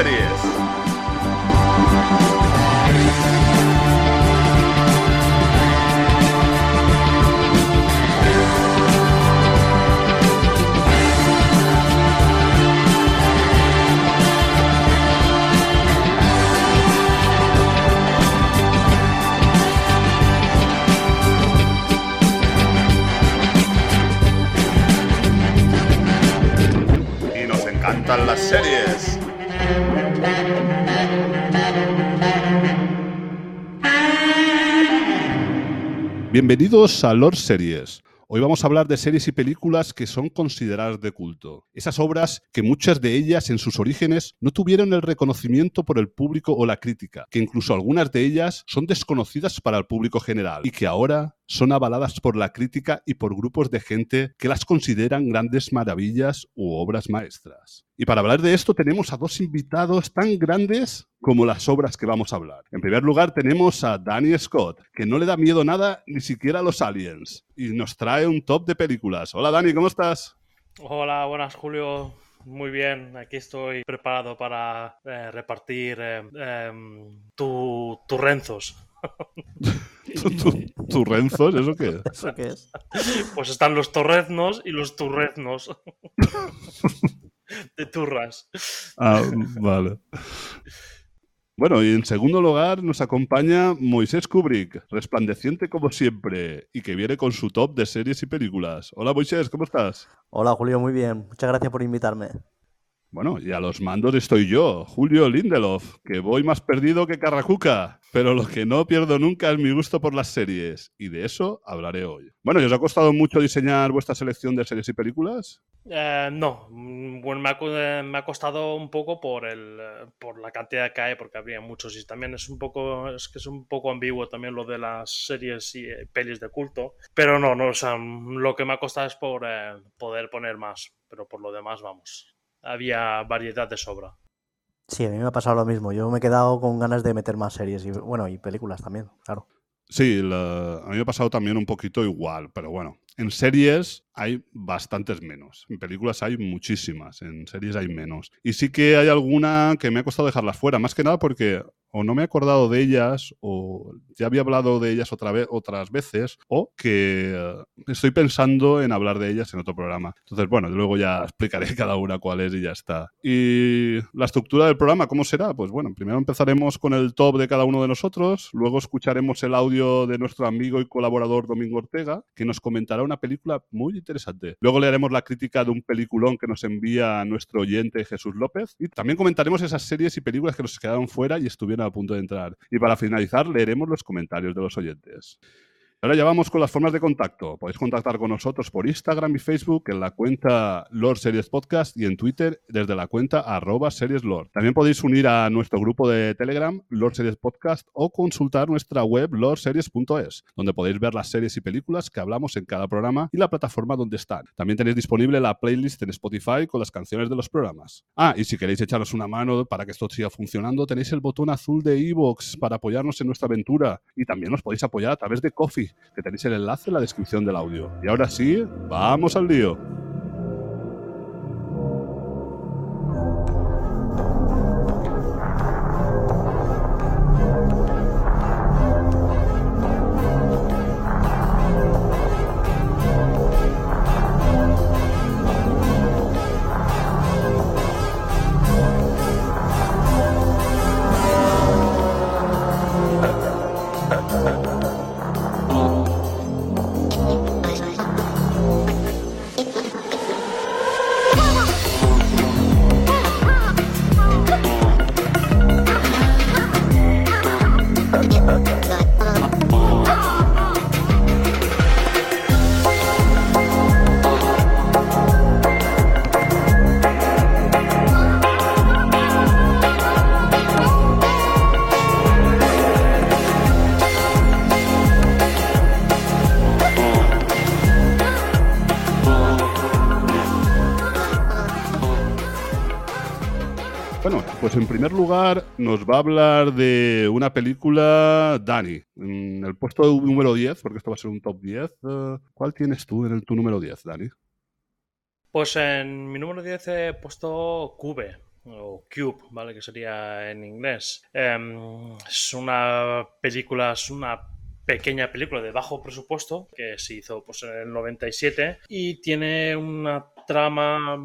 Esto es Lord Bienvenidos a Lord Series. Hoy vamos a hablar de series y películas que son consideradas de culto. Esas obras que muchas de ellas en sus orígenes no tuvieron el reconocimiento por el público o la crítica, que incluso algunas de ellas son desconocidas para el público general y que ahora son avaladas por la crítica y por grupos de gente que las consideran grandes maravillas u obras maestras. Y para hablar de esto tenemos a dos invitados tan grandes como las obras que vamos a hablar. En primer lugar tenemos a Danny Scott, que no le da miedo nada ni siquiera a los aliens, y nos trae un top de películas. Hola Dani, ¿cómo estás? Hola, buenas Julio. Muy bien, aquí estoy preparado para eh, repartir eh, em, tu, turrenzos. ¿Tu- tu- ¿Turrenzos? ¿Eso qué es? ¿Eso qué es? Pues están los torreznos y los turreznos. De turras. Ah, vale. Bueno, y en segundo lugar nos acompaña Moisés Kubrick, resplandeciente como siempre, y que viene con su top de series y películas. Hola Moisés, ¿cómo estás? Hola Julio, muy bien. Muchas gracias por invitarme. Bueno, y a los mandos estoy yo, Julio Lindelof, que voy más perdido que Carracuca, pero lo que no pierdo nunca es mi gusto por las series, y de eso hablaré hoy. Bueno, ¿y os ha costado mucho diseñar vuestra selección de series y películas? Eh, no, mm, bueno, me ha, eh, me ha costado un poco por el por la cantidad que hay, porque habría muchos y también es un poco es que es un poco ambiguo también lo de las series y eh, pelis de culto, pero no, no, o sea, mm, lo que me ha costado es por eh, poder poner más, pero por lo demás vamos, había variedad de sobra. Sí, a mí me ha pasado lo mismo. Yo me he quedado con ganas de meter más series y bueno, y películas también, claro. Sí, la- a mí me ha pasado también un poquito igual, pero bueno, en series hay bastantes menos, en películas hay muchísimas, en series hay menos. Y sí que hay alguna que me ha costado dejarlas fuera, más que nada porque o no me he acordado de ellas, o ya había hablado de ellas otra vez, otras veces, o que eh, estoy pensando en hablar de ellas en otro programa. Entonces, bueno, luego ya explicaré cada una cuál es y ya está. Y la estructura del programa, ¿cómo será? Pues bueno, primero empezaremos con el top de cada uno de nosotros, luego escucharemos el audio de nuestro amigo y colaborador Domingo Ortega, que nos comentará una película muy interesante. Luego le haremos la crítica de un peliculón que nos envía nuestro oyente Jesús López y también comentaremos esas series y películas que nos quedaron fuera y estuvieron a punto de entrar. Y para finalizar, leeremos los comentarios de los oyentes. Ahora ya vamos con las formas de contacto. Podéis contactar con nosotros por Instagram y Facebook en la cuenta Lord Series Podcast y en Twitter desde la cuenta arroba Series. También podéis unir a nuestro grupo de Telegram Lord Series Podcast o consultar nuestra web lordseries.es, donde podéis ver las series y películas que hablamos en cada programa y la plataforma donde están. También tenéis disponible la playlist en Spotify con las canciones de los programas. Ah, y si queréis echaros una mano para que esto siga funcionando, tenéis el botón azul de iVoox para apoyarnos en nuestra aventura y también nos podéis apoyar a través de Coffee que tenéis el enlace en la descripción del audio. Y ahora sí, vamos al lío. Nos va a hablar de una película Dani. En el puesto número 10, porque esto va a ser un top 10, eh, ¿cuál tienes tú en el, tu número 10, Dani? Pues en mi número 10 he puesto Cube, o Cube, ¿vale? Que sería en inglés. Em, es una película, es una pequeña película de bajo presupuesto que se hizo pues, en el 97 y tiene una trama,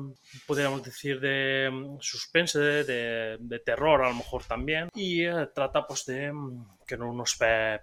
podríamos decir, de mm, suspense, de, de terror a lo mejor también y eh, trata pues de mm, que unos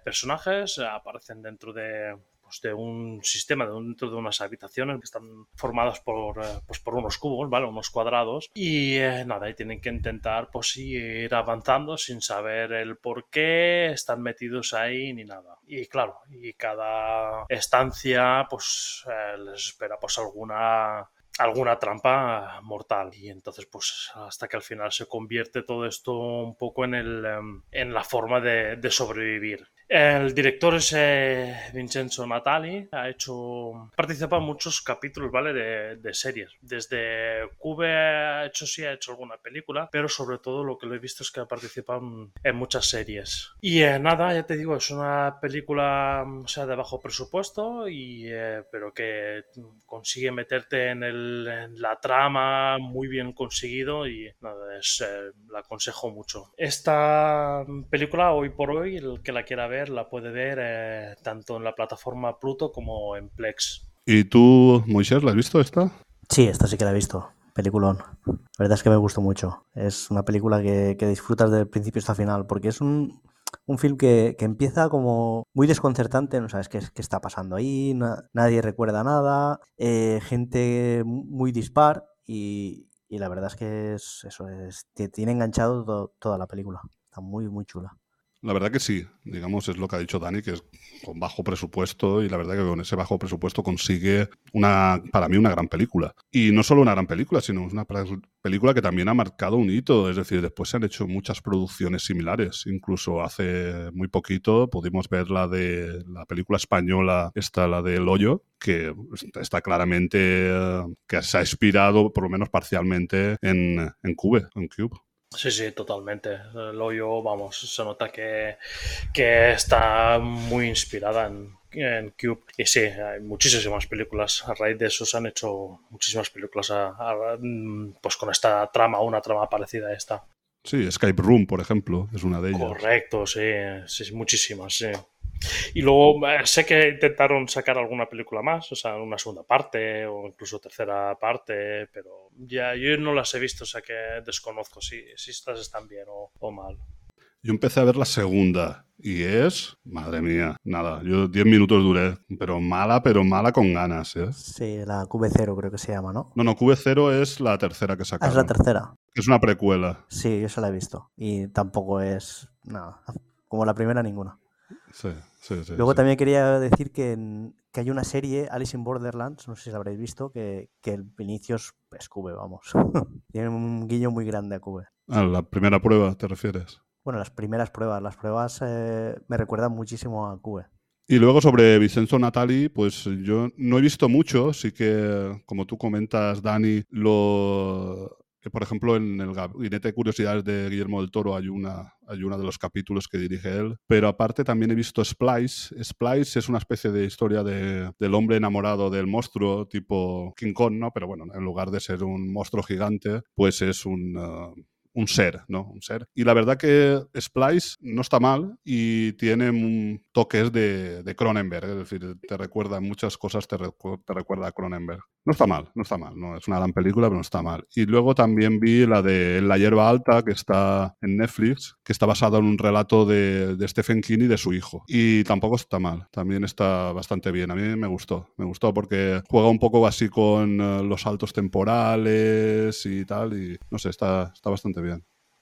personajes aparecen dentro de pues, de un sistema dentro de unas habitaciones que están formadas por, eh, pues, por unos cubos, ¿vale? Unos cuadrados. Y eh, nada, y tienen que intentar pues ir avanzando sin saber el por qué están metidos ahí ni nada. Y claro, y cada estancia pues eh, les espera pues alguna alguna trampa mortal. Y entonces pues hasta que al final se convierte todo esto un poco en el em, en la forma de, de sobrevivir el director es eh, Vincenzo Natali, ha hecho, participa en muchos capítulos, ¿vale? De, series. Desde Cube ha hecho, sí, ha hecho alguna película, pero sobre todo lo que lo he visto es que ha participado en, muchas series. Y eh, nada, ya te digo, es una película, o sea, de bajo presupuesto, y, eh, pero que consigue meterte en, en, la trama muy bien conseguido y nada, es, la aconsejo mucho. Esta película, hoy por hoy, el que la quiera ver, la puede ver eh, tanto en la plataforma Pluto como en Plex. ¿Y tú, Moisés, la has visto esta? Sí, esta sí que la he visto. Peliculón. La verdad es que me gustó mucho. Es una película que, disfrutas del principio hasta final, porque es un, un film que, empieza como muy desconcertante, no sabes qué, qué está pasando ahí, nadie recuerda nada, eh, gente muy dispar y, la verdad es que es, eso es, te tiene enganchado toda la película. Está muy, muy chula. La verdad que sí, digamos, es lo que ha dicho Dani, que es con bajo presupuesto y la verdad que con ese bajo presupuesto consigue una, para mí, una gran película. Y no solo una gran película, sino una película que también ha marcado un hito, es decir, después se han hecho muchas producciones similares, incluso hace muy poquito pudimos ver la de la película española, esta, la del hoyo, que está claramente, eh, que se ha inspirado, por lo menos parcialmente, en, en Cube, en Cube. Sí, sí, totalmente. El hoyo, vamos, se nota que, que está muy inspirada en, en Cube. Y sí, hay muchísimas películas. A raíz de eso se han hecho muchísimas películas pues con esta trama, una trama parecida a esta. Sí, Skype Room, por ejemplo, es una de ellas. Correcto, sí, sí muchísimas, sí. Y luego eh, sé que intentaron sacar alguna película más, o sea, una segunda parte o incluso tercera parte, pero ya yo no las he visto, o sea que desconozco si, si estas están bien o, mal. Yo empecé a ver la segunda y es, madre mía, nada, yo 10 minutos duré, pero mala, pero mala con ganas, ¿eh? Sí, la QB0 creo que se llama, ¿no? No, no, QB0 es la tercera que sacaron. Ah, es la tercera. Es una precuela. Sí, yo se la he visto y tampoco es, nada, como la primera ninguna. Sí, sí, sí. Luego también quería decir que, que, hay una serie, Alice in Borderlands, no sé si la habréis visto, que, que el Vinicius es Cube, vamos. Tiene un guiño muy grande a Cube. Ah, la primera prueba, ¿te refieres? Bueno, las primeras pruebas. Las pruebas eh, me recuerdan muchísimo a Cube. Y luego sobre Vicenzo Natali, pues yo no he visto mucho, sí que, como tú comentas, Dani, lo por ejemplo, en el Gabinete de Curiosidades de Guillermo del Toro hay, una, hay uno de los capítulos que dirige él. Pero aparte también he visto Splice. Splice es una especie de historia de, del hombre enamorado del monstruo, tipo King Kong, ¿no? Pero bueno, en lugar de ser un monstruo gigante, pues es un... Uh, un ser, ¿no? Un ser. Y la verdad que Splice no está mal y tiene toques de, Cronenberg, es decir, te recuerda muchas cosas, te, recuerda a Cronenberg. No está mal, no está mal, no es una gran película, pero no está mal. Y luego también vi la de La hierba alta, que está en Netflix, que está basada en un relato de, de Stephen King y de su hijo. Y tampoco está mal, también está bastante bien. A mí me gustó, me gustó porque juega un poco así con eh, los saltos temporales y tal, y no sé, está, está bastante bien.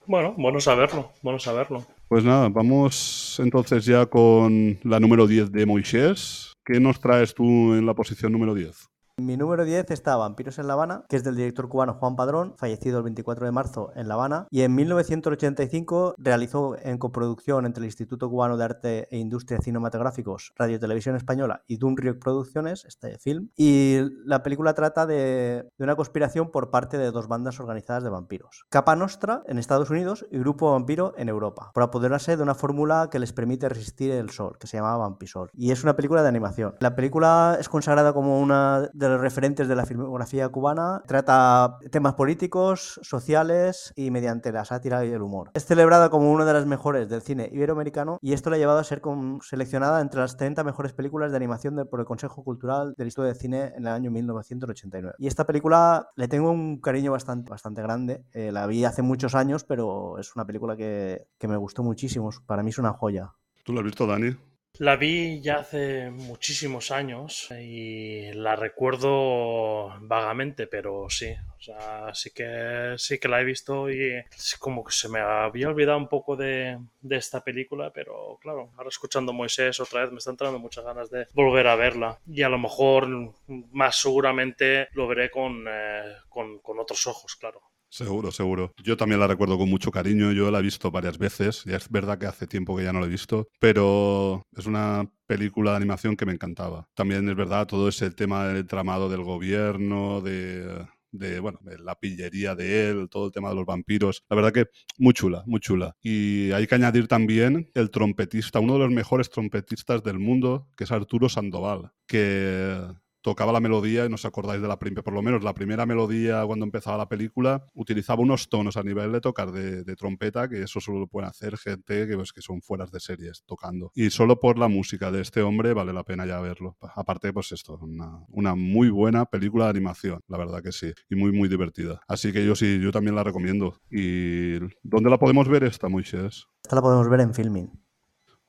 Bueno, bueno saberlo, bueno saberlo. Pues nada, vamos entonces ya con la número 10 de Moisés. ¿Qué nos traes tú en la posición número 10? Mi número 10 está Vampiros en La Habana, que es del director cubano Juan Padrón, fallecido el 24 de marzo en La Habana, y en 1985 realizó en coproducción entre el Instituto Cubano de Arte e Industria Cinematográficos, Radio Televisión Española y Dunriok Producciones, este film, y la película trata de, una conspiración por parte de dos bandas organizadas de vampiros. Capa Nostra en Estados Unidos y Grupo Vampiro en Europa, por apoderarse de una fórmula que les permite resistir el sol, que se llama Vampisol. Y es una película de animación. La película es consagrada como una de los referentes de la filmografía cubana. Trata temas políticos, sociales y mediante la sátira y el humor. Es celebrada como una de las mejores del cine iberoamericano y esto le ha llevado a ser seleccionada entre las 30 mejores películas de animación por el Consejo Cultural del Instituto de Cine en el año 1989. Y esta película le tengo un cariño bastante, bastante grande. Eh, la vi hace muchos años, pero es una película que, que me gustó muchísimo. Para mí es una joya. ¿Tú la has visto, Dani? La vi ya hace muchísimos años y la recuerdo vagamente, pero sí, o sea, sí que sí que la he visto y como que se me había olvidado un poco de, esta película, pero claro, ahora escuchando Moisés otra vez me están entrando muchas ganas de volver a verla y a lo mejor más seguramente lo veré con, eh, con otros ojos, claro. Seguro, seguro. Yo también la recuerdo con mucho cariño. Yo la he visto varias veces. Ya es verdad que hace tiempo que ya no la he visto, pero es una película de animación que me encantaba. También es verdad todo ese tema del tramado del gobierno, de, de, bueno, de la pillería de él, todo el tema de los vampiros. La verdad que muy chula, muy chula. Y hay que añadir también el trompetista, uno de los mejores trompetistas del mundo, que es Arturo Sandoval, que tocaba la melodía y no os acordáis de la primera, por lo menos la primera melodía cuando empezaba la película, utilizaba unos tonos a nivel de tocar de, trompeta, que eso solo lo pueden hacer gente que, pues, que son fueras de series tocando. Y solo por la música de este hombre vale la pena ya verlo. Aparte, pues esto, una, una muy buena película de animación, la verdad que sí, y muy, muy divertida. Así que yo sí, yo también la recomiendo. ¿Y dónde la podemos ver esta, Moisés? Esta la podemos ver en Filming.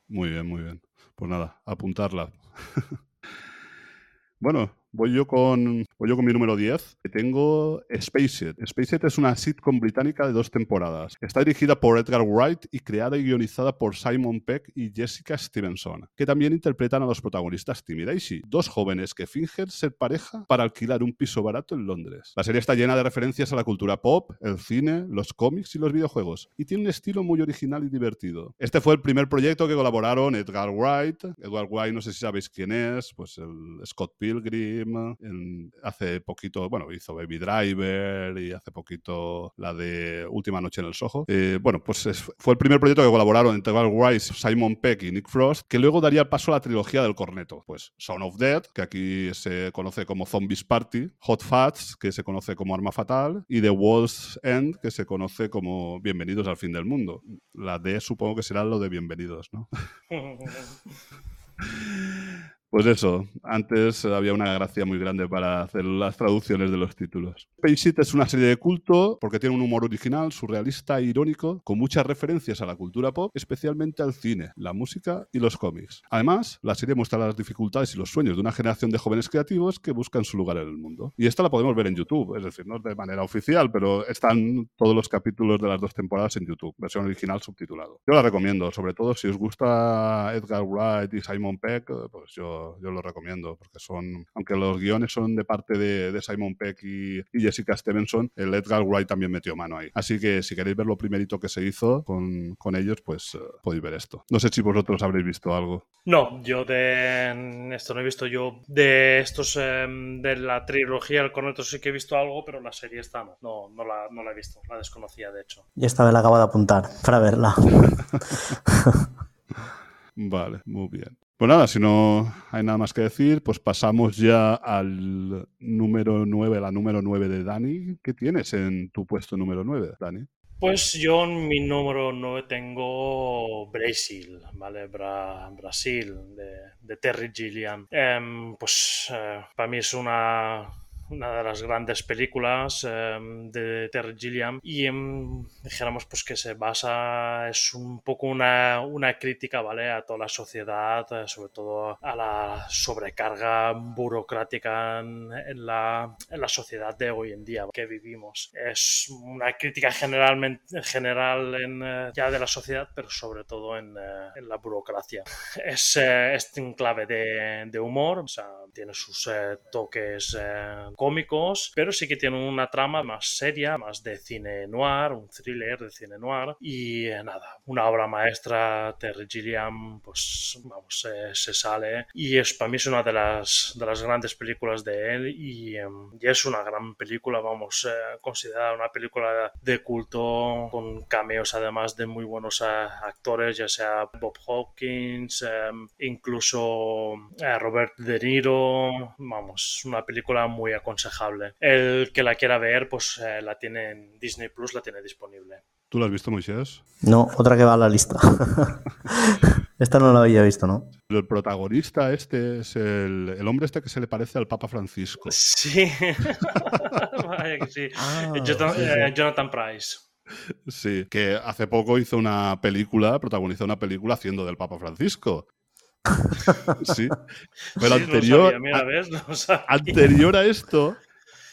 Muy bien, muy bien. Pues nada, apuntarla. Bueno, Voy yo con, voy yo con mi número 10. Tengo Spaced. Spaced es una sitcom británica de dos temporadas. Está dirigida por Edgar Wright y creada y guionizada por Simon Peck y Jessica Stevenson, que también interpretan a los protagonistas Tim y Daisy, dos jóvenes que fingen ser pareja para alquilar un piso barato en Londres. La serie está llena de referencias a la cultura pop, el cine, los cómics y los videojuegos, y tiene un estilo muy original y divertido. Este fue el primer proyecto que colaboraron Edgar Wright. Edgar Wright, no sé si sabéis quién es, pues el Scott Pilgrim hace poquito, bueno, hizo Baby Driver y hace poquito la de Última Noche en el Soho. Eh, bueno, pues fue el primer proyecto que colaboraron entre Val Wise, Simon Peck y Nick Frost, que luego daría el paso a la trilogía del corneto. Pues Son of Dead, que aquí se conoce como Zombies Party, Hot Fats, que se conoce como Arma Fatal, y The World's End, que se conoce como Bienvenidos al Fin del Mundo. La D supongo que será lo de Bienvenidos, ¿no? Pues eso, antes había una gracia muy grande para hacer las traducciones de los títulos. Space es una serie de culto porque tiene un humor original, surrealista e irónico, con muchas referencias a la cultura pop, especialmente al cine, la música y los cómics. Además, la serie muestra las dificultades y los sueños de una generación de jóvenes creativos que buscan su lugar en el mundo. Y esta la podemos ver en YouTube, es decir, no de manera oficial, pero están todos los capítulos de las dos temporadas en YouTube, versión original subtitulado. Yo la recomiendo, sobre todo si os gusta Edgar Wright y Simon Peck, pues yo yo, lo recomiendo, porque son, aunque los guiones son de parte de, Simon Peck y, Jessica Stevenson, el Edgar Wright también metió mano ahí. Así que si queréis ver lo primerito que se hizo con, con ellos, pues eh, podéis ver esto. No sé si vosotros habréis visto algo. No, yo de esto no he visto yo. De estos, em, de la trilogía El Corneto sí que he visto algo, pero la serie está no. No, no, la, no la he visto, la desconocía de hecho. Y esta vez la acabo de apuntar para verla. vale, muy bien. Pues nada, si no hay nada más que decir, pues pasamos ya al número 9, la número 9 de Dani. ¿Qué tienes en tu puesto número 9, Dani? Pues yo en mi número 9 tengo Brasil, ¿vale? Brasil, de, Terry Gilliam. Em, pues eh, para mí es una una de las grandes películas em, de Terry Gilliam y em, dijéramos pues que se basa, es un poco una, una crítica, ¿vale? A toda la sociedad, eh, sobre todo a la sobrecarga burocrática en, la, en, la, sociedad de hoy en día que vivimos. Es una crítica generalmente, general en, eh, ya de la sociedad, pero sobre todo en, eh, en la burocracia. Es, es en clave de, de, humor, o sea, tiene sus toques cómicos, pero sí que tienen una trama más seria, más de cine noir, un thriller de cine noir. Y eh, nada, una obra maestra, Terry Gilliam, pues vamos, se sale. Y es, para mí es una de las, de las grandes películas de él y, em, y es una gran película, vamos, eh, considerada una película de culto con cameos además de muy buenos eh, actores, ya sea Bob Hawkins, em, incluso Robert De Niro, vamos, una película muy aconsejable. El que la quiera ver, pues la tiene en Disney Plus, la tiene disponible. ¿Tú la has visto, Moisés? No, otra que va a la lista. Esta no la había visto, ¿no? El protagonista este es el, hombre este que se le parece al Papa Francisco. Sí. Vaya que sí. Ah, eh, Jonathan, Price. Sí, que hace poco hizo una película, protagonizó una película haciendo del Papa Francisco. Sí. Pero anterior, anterior a esto,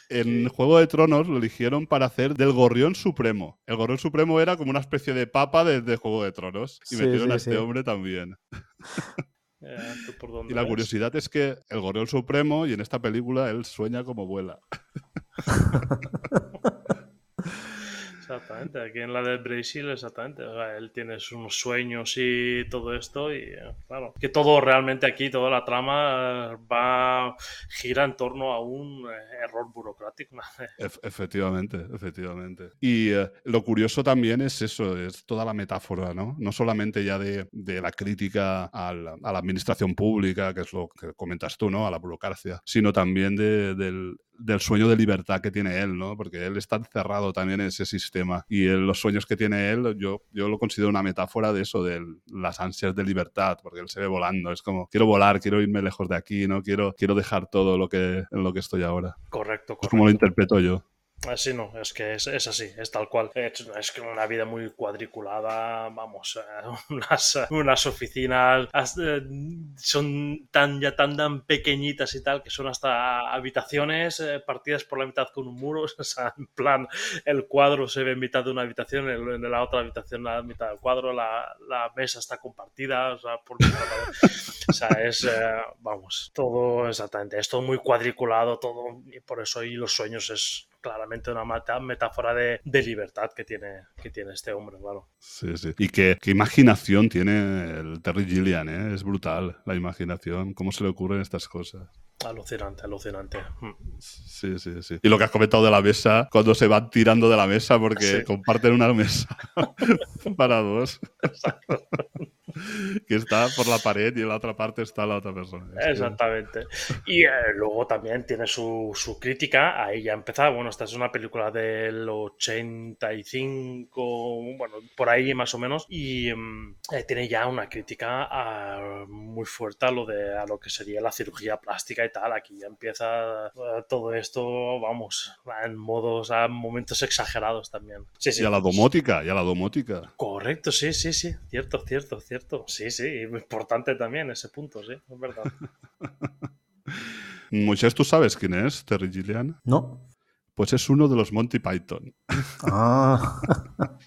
en Juego de Tronos lo eligieron para hacer del Gorrión Supremo. El Gorrión Supremo era como una especie de papa de, Juego de Tronos. Y metieron a este hombre también. Eh, y la curiosidad es que el Gorrión Supremo, y en esta película, él sueña como vuela. Exactamente, aquí en la de Brasil, exactamente. él tiene sus sueños y todo esto, y claro, que todo realmente aquí, toda la trama va, gira en torno a un eh, error burocrático. efectivamente, efectivamente. Y eh, lo curioso también es eso, es toda la metáfora, ¿no? No solamente ya de, la crítica a la, administración pública, que es lo que comentas tú, ¿no? A la burocracia, sino también del, del sueño de libertad que tiene él, ¿no? Porque él está encerrado también en ese sistema y los sueños que tiene él, yo, yo lo considero una metáfora de eso, de las ansias de libertad, porque él se ve volando, es como, quiero volar, quiero irme lejos de aquí, ¿no? Quiero, quiero dejar todo lo que, en lo que estoy ahora. Correcto, correcto. Es como lo interpreto yo. Así no, es que es, así, es tal cual. Es, es una vida muy cuadriculada, vamos, eh, unas, oficinas eh, son tan ya tan, tan pequeñitas y tal que son hasta habitaciones eh, partidas por la mitad con un muro, o sea, en plan, el cuadro se ve en mitad de una habitación, en, la otra habitación la mitad del cuadro, la, mesa está compartida, o sea, es, vamos, todo exactamente, es todo muy cuadriculado, todo, y por eso ahí los sueños es claramente una metáfora de, libertad que tiene, que tiene este hombre, claro. Sí, sí. Y qué, qué imaginación tiene el Terry Gilliam, ¿eh? Es brutal la imaginación, cómo se le ocurren estas cosas. Alucinante, alucinante. Mm. Sí, sí, sí. Y lo que has comentado de la mesa, cuando se van tirando de la mesa porque comparten una mesa para dos. Exacto que está por la pared y en la otra parte está la otra persona. Exactamente. Y eh, luego también tiene su, su, crítica, ahí ya empezado, bueno, esta es una película del 85, bueno, por ahí más o menos, y mm, eh, tiene ya una crítica ah, muy fuerte a lo, de, a lo que sería la cirugía plástica y tal, aquí ya empieza eh, todo esto, vamos, en modos, a momentos exagerados también. Sí, sí, y a la domótica, y a la domótica. Correcto, sí, sí, sí, cierto, cierto, cierto. Sí, sí, importante también ese punto, sí, es verdad. Muchas, ¿tú sabes quién es Terry Gillian? No. Pues es uno de los Monty Python. Ah.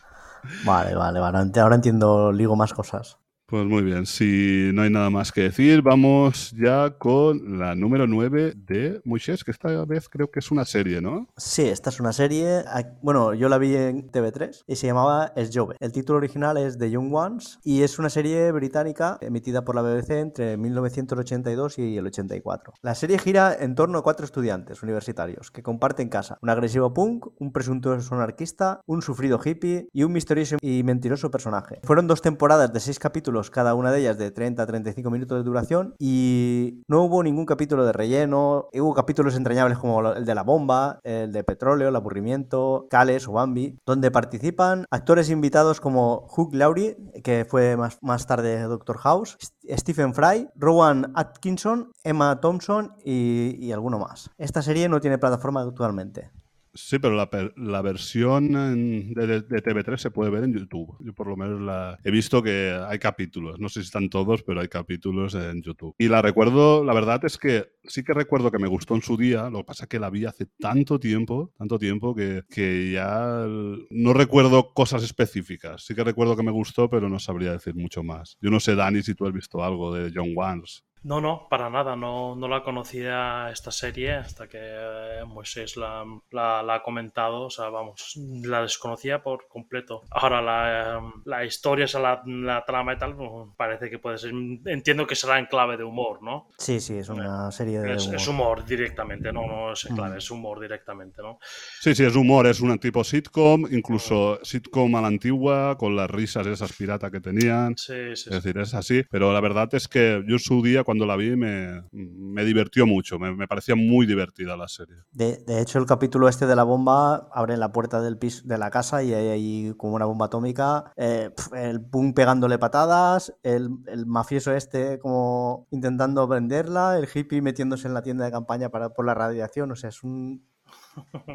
vale, vale, vale. Ahora entiendo, ligo más cosas. Pues muy bien, si no hay nada más que decir, vamos ya con la número 9 de Moisés, que esta vez creo que es una serie, ¿no? Sí, esta es una serie. Bueno, yo la vi en TV3 y se llamaba Es Jove. El título original es The Young Ones y es una serie británica emitida por la BBC entre 1982 y el 84. La serie gira en torno a cuatro estudiantes universitarios que comparten casa: un agresivo punk, un presuntuoso anarquista, un sufrido hippie y un misterioso y mentiroso personaje. Fueron dos temporadas de seis capítulos cada una de ellas de 30 a 35 minutos de duración, y no hubo ningún capítulo de relleno, hubo capítulos entrañables como el de la bomba, el de petróleo, el aburrimiento, Cales o Bambi, donde participan actores invitados como Hugh Laurie, que fue más, más tarde Doctor House, Stephen Fry, Rowan Atkinson, Emma Thompson y, y alguno más. Esta serie no tiene plataforma actualmente. Sí, pero la, la versión de, TV3 se puede ver en YouTube. Yo por lo menos la he visto que hay capítulos. No sé si están todos, pero hay capítulos en YouTube. Y la recuerdo, la verdad es que sí que recuerdo que me gustó en su día. Lo que pasa es que la vi hace tanto tiempo, tanto tiempo que, que ya no recuerdo cosas específicas. Sí que recuerdo que me gustó, pero no sabría decir mucho más. Yo no sé, Dani, si tú has visto algo de John Wans. No, no, para nada. No, no la conocía esta serie hasta que eh, Moisés la, la, la, ha comentado. O sea, vamos, la desconocía por completo. Ahora, la, em, la historia, o sea, la, la, trama y tal, pues, parece que puede ser. Entiendo que será en clave de humor, ¿no? Sí, sí, es una serie de. Es humor, es humor directamente, no, no es en clave, mm. es humor directamente, ¿no? Sí, sí, es humor, es un tipo sitcom, incluso mm. sitcom a la antigua, con las risas esas pirata que tenían. Sí, sí. Es decir, es así. Pero la verdad es que yo en su día, cuando la vi, me, me divirtió mucho. Me, me, parecía muy divertida la serie. De, de, hecho, el capítulo este de la bomba abre la puerta del piso de la casa y hay ahí como una bomba atómica. Eh, el boom pegándole patadas, el, el, mafioso este como intentando venderla, el hippie metiéndose en la tienda de campaña para, por la radiación. O sea, es un.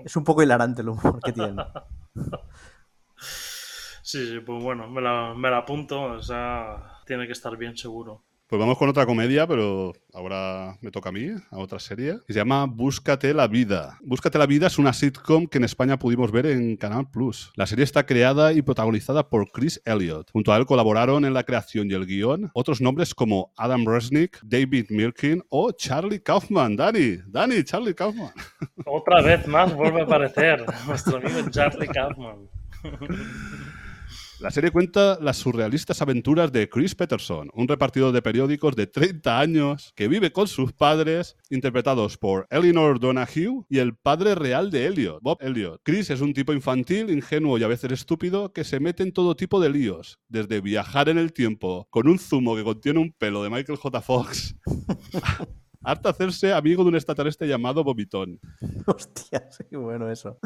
Es un poco hilarante el humor que tiene. Sí, sí, pues bueno, me la, me la apunto, o sea, tiene que estar bien seguro. Pues vamos con otra comedia, pero ahora me toca a mí, a otra serie. Se llama Búscate la vida. Búscate la vida es una sitcom que en España pudimos ver en Canal Plus. La serie está creada y protagonizada por Chris Elliott. Junto a él colaboraron en la creación y el guion otros nombres como Adam Resnick, David Mirkin o Charlie Kaufman. Dani, Dani, Charlie Kaufman. Otra vez más vuelve a aparecer nuestro amigo Charlie Kaufman. La serie cuenta las surrealistas aventuras de Chris Peterson, un repartidor de periódicos de 30 años que vive con sus padres, interpretados por Eleanor Donahue y el padre real de Elliot, Bob Elliot. Chris es un tipo infantil, ingenuo y a veces estúpido que se mete en todo tipo de líos, desde viajar en el tiempo con un zumo que contiene un pelo de Michael J. Fox hasta hacerse amigo de un extraterrestre llamado Vomitón. Hostia, qué bueno eso.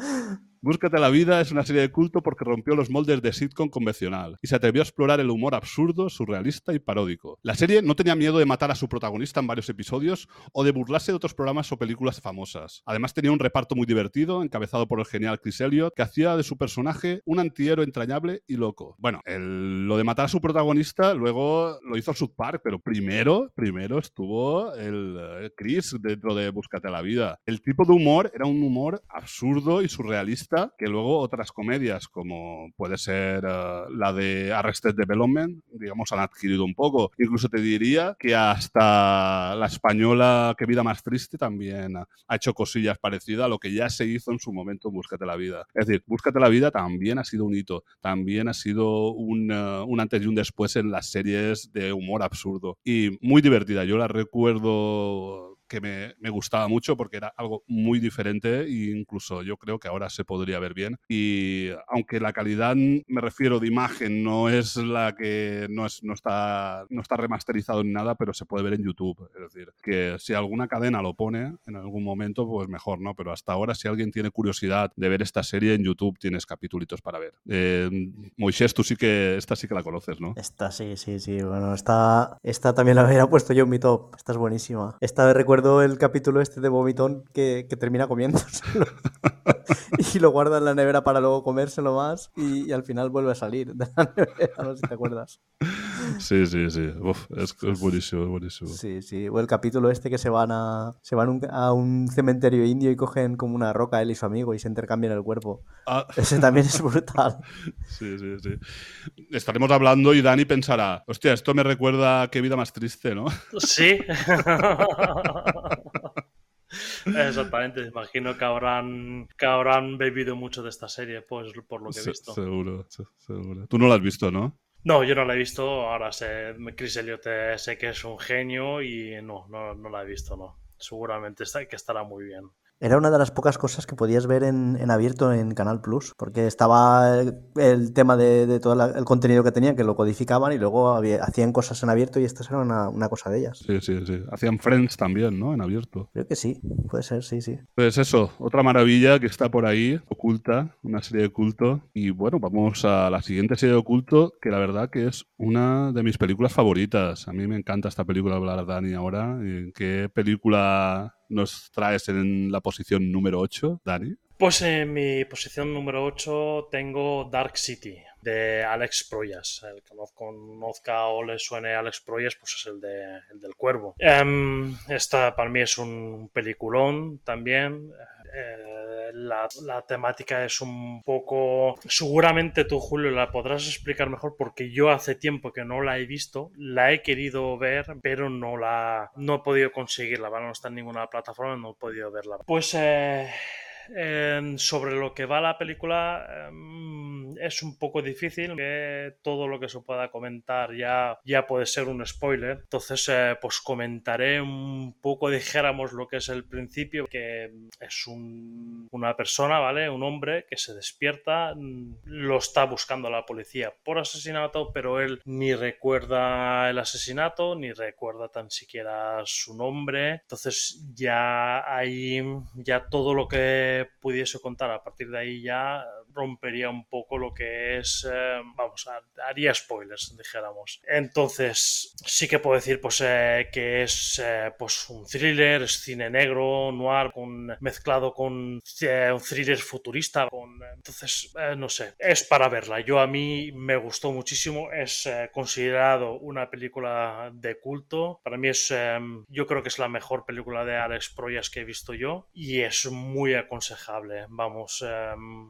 Búscate la vida es una serie de culto porque rompió los moldes de sitcom convencional y se atrevió a explorar el humor absurdo, surrealista y paródico. La serie no tenía miedo de matar a su protagonista en varios episodios o de burlarse de otros programas o películas famosas. Además tenía un reparto muy divertido, encabezado por el genial Chris Elliott, que hacía de su personaje un antihéroe entrañable y loco. Bueno, el, lo de matar a su protagonista luego lo hizo South Park, pero primero, primero estuvo el, el Chris dentro de Búscate la vida. El tipo de humor era un humor absurdo y surrealista que luego otras comedias, como puede ser uh, la de Arrested Development, digamos, han adquirido un poco. Incluso te diría que hasta la española Que Vida Más Triste también ha hecho cosillas parecidas a lo que ya se hizo en su momento en Búscate la Vida. Es decir, Búscate la Vida también ha sido un hito, también ha sido un, uh, un antes y un después en las series de humor absurdo. Y muy divertida. Yo la recuerdo que me, me, gustaba mucho porque era algo muy diferente e incluso yo creo que ahora se podría ver bien. Y aunque la calidad, me refiero de imagen, no es la que no, es, no, está, no está remasterizado ni nada, pero se puede ver en YouTube. Es decir, que si alguna cadena lo pone en algún momento, pues mejor, ¿no? Pero hasta ahora, si alguien tiene curiosidad de ver esta serie en YouTube, tienes capítulos para ver. Eh, Moisés, tú sí que, esta sí que la conoces, ¿no? Esta sí, sí, sí. Bueno, esta, esta también la había puesto yo en mi top. Esta es buenísima. Esta de recuerdo el capítulo este de Vomitón que, que termina comiéndoselo y lo guarda en la nevera para luego comérselo más y, y, al final vuelve a salir de la nevera, no sé si te acuerdas. Sí, sí, sí. Uf, es, es, buenísimo, es buenísimo. Sí, sí. O el capítulo este que se van a se van un, a un cementerio indio y cogen como una roca él y su amigo y se intercambian el cuerpo. Ah. Ese también es brutal. Sí, sí, sí. Estaremos hablando y Dani pensará, hostia, esto me recuerda a qué vida más triste, ¿no? Sí. Exactamente, imagino que habrán, que habrán bebido mucho de esta serie, pues por lo que he visto. Se, seguro, seguro. Tú no la has visto, ¿no? No, yo no la he visto. Ahora sé, Chris Elliott eh, sé que es un genio y no, no, no la he visto, no. Seguramente está, que estará muy bien. Era una de las pocas cosas que podías ver en, en abierto en Canal Plus, porque estaba el, el tema de, de todo la, el contenido que tenían, que lo codificaban y luego había, hacían cosas en abierto y esta era una, una, cosa de ellas. Sí, sí, sí. Hacían Friends también, ¿no? En abierto. Creo que sí, puede ser, sí, sí. Pues eso, otra maravilla que está por ahí, oculta, una serie de culto. Y bueno, vamos a la siguiente serie de culto, que la verdad que es una de mis películas favoritas. A mí me encanta esta película, hablar Dani ahora. ¿Qué película nos traes en la posición número 8, Dani? Pues en mi posición número 8 tengo Dark City de Alex Proyas. El que no conozca o le suene Alex Proyas, pues es el, de, el del Cuervo. Um, esta para mí es un peliculón también. Eh, la, la, temática es un poco... Seguramente tú, Julio, la podrás explicar mejor porque yo hace tiempo que no la he visto, la he querido ver, pero no la no he podido conseguirla, ¿vale? No está en ninguna plataforma, no he podido verla. Pues... Eh sobre lo que va la película em, es un poco difícil que todo lo que se pueda comentar ya, ya puede ser un spoiler. Entonces eh, pues comentaré un poco dijéramos lo que es el principio que es una persona vale un hombre que se despierta mm, lo está buscando la policía por asesinato pero él ni recuerda el asesinato ni recuerda tan siquiera su nombre. Entonces ya hay ya todo lo que pudiese contar a partir de ahí ya rompería un poco lo que es, eh, vamos, haría spoilers, dijéramos. Entonces, sí que puedo decir pues eh, que es eh, pues un thriller, es cine negro, noir, con, mezclado con un thriller futurista. Con, entonces, no sé, es para verla. Yo a mí me gustó muchísimo, es considerado una película de culto. Para mí es, yo creo que es la mejor película de Alex Proyas que he visto yo y es muy aconsejable. Vamos,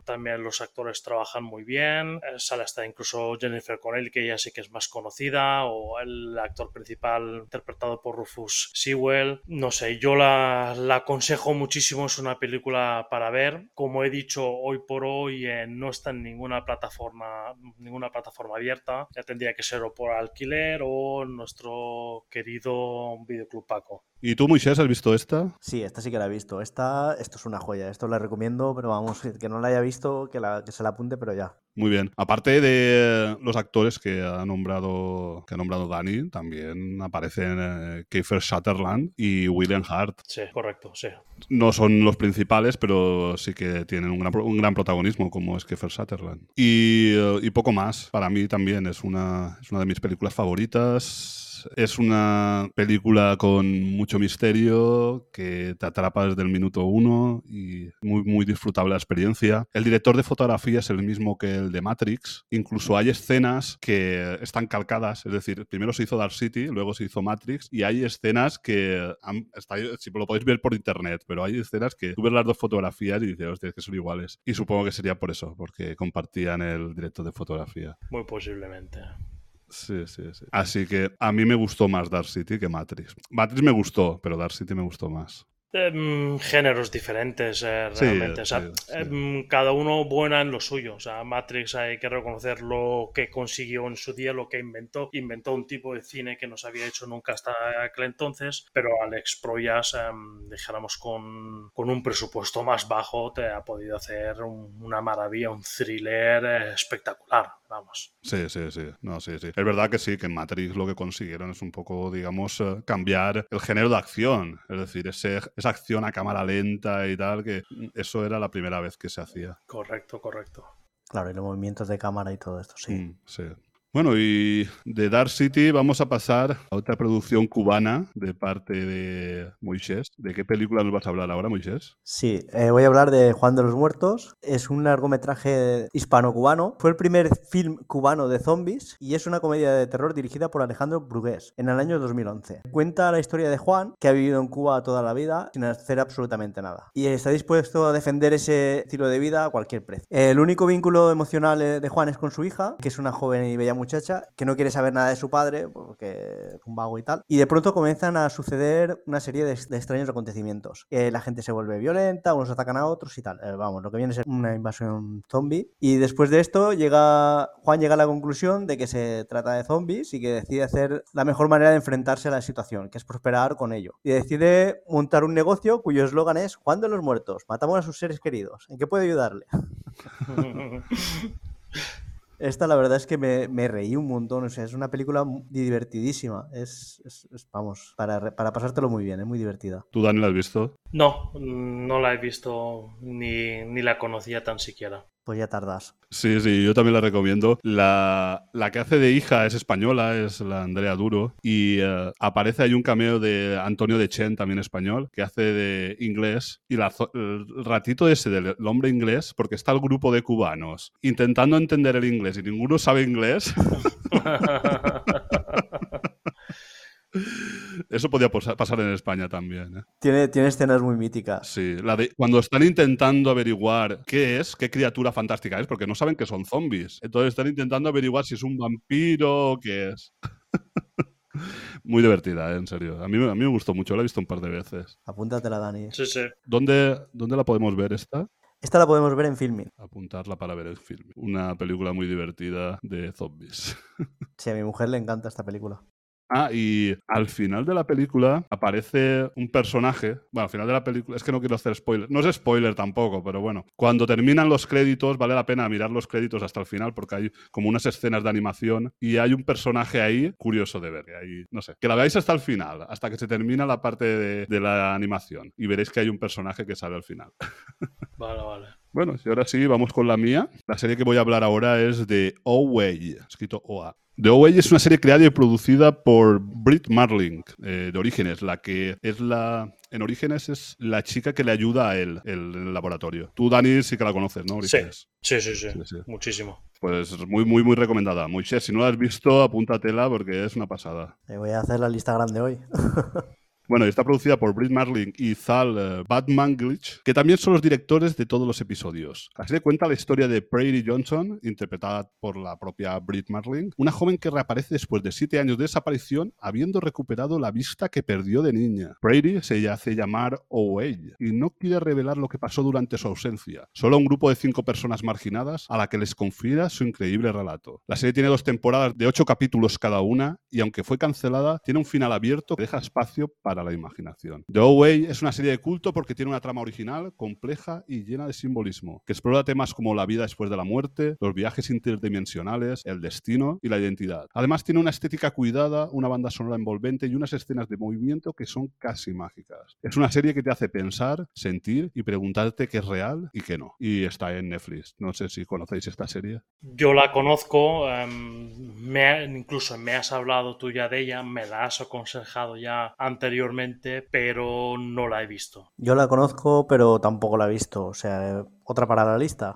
también los actores trabajan muy bien. Eh, sale hasta incluso Jennifer Connelly, que ya sí que es más conocida, o el actor principal interpretado por Rufus Sewell. No sé, yo la, la aconsejo muchísimo. Es una película para ver. Como he dicho, hoy por hoy eh, no está en ninguna plataforma, ninguna plataforma abierta. Ya tendría que ser o por alquiler o nuestro querido videoclub Paco. ¿Y tú, Moisés, has visto esta? Sí, esta sí que la he visto. Esta, esto es una joya. Esto la recomiendo, pero vamos, que no la haya visto, que, la, que se la apunte, pero ya. Muy bien. Aparte de los actores que ha nombrado, que ha nombrado Dani, también aparecen eh, Kiefer Sutherland y William Hart. Sí, correcto, sí. No son los principales, pero sí que tienen un gran, un gran protagonismo, como es Kiefer Sutherland. Y, eh, y poco más. Para mí también es una, es una de mis películas favoritas es una película con mucho misterio que te atrapa desde el minuto uno y muy, muy disfrutable la experiencia. El director de fotografía es el mismo que el de Matrix. Incluso hay escenas que están calcadas, es decir, primero se hizo Dark City, luego se hizo Matrix y hay escenas que, si lo podéis ver por internet, pero hay escenas que tú ves las dos fotografías y dices, hostia, que son iguales. Y supongo que sería por eso, porque compartían el director de fotografía. Muy posiblemente. Sí, sí, sí. Así que a mí me gustó más Dark City que Matrix. Matrix me gustó, pero Dark City me gustó más. Em, géneros diferentes eh, realmente. Em, cada uno buena en lo suyo. O sea, Matrix hay que reconocer lo que consiguió en su día, lo que inventó. Inventó un tipo de cine que no se había hecho nunca hasta aquel entonces, pero Alex Proyas, em, dijéramos, con, con, un presupuesto más bajo, te ha podido hacer una maravilla, un thriller eh, espectacular. Vamos. Sí, sí, sí. No, sí, sí. Es verdad que sí, que en Matrix lo que consiguieron es un poco, digamos, eh, cambiar el género de acción. Es decir, ese esa acción a cámara lenta y tal, que eso era la primera vez que se hacía. Correcto, correcto. Claro, y los movimientos de cámara y todo esto, sí. Mm, sí. Bueno, y de Dark City vamos a pasar a otra producción cubana de parte de Moisés. ¿De qué película nos vas a hablar ahora, Moisés? Sí, eh, voy a hablar de Juan de los Muertos. Es un largometraje hispano-cubano. Fue el primer film cubano de zombies y es una comedia de terror dirigida por Alejandro Brugués en el año 2011. Cuenta la historia de Juan, que ha vivido en Cuba toda la vida sin hacer absolutamente nada. Y está dispuesto a defender ese estilo de vida a cualquier precio. El único vínculo emocional de Juan es con su hija, que es una joven y bella muchacha que no quiere saber nada de su padre, porque es un vago y tal. Y de pronto comienzan a suceder una serie de, extraños acontecimientos. Eh, la gente se vuelve violenta, unos atacan a otros y tal. Eh, vamos, lo que viene es una invasión zombie. Y después de esto, llega Juan llega a la conclusión de que se trata de zombies y que decide hacer la mejor manera de enfrentarse a la situación, que es prosperar con ello. Y decide montar un negocio cuyo eslogan es Juan de los Muertos, matamos a sus seres queridos. ¿En qué puede ayudarle? Esta la verdad es que me, reí un montón, o sea, es una película divertidísima, es, vamos, para, para, pasártelo muy bien, es muy divertida. ¿Tú, Dani, la has visto? No, no la he visto ni, ni la conocía tan siquiera pues ya tardas. Sí, sí, yo también la recomiendo. La, que hace de hija es española, es la Andrea Duro, y eh, aparece ahí un cameo de Antonio de Chen, también español, que hace de inglés, y el ratito ese del hombre inglés, porque está el grupo de cubanos intentando entender el inglés y ninguno sabe inglés. Eso podía pasar en España también. ¿eh? Tiene, tiene escenas muy míticas. Sí, la de cuando están intentando averiguar qué es, qué criatura fantástica es, porque no saben que son zombies. Entonces están intentando averiguar si es un vampiro o qué es. Muy divertida, ¿eh? en serio. A mí, a mí me gustó mucho, la he visto un par de veces. Apúntatela, Dani. Sí, sí. ¿Dónde, ¿Dónde la podemos ver esta? Esta la podemos ver en Filmin. Apuntarla para ver el film. Una película muy divertida de zombies. Sí, a mi mujer le encanta esta película. Ah, y al final de la película aparece un personaje. Bueno, al final de la película. Es que no quiero hacer spoiler. No es spoiler tampoco, pero bueno. Cuando terminan los créditos, vale la pena mirar los créditos hasta el final porque hay como unas escenas de animación y hay un personaje ahí curioso de ver. Ahí, no sé. Que la veáis hasta el final, hasta que se termina la parte de, de la animación. Y veréis que hay un personaje que sale al final. Vale, vale. Bueno, y ahora sí, vamos con la mía. La serie que voy a hablar ahora es de Oway, escrito OA. The Oway es una serie creada y producida por Britt Marling, eh, de Orígenes, la que es la... En Orígenes es la chica que le ayuda a él en el laboratorio. Tú, Dani, sí que la conoces, ¿no? Sí, Orígenes. sí, sí, sí, Sí, sí. muchísimo. Pues muy, muy, muy recomendada. Moisés, si no la has visto, apúntatela porque es una pasada. Me voy a hacer la lista grande hoy. Bueno, y está producida por Britt Marling y Zal eh, Batmanglitch, que también son los directores de todos los episodios. La serie cuenta la historia de Prairie Johnson, interpretada por la propia Britt Marling, una joven que reaparece después de siete años de desaparición, habiendo recuperado la vista que perdió de niña. Prairie se hace llamar Owey y no quiere revelar lo que pasó durante su ausencia. Solo un grupo de cinco personas marginadas a la que les confiera su increíble relato. La serie tiene dos temporadas de ocho capítulos cada una y aunque fue cancelada, tiene un final abierto que deja espacio para la imaginación. The Away es una serie de culto porque tiene una trama original, compleja y llena de simbolismo, que explora temas como la vida después de la muerte, los viajes interdimensionales, el destino y la identidad. Además tiene una estética cuidada, una banda sonora envolvente y unas escenas de movimiento que son casi mágicas. Es una serie que te hace pensar, sentir y preguntarte qué es real y qué no. Y está en Netflix. No sé si conocéis esta serie. Yo la conozco, em, incluso me has hablado tú ya de ella, me la has aconsejado ya anteriormente, pero no la he visto. Yo la conozco, pero tampoco la he visto. O sea, otra para la lista.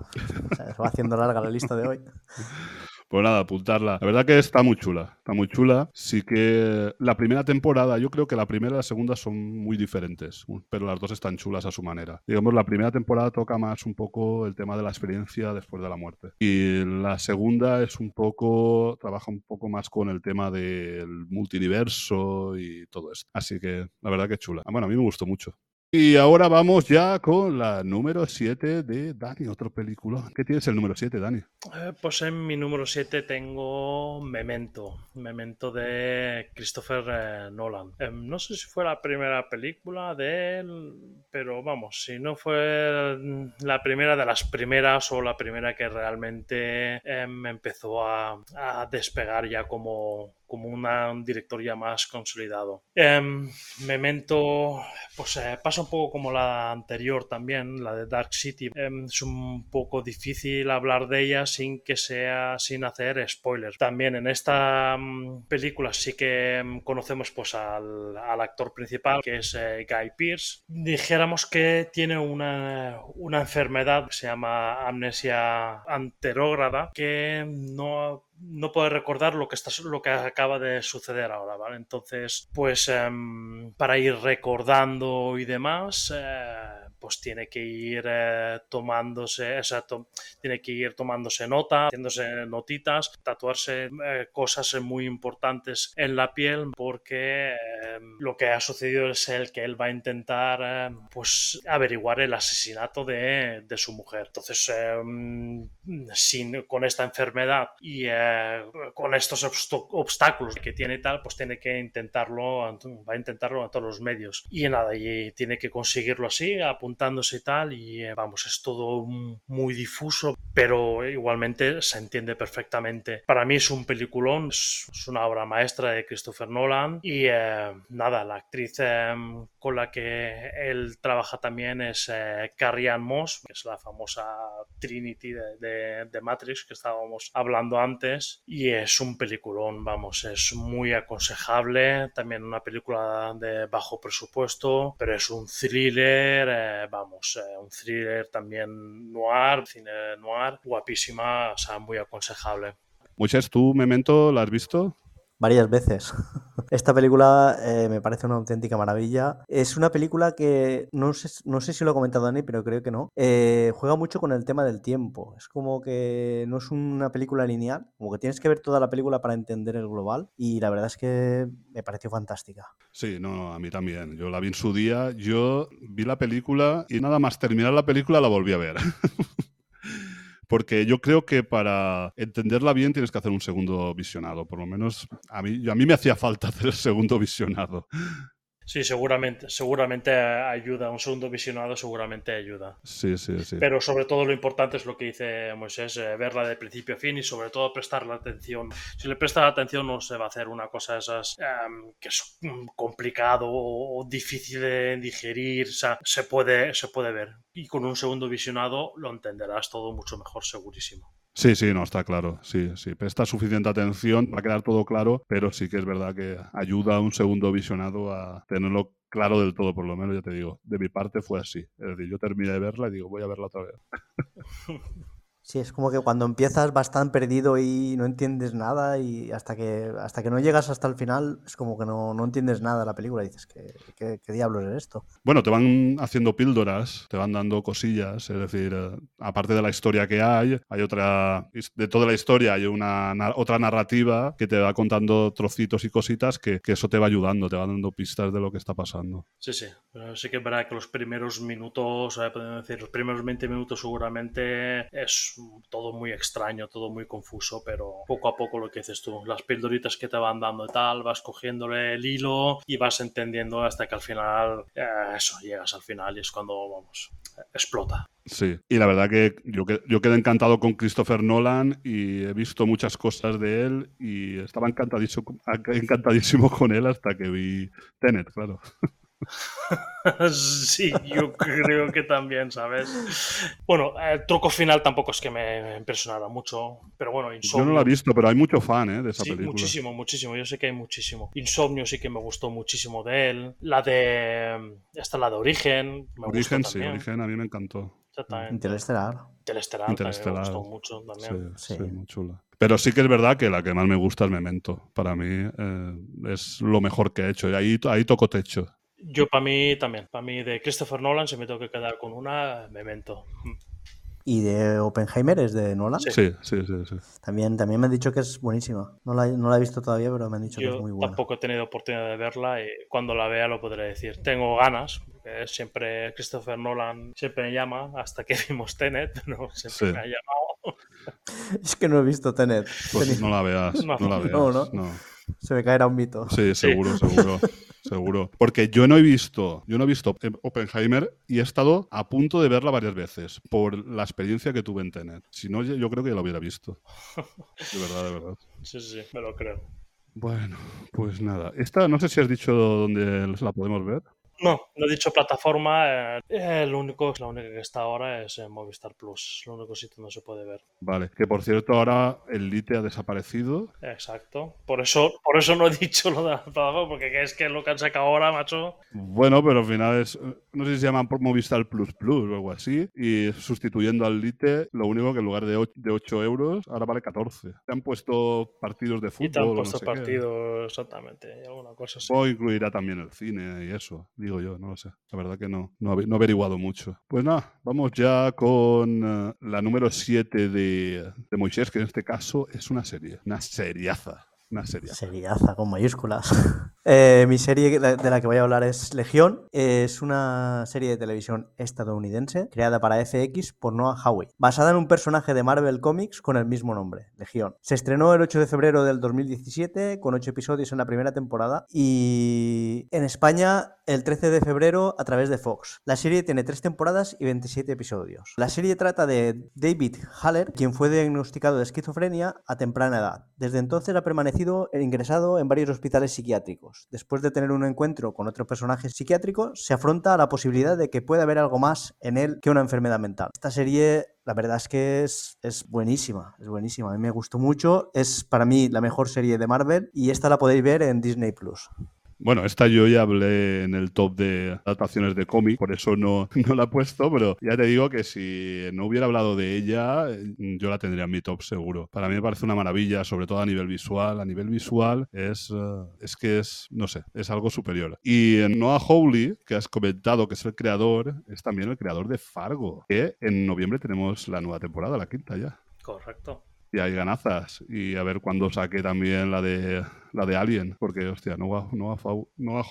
O sea, se va haciendo larga la lista de hoy. Pues nada, apuntarla. La verdad que está muy chula, está muy chula. Sí que la primera temporada, yo creo que la primera y la segunda son muy diferentes, pero las dos están chulas a su manera. Digamos, la primera temporada toca más un poco el tema de la experiencia después de la muerte. Y la segunda es un poco, trabaja un poco más con el tema del multiverso y todo esto. Así que la verdad que chula. Ah, Bueno, a mí me gustó mucho. Y ahora vamos ya con la número 7 de Dani, otro película. ¿Qué tienes el número 7, Dani? Eh, Pues en mi número 7 tengo Memento, Memento de Christopher eh, Nolan. Em, no sé si fue la primera película de él, pero vamos, si no fue mm, la primera de las primeras o la primera que realmente em, empezó a, a despegar ya como, como una- un más consolidado. Em, Memento, pues eh, pasa un poco como la anterior también, la de Dark City. Em, es un poco difícil hablar de ella sin que sea, sin hacer spoilers. También en esta mm, película sí que mm, conocemos pues al, al actor principal, que es eh, Guy Pearce. Dijéramos que tiene una, una enfermedad que se llama amnesia anterógrada, que no no puede recordar lo que, está, lo que acaba de suceder ahora, ¿vale? Entonces, pues em, para ir recordando y demás, eh, pues tiene que ir eh, tomándose, exacto, tiene que ir tomándose nota, haciéndose notitas, tatuarse eh, cosas muy importantes en la piel, porque eh, lo que ha sucedido es el que él va a intentar, eh, pues, averiguar el asesinato de, de su mujer. Entonces, em, sin, con esta enfermedad y eh, con estos obstáculos que tiene y tal, pues tiene que intentarlo, va a intentarlo a todos los medios. Y nada, y tiene que conseguirlo así, apuntándose y tal, y eh, vamos, es todo muy difuso, pero igualmente se entiende perfectamente. Para mí es un peliculón, es, una obra maestra de Christopher Nolan, y eh, nada, la actriz eh, con la que él trabaja también es eh, Carrie Ann Moss, que es la famosa Trinity de, de- de Matrix que estábamos hablando antes y es un peliculón, vamos, es muy aconsejable, también una película de bajo presupuesto, pero es un thriller, eh, vamos, eh, un thriller también noir, cine noir, guapísima, o sea, muy aconsejable. Moisés, ¿tú Memento la has visto? Varias veces. Esta película eh, me parece una auténtica maravilla. Es una película que no sé, no sé si lo ha comentado Dani, pero creo que no. Eh, juega mucho con el tema del tiempo. Es como que no es una película lineal, como que tienes que ver toda la película para entender el global. Y la verdad es que me pareció fantástica. Sí, no, a mí también. Yo la vi en su día. Yo vi la película y nada más terminar la película la volví a ver. porque yo creo que para entenderla bien tienes que hacer un segundo visionado. Por lo menos a mí, a mí me hacía falta hacer el segundo visionado. Sí, seguramente, seguramente ayuda, un segundo visionado seguramente ayuda. Sí, sí, sí. Pero sobre todo lo importante es lo que dice Moisés, eh, verla de principio a fin y sobre todo prestarle atención. Si le presta atención no se va a hacer una cosa de esas em, que es mm, complicado o, difícil de digerir, o sea, se puede, se puede ver. Y con un segundo visionado lo entenderás todo mucho mejor, segurísimo. Sí, sí, no, está claro. Sí, sí. Presta suficiente atención, va a quedar todo claro, pero sí que es verdad que ayuda a un segundo visionado a tenerlo claro del todo, por lo menos, ya te digo. De mi parte fue así. Es decir, yo terminé de verla y digo, voy a verla otra vez. Sí, es como que cuando empiezas vas tan perdido y no entiendes nada y hasta que, hasta que no llegas hasta el final es como que no, no entiendes nada de la película. Y dices, ¿qué, qué, diablos es esto? Bueno, te van haciendo píldoras, te van dando cosillas, es decir, eh, aparte de la historia que hay, hay otra, de toda la historia hay una otra narrativa que te va contando trocitos y cositas que, que eso te va ayudando, te va dando pistas de lo que está pasando. Sí, sí, pero sí que es verdad que los primeros minutos, podemos decir, los primeros 20 minutos seguramente es todo muy extraño, todo muy confuso, pero poco a poco lo que dices tú, las pildoritas que te van dando y tal, vas cogiéndole el hilo y vas entendiendo hasta que al final, eh, eso, llegas al final y es cuando, vamos, explota. Sí, y la verdad que yo, yo quedé encantado con Christopher Nolan y he visto muchas cosas de él y estaba encantadísimo, encantadísimo con él hasta que vi Tenet, claro. sí, yo creo que también, ¿sabes? Bueno, el truco final tampoco es que me impresionara mucho, pero bueno, Insomnio... Yo no lo he visto, pero hay mucho fan ¿eh? de esa película. Muchísimo, muchísimo, yo sé que hay muchísimo. Insomnio sí que me gustó muchísimo de él. La de... Esta, la de Origen. Me Origen, sí, Origen a mí me encantó. Exactamente. Interestelar. Interestelar, Interestelar. me gustó mucho también. Sí, sí. muy chula. Pero sí que es verdad que la que más me gusta es Memento. Para mí eh, es lo mejor que he hecho. Y ahí, ahí toco techo. Yo para mí también, para mí de Christopher Nolan, se me tengo que quedar con una, Memento. ¿Y de Oppenheimer es de Nolan? Sí, sí, sí. sí, También, también me han dicho que es buenísima. No la, no la he visto todavía, pero me han dicho que es muy buena. Tampoco he tenido oportunidad de verla y cuando la vea lo podré decir. Tengo ganas, porque siempre Christopher Nolan siempre me llama, hasta que vimos Tenet, no siempre me ha llamado. Es que no he visto Tenet. Pues no la veas, no, la veas. No, ¿no? no. Se me caerá un mito. Sí, seguro, seguro. Seguro. Porque yo no he visto, yo no he visto Oppenheimer y he estado a punto de verla varias veces por la experiencia que tuve en Tenet. Si no, yo creo que ya lo hubiera visto. De verdad, de verdad. Sí, sí, me lo creo. Bueno, pues nada. Esta, no sé si has dicho dónde la podemos ver. No, no he dicho plataforma. Eh, lo único, la única que está ahora es en Movistar Plus. Lo único sitio donde se puede ver. Vale, que por cierto ahora el Lite ha desaparecido. Exacto. Por eso, por eso no he dicho lo de la plataforma, porque es que lo que han sacado ahora, macho. Bueno, pero al final es. No sé si se llaman Movistar Plus Plus o algo así. Y sustituyendo al Lite, lo único que en lugar de 8, de 8 euros, ahora vale 14. Te han puesto partidos de fútbol. Y te han puesto partidos, exactamente. Y alguna cosa así. O incluirá también el cine y eso digo yo, no lo sé. La verdad que no, no, he averiguado mucho. Pues nada, vamos ya con eh, la número 7 de, de Moisés, que en este caso es una serie, una seriaza. Una seriaza. Seriaza, con mayúsculas. Eh, mi serie de la que voy a hablar es Legión. Es una serie de televisión estadounidense creada para FX por Noah Hawley, basada en un personaje de Marvel Comics con el mismo nombre, Legión. Se estrenó el 8 de febrero del 2017 con 8 episodios en la primera temporada y en España el 13 de febrero a través de Fox. La serie tiene 3 temporadas y 27 episodios. La serie trata de David Haller, quien fue diagnosticado de esquizofrenia a temprana edad. Desde entonces ha permanecido ingresado en varios hospitales psiquiátricos. Después de tener un encuentro con otro personaje psiquiátrico, se afronta a la posibilidad de que pueda haber algo más en él que una enfermedad mental. Esta serie la verdad es que es, es, buenísima, es buenísima. A mí me gustó mucho. Es para mí la mejor serie de Marvel y esta la podéis ver en Disney Plus. Bueno, esta yo ya hablé en el top de adaptaciones de cómic, por eso no, no la he puesto, pero ya te digo que si no hubiera hablado de ella, yo la tendría en mi top seguro. Para mí me parece una maravilla, sobre todo a nivel visual. A nivel visual es, eh, es que es, no sé, es algo superior. Y Noah Hawley, que has comentado que es el creador, es también el creador de Fargo, que en noviembre tenemos la nueva temporada, la quinta ya. Correcto y hay ganazas. Y a ver cuándo saque también la de la de Alien, porque hostia, no va, no va,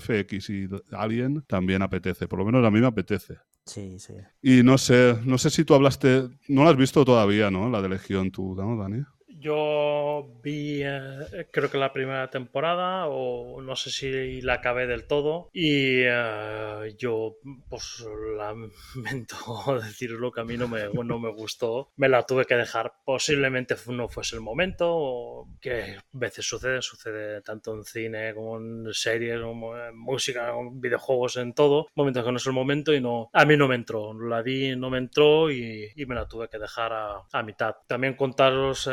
FX y Alien también apetece, por lo menos a mí me apetece. Sí, sí. Y no sé, no sé si tú hablaste, no la has visto todavía, ¿no? La de Legión tú, ¿no, Dani? Yo vi, eh, creo que la primera temporada, o no sé si la acabé del todo, y eh, yo, pues lamento decirlo que a mí no me, no me gustó. Me la tuve que dejar. Posiblemente no fuese el momento, que a veces sucede, sucede tanto en cine como en series, como en música, en videojuegos, en todo. Momentos que no es el momento y no, a mí no me entró. La vi, no me entró y, me la tuve que dejar a, a mitad. También contaros.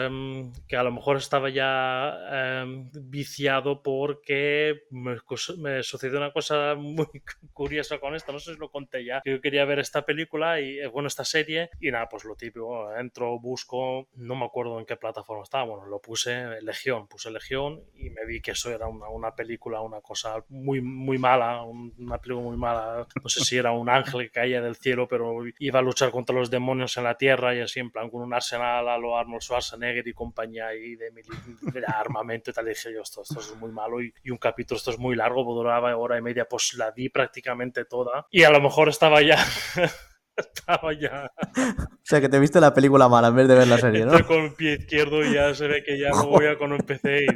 Que a lo mejor estaba ya em, viciado porque me, sucedió una cosa muy curiosa con esto, no sé si lo conté ya, yo quería ver esta película y, eh, bueno, esta serie y nada, pues lo típico, entro, busco, no me acuerdo en qué plataforma estaba, bueno, lo puse Legión, puse Legión y me vi que eso era una, una película, una cosa muy, muy mala, una película muy mala, no sé si era un ángel que caía del cielo, pero iba a luchar contra los demonios en la tierra y así en plan con un arsenal a lo Arnold Schwarzenegger y con compañía ahí de, de armamento y tal. Y dije yo, esto, esto es muy malo y, un capítulo, esto es muy largo, pues duraba hora y media, pues la di prácticamente toda. Y a lo mejor estaba ya... estaba ya... O sea, que te viste la película mala en vez de ver la serie, ¿no? con el pie izquierdo y ya se ve que ya no voy a cuando empecé y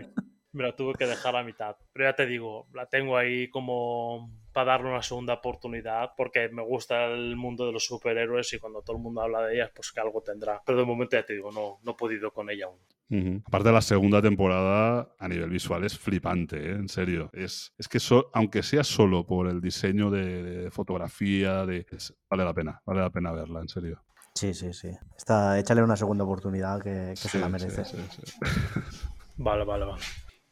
me la tuve que dejar a mitad. Pero ya te digo, la tengo ahí como para darle una segunda oportunidad porque me gusta el mundo de los superhéroes y cuando todo el mundo habla de ellas, pues que algo tendrá. Pero de momento ya te digo, no, no he podido con ella aún. Aparte de la segunda temporada, a nivel visual es flipante, ¿eh? en serio. Es, es que aunque sea solo por el diseño de, fotografía, de, vale la pena, vale la pena verla, en serio. Sí, sí, sí. Está, échale una segunda oportunidad que, se la merece. vale, vale, vale.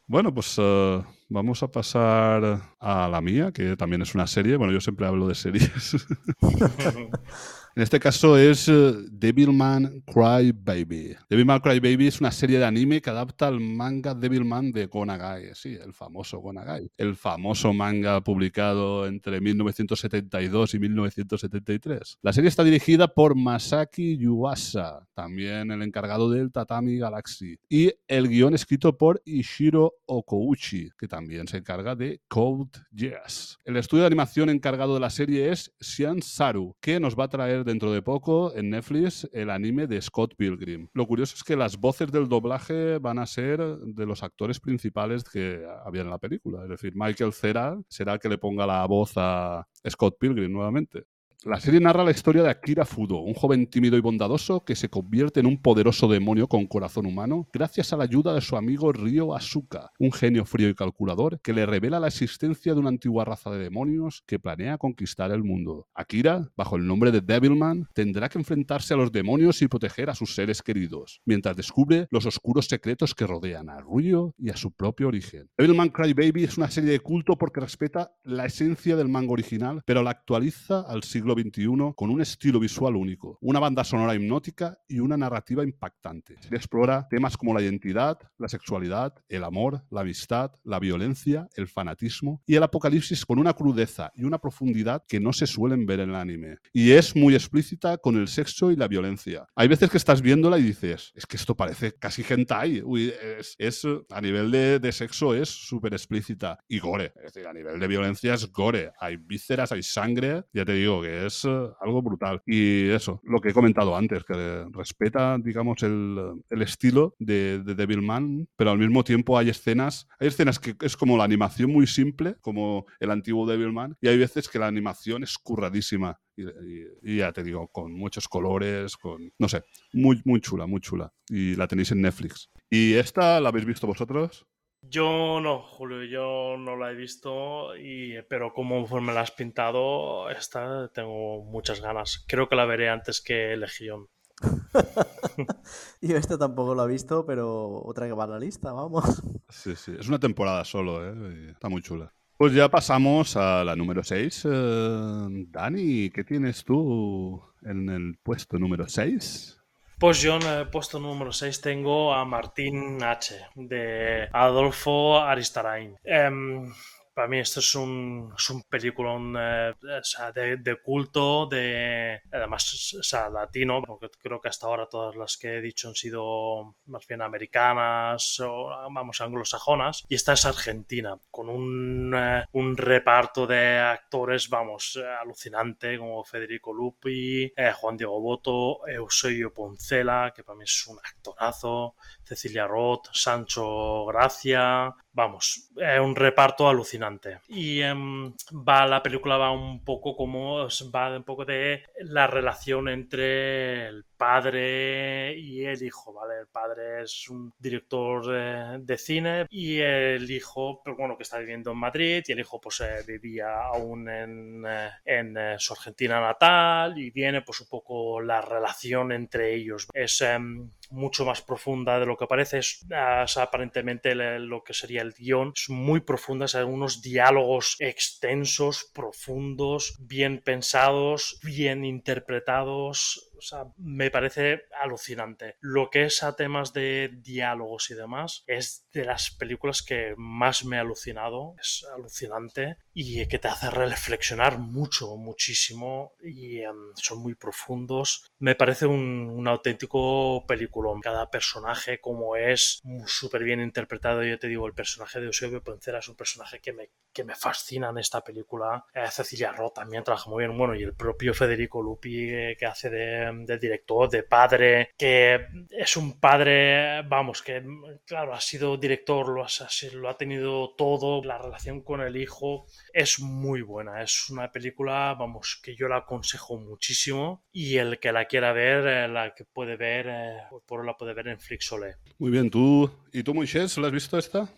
Bueno, pues uh, vamos a pasar a la mía, que también es una serie. Bueno, yo siempre hablo de series. En este caso es eh, Devilman Cry Baby. Devilman Cry Baby es una serie de anime que adapta al manga Devilman de Gonagai, sí, el famoso Gonagai. El famoso manga publicado entre 1972 y 1973. La serie está dirigida por Masaki Yuasa, también el encargado del Tatami Galaxy, y el guion escrito por Ishiro Okouchi, que también se encarga de Code Geass. El estudio de animación encargado de la serie es Xian Saru, que nos va a traer dentro de poco en Netflix el anime de Scott Pilgrim. Lo curioso es que las voces del doblaje van a ser de los actores principales que había en la película. Es decir, Michael Cera será el que le ponga la voz a Scott Pilgrim nuevamente. La serie narra la historia de Akira Fudo, un joven tímido y bondadoso que se convierte en un poderoso demonio con corazón humano gracias a la ayuda de su amigo Ryo Asuka, un genio frío y calculador que le revela la existencia de una antigua raza de demonios que planea conquistar el mundo. Akira, bajo el nombre de Devilman, tendrá que enfrentarse a los demonios y proteger a sus seres queridos, mientras descubre los oscuros secretos que rodean a Ryo y a su propio origen. Devilman Crybaby es una serie de culto porque respeta la esencia del manga original, pero la actualiza al siglo XXI con un estilo visual único, una banda sonora hipnótica y una narrativa impactante. Se explora temas como la identidad, la sexualidad, el amor, la amistad, la violencia, el fanatismo y el apocalipsis con una crudeza y una profundidad que no se suelen ver en el anime. Y es muy explícita con el sexo y la violencia. Hay veces que estás viéndola y dices, es que esto parece casi hentai. Uy, es, a nivel de, de sexo es súper explícita. Y gore, es decir, a nivel de violencia es gore. Hay vísceras, hay sangre. Ya te digo que es eh, algo brutal. Y eso, lo que he comentado antes, que respeta, digamos, el, estilo de, de Devilman, pero al mismo tiempo hay escenas, hay escenas que es como la animación muy simple, como el antiguo Devilman, y hay veces que la animación es curradísima. Y, ya te digo, con muchos colores, con, no sé, muy, muy chula, muy chula. Y la tenéis en Netflix. ¿Y esta la habéis visto vosotros? Yo no, Julio, yo no la he visto, y, pero como me la has pintado, esta tengo muchas ganas. Creo que la veré antes que Legión. Yo esto tampoco lo he visto, pero otra que va a la lista, vamos. Sí, sí. Es una temporada solo, ¿eh? Está muy chula. Pues ya pasamos a la número 6. Eh, Dani, ¿qué tienes tú en el puesto número 6? Pues yo en el puesto número 6 tengo a Martín H. de Adolfo Aristarain. Em, para mí esto es un, es un peliculón eh, de, culto, de además latino, porque creo que hasta ahora todas las que he dicho han sido más bien americanas o vamos anglosajonas. Y esta es argentina con un, eh, un reparto de actores vamos alucinante como Federico Lupi, eh, Juan Diego Boto, Eusebio Poncela que para mí es un actorazo, Cecilia Roth, Sancho Gracia, vamos, es un reparto alucinante. Y em, va, la película va un poco como, va un poco de la relación entre el padre y el hijo, ¿vale? El padre es un director de, cine y el hijo, pero pues bueno, que está viviendo en Madrid y el hijo pues eh, vivía aún en, eh, en eh, su Argentina natal y viene pues un poco la relación entre ellos. Es em, mucho más profunda de lo que parece, es, aparentemente lo que sería el guion, es muy profunda, hay unos diálogos extensos, profundos, bien pensados, bien interpretados, sea, me parece alucinante. Lo que es a temas de diálogos y demás es de las películas que más me ha alucinado. Es alucinante y que te hace reflexionar mucho, muchísimo y em, son muy profundos. Me parece un, auténtico película. Cada personaje como es súper bien interpretado. Yo te digo, el personaje de Eusebio Pencera es un personaje que me, que me fascina en esta película. Eh, Cecilia Roth también trabaja muy bien. Bueno, y el propio Federico Lupi eh, que hace de de director, de padre, que es un padre, vamos, que claro, ha sido director, lo ha, lo ha tenido todo, la relación con el hijo es muy buena, es una película, vamos, que yo la aconsejo muchísimo y el que la quiera ver, eh, la que puede ver, eh, por la puede ver en Flixolé. Muy bien, ¿tú y tú, Moisés, la has visto esta?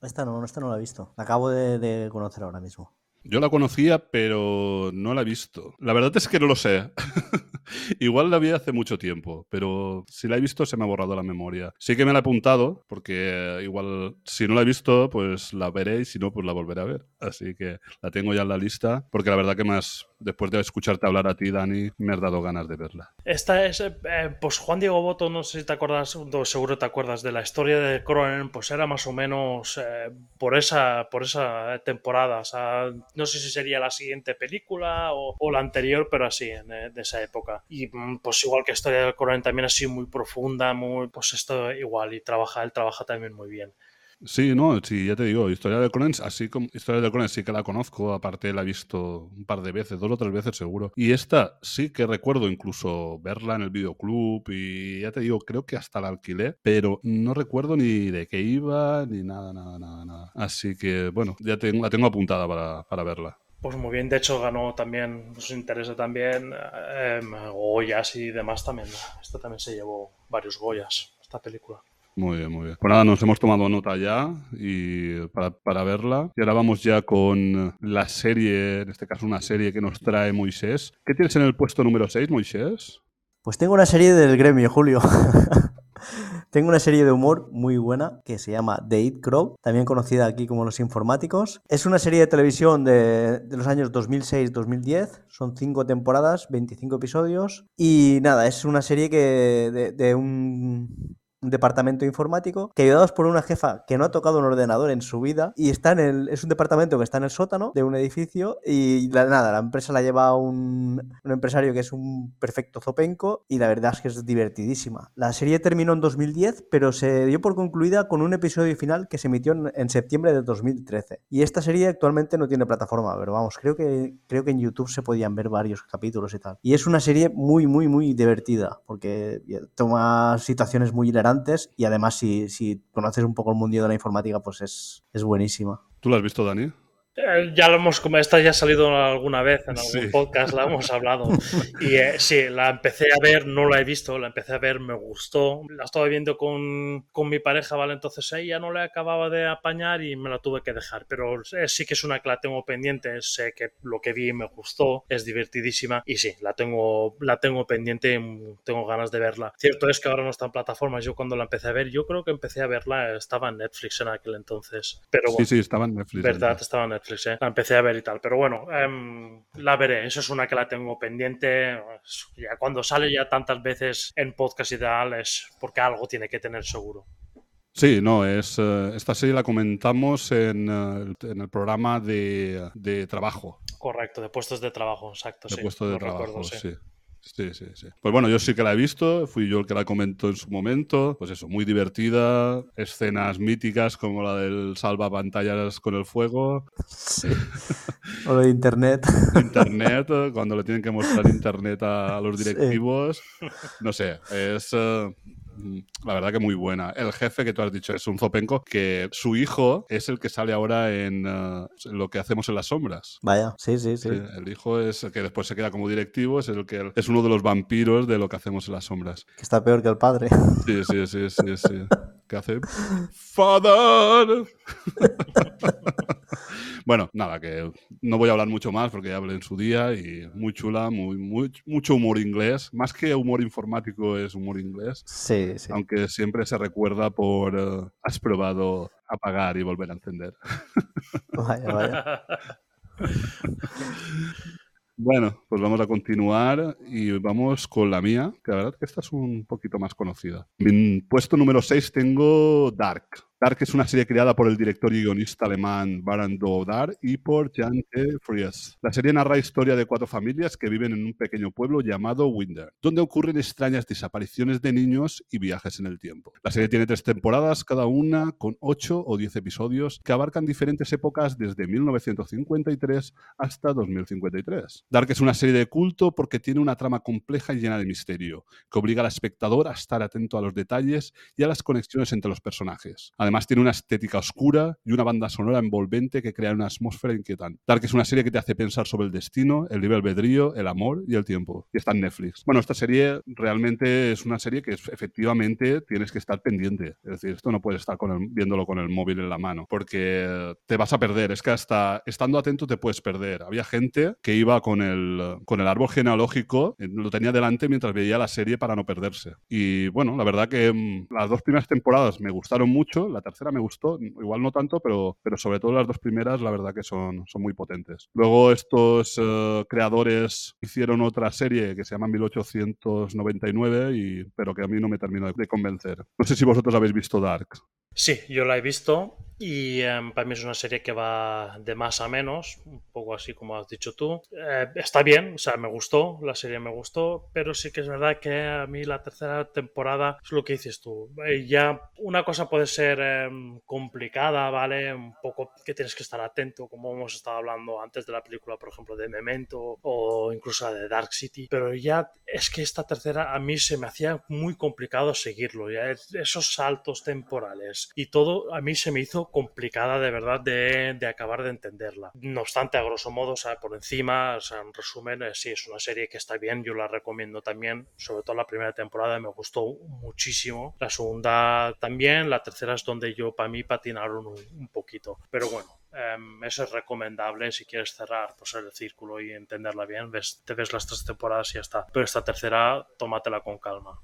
Esta no, esta no la he visto. La acabo de conocer ahora mismo. Yo la conocía, pero no la he visto. La verdad es que no lo sé. Igual la vi hace mucho tiempo, pero si la he visto se me ha borrado la memoria. Sí que me la he apuntado, porque igual si no la he visto, pues la veré y si no, pues la volveré a ver. Así que la tengo ya en la lista, porque la verdad que más, después de escucharte hablar a ti, Dani, me has dado ganas de verla. Esta es, eh, pues Juan Diego Boto, no sé si te acuerdas, seguro te acuerdas de la historia de Cronen, pues era más o menos eh, por, esa, por esa temporada. O sea, no sé si sería la siguiente película o, la anterior, pero así, de esa época. Y mm, pues igual que Historia del Coronel también ha sido muy profunda, muy, pues esto igual, y trabaja, él trabaja también muy bien. Sí, no, sí, ya te digo, Historia del Conan, así como Historia del Conan sí que la conozco, aparte la he visto un par de veces, dos o tres veces seguro. Y esta sí que recuerdo incluso verla en el videoclub y ya te digo, creo que hasta la alquilé, pero no recuerdo ni de qué iba, ni nada, nada, nada, nada. Así que bueno, ya tengo, la tengo apuntada para, para verla. Pues muy bien, de hecho ganó también, nos interesa también eh, Goyas y demás también. Esta también se llevó varios Goyas, esta película. Muy bien, muy bien. Pues nada, nos hemos tomado nota ya y para, verla. Y ahora vamos ya con la serie, en este caso una serie que nos trae Moisés. ¿Qué tienes en el puesto número 6, Moisés? Pues tengo una serie del gremio, Julio. tengo una serie de humor muy buena que se llama The It Crow, también conocida aquí como Los Informáticos. Es una serie de televisión de, los años 2006-2010. Son cinco temporadas, 25 episodios. Y nada, es una serie que de un departamento informático que ayudados por una jefa que no ha tocado un ordenador en su vida y está en el, es un departamento que está en el sótano de un edificio y la, nada, la empresa la lleva un, un empresario que es un perfecto zopenco y la verdad es que es divertidísima. La serie terminó en 2010 pero se dio por concluida con un episodio final que se emitió en, septiembre de 2013 y esta serie actualmente no tiene plataforma pero vamos, creo que, creo que en YouTube se podían ver varios capítulos y tal. Y es una serie muy muy muy divertida porque toma situaciones muy hilarantes y además si, si, conoces un poco el mundo de la informática, pues es, es buenísima. ¿Tú la has visto, Dani? Eh, ya lo hemos, como esta ya ha salido alguna vez en algún Sí. podcast, la hemos hablado. Y eh, sí, la empecé a ver, no la he visto, la empecé a ver, me gustó. La estaba viendo con, con mi pareja, ¿vale? Entonces ella no la acababa de apañar y me la tuve que dejar. Pero eh, sí que es una que la tengo pendiente, sé que lo que vi me gustó, es divertidísima y sí, la tengo, la tengo pendiente, y tengo ganas de verla. Cierto es que ahora no está en plataformas, yo cuando la empecé a ver, yo creo que empecé a verla, estaba en Netflix en aquel entonces. Pero bueno, Sí, sí, estaba en Netflix. verdad, estaba en Netflix, ¿eh? La empecé a ver y tal. Pero bueno, em, la veré. Eso es una que la tengo pendiente. Ya cuando sale ya tantas veces en podcast y tal, es porque algo tiene que tener seguro. Sí, no, es eh, esta serie la comentamos en, eh, el- en el programa de, de trabajo, Correcto, de puestos de trabajo, exacto. de sí, puesto de trabajo, recuerdo, sí. sí. Sí, sí, sí. Pues bueno, yo sí que la he visto, fui yo el que la comentó en su momento. Pues eso, muy divertida, escenas míticas como la del salva pantallas con el fuego, Sí. O lo de internet. internet, cuando le tienen que mostrar internet a, los Sí. directivos. No sé, es mm, la verdad que muy buena. El jefe que tú has dicho es un zopenco que su hijo es el que sale ahora en eh, lo que hacemos en las sombras. Vaya, sí, sí, sí. Sí, el hijo es el que después se queda como directivo, es el que es uno de los vampiros de lo que hacemos en las sombras. Que está peor que el padre. Sí, sí, sí, sí, sí. ¿Qué hace? ¡Father! bueno, nada, que no voy a hablar mucho más porque ya hablé en su día y muy chula, muy, muy, mucho humor inglés. Más que humor informático es humor inglés, Sí, sí. aunque siempre se recuerda por eh, has probado apagar y volver a encender. Vaya, vaya. Bueno, pues vamos a continuar y vamos con la mía, que la verdad que esta es un poquito más conocida. En puesto número 6 tengo Dark. Dark es una serie creada por el director y guionista alemán Baran Dodar y por Jan T. Fries. La serie narra la historia de cuatro familias que viven en un pequeño pueblo llamado Winder, donde ocurren extrañas desapariciones de niños y viajes en el tiempo. La serie tiene tres temporadas, cada una con ocho o diez episodios que abarcan diferentes épocas desde 1953 hasta 2053. Dark es una serie de culto porque tiene una trama compleja y llena de misterio, que obliga al espectador a estar atento a los detalles y a las conexiones entre los personajes. Tiene una estética oscura y una banda sonora envolvente que crea una atmósfera inquietante. Dark es una serie que te hace pensar sobre el destino, el libre albedrío, el amor y el tiempo. Y está en Netflix. Bueno, esta serie realmente es una serie que efectivamente tienes que estar pendiente. Es decir, esto no puedes estar con el- viéndolo con el móvil en la mano porque te vas a perder. Es que hasta estando atento te puedes perder. Había gente que iba con el, con el árbol genealógico, eh, lo tenía delante mientras veía la serie para no perderse. Y bueno, la verdad que mm, las dos primeras temporadas me gustaron mucho, la tercera me gustó, igual no tanto, pero, pero sobre todo las dos primeras la verdad que son, son muy potentes. Luego estos eh, creadores hicieron otra serie que se llama 1899, y, pero que a mí no me terminó de, de convencer. No sé si vosotros habéis visto Dark. Sí, yo la he visto y em, para mí es una serie que va de más a menos, un poco así como has dicho tú. Eh, está bien, o sea, me gustó, la serie me gustó, pero sí que es verdad que a mí la tercera temporada es lo que dices tú. Eh, ya una cosa puede ser em, complicada, ¿vale? Un poco que tienes que estar atento, como hemos estado hablando antes de la película, por ejemplo, de Memento o incluso de Dark City, pero ya es que esta tercera a mí se me hacía muy complicado seguirlo, ya es- esos saltos temporales y todo a mí se me hizo complicada de verdad de, acabar de entenderla. No obstante, a grosso modo, o sea, por encima, o sea, en resumen, eh, sí, es una serie que está bien, yo la recomiendo también, sobre todo la primera temporada me gustó muchísimo, la segunda también, la tercera es donde yo, para mí, patinaron un, un poquito, pero bueno. em, eso es recomendable si quieres cerrar pues, el círculo y entenderla bien. Te ves las tres temporadas y ya está. Pero esta tercera, tómatela con calma.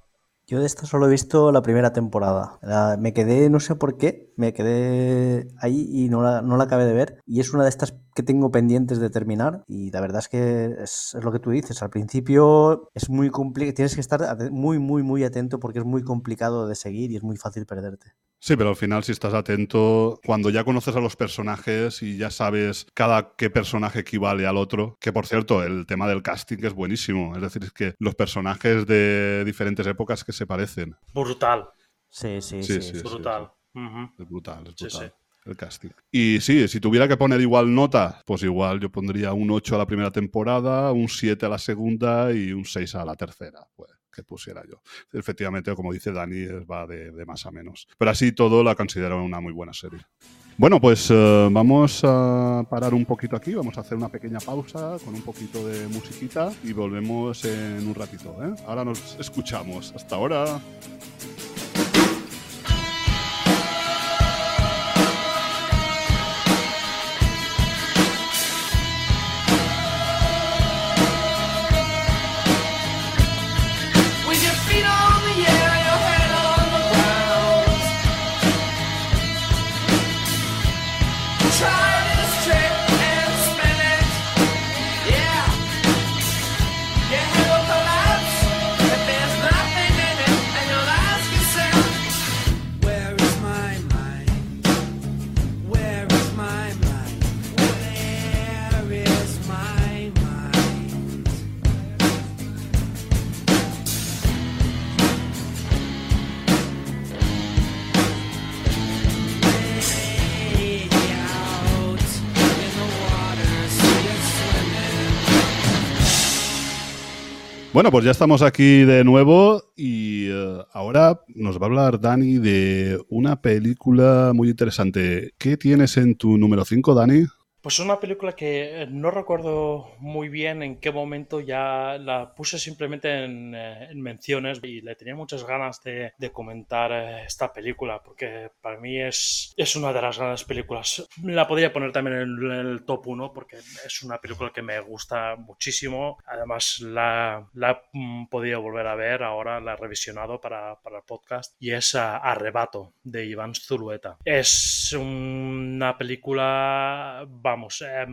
Yo de esta solo he visto la primera temporada. La- me quedé, no sé por qué, me quedé ahí y no la, no la acabé de ver. Y es una de estas que tengo pendientes de terminar. Y la verdad es que es, es lo que tú dices. Al principio es muy complicado, tienes que estar muy, muy, muy atento porque es muy complicado de seguir y es muy fácil perderte. Sí, pero al final si estás atento, cuando ya conoces a los personajes y ya sabes cada qué personaje equivale al otro, que por cierto, el tema del casting es buenísimo, es decir, es que los personajes de diferentes épocas que se parecen, Brutal, Sí, sí, Sí, sí. sí, sí. brutal. Es brutal, es Sí, brutal. sí. El casting. Y sí, si tuviera que poner igual nota, pues igual yo pondría un 8 a la primera temporada, un 7 a la segunda y un 6 a la tercera. Pues, que pusiera yo. Efectivamente, como dice Dani, va de, de más a menos. Pero así todo la considero una muy buena serie. Bueno, pues uh, vamos a parar un poquito aquí, vamos a hacer una pequeña pausa con un poquito de musiquita y volvemos en un ratito. ¿eh? Ahora nos escuchamos. Hasta ahora. Bueno, pues ya estamos aquí de nuevo y uh, ahora nos va a hablar Dani de una película muy interesante. ¿Qué tienes en tu número 5, Dani? Pues una película que no recuerdo muy bien en qué momento ya la puse simplemente en, eh, en menciones y le tenía muchas ganas de, de, comentar eh, esta película porque para mí es, es una de las grandes películas. La podría poner también en el top 1 porque es una película que me gusta muchísimo. Además la, la he podido volver a ver, ahora la he revisionado para, para el podcast y es Arrebato de Iván Zulueta. Es una película vamos, eh,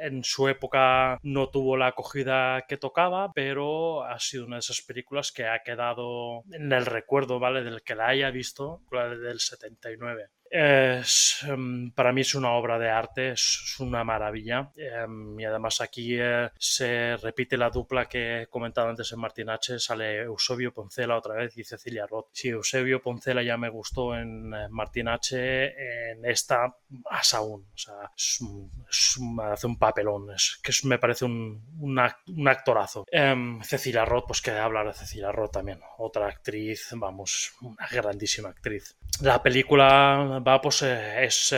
en su época no tuvo la acogida que tocaba, pero ha sido una de esas películas que ha quedado en el recuerdo, ¿vale? Del que la haya visto, la del 79. Es, um, para mí es una obra de arte, es una maravilla. Um, y además aquí uh, se repite la dupla que he comentado antes en Martin H. Sale Eusebio Poncela otra vez y Cecilia Roth. Si Eusebio Poncela ya me gustó en uh, Martin H., en esta más aún. O sea, hace un papelón. Es, que me parece un, un, un actorazo. Um, Cecilia Roth, pues que hablar de Cecilia Roth también. Otra actriz, vamos, una grandísima actriz. La película va, pues es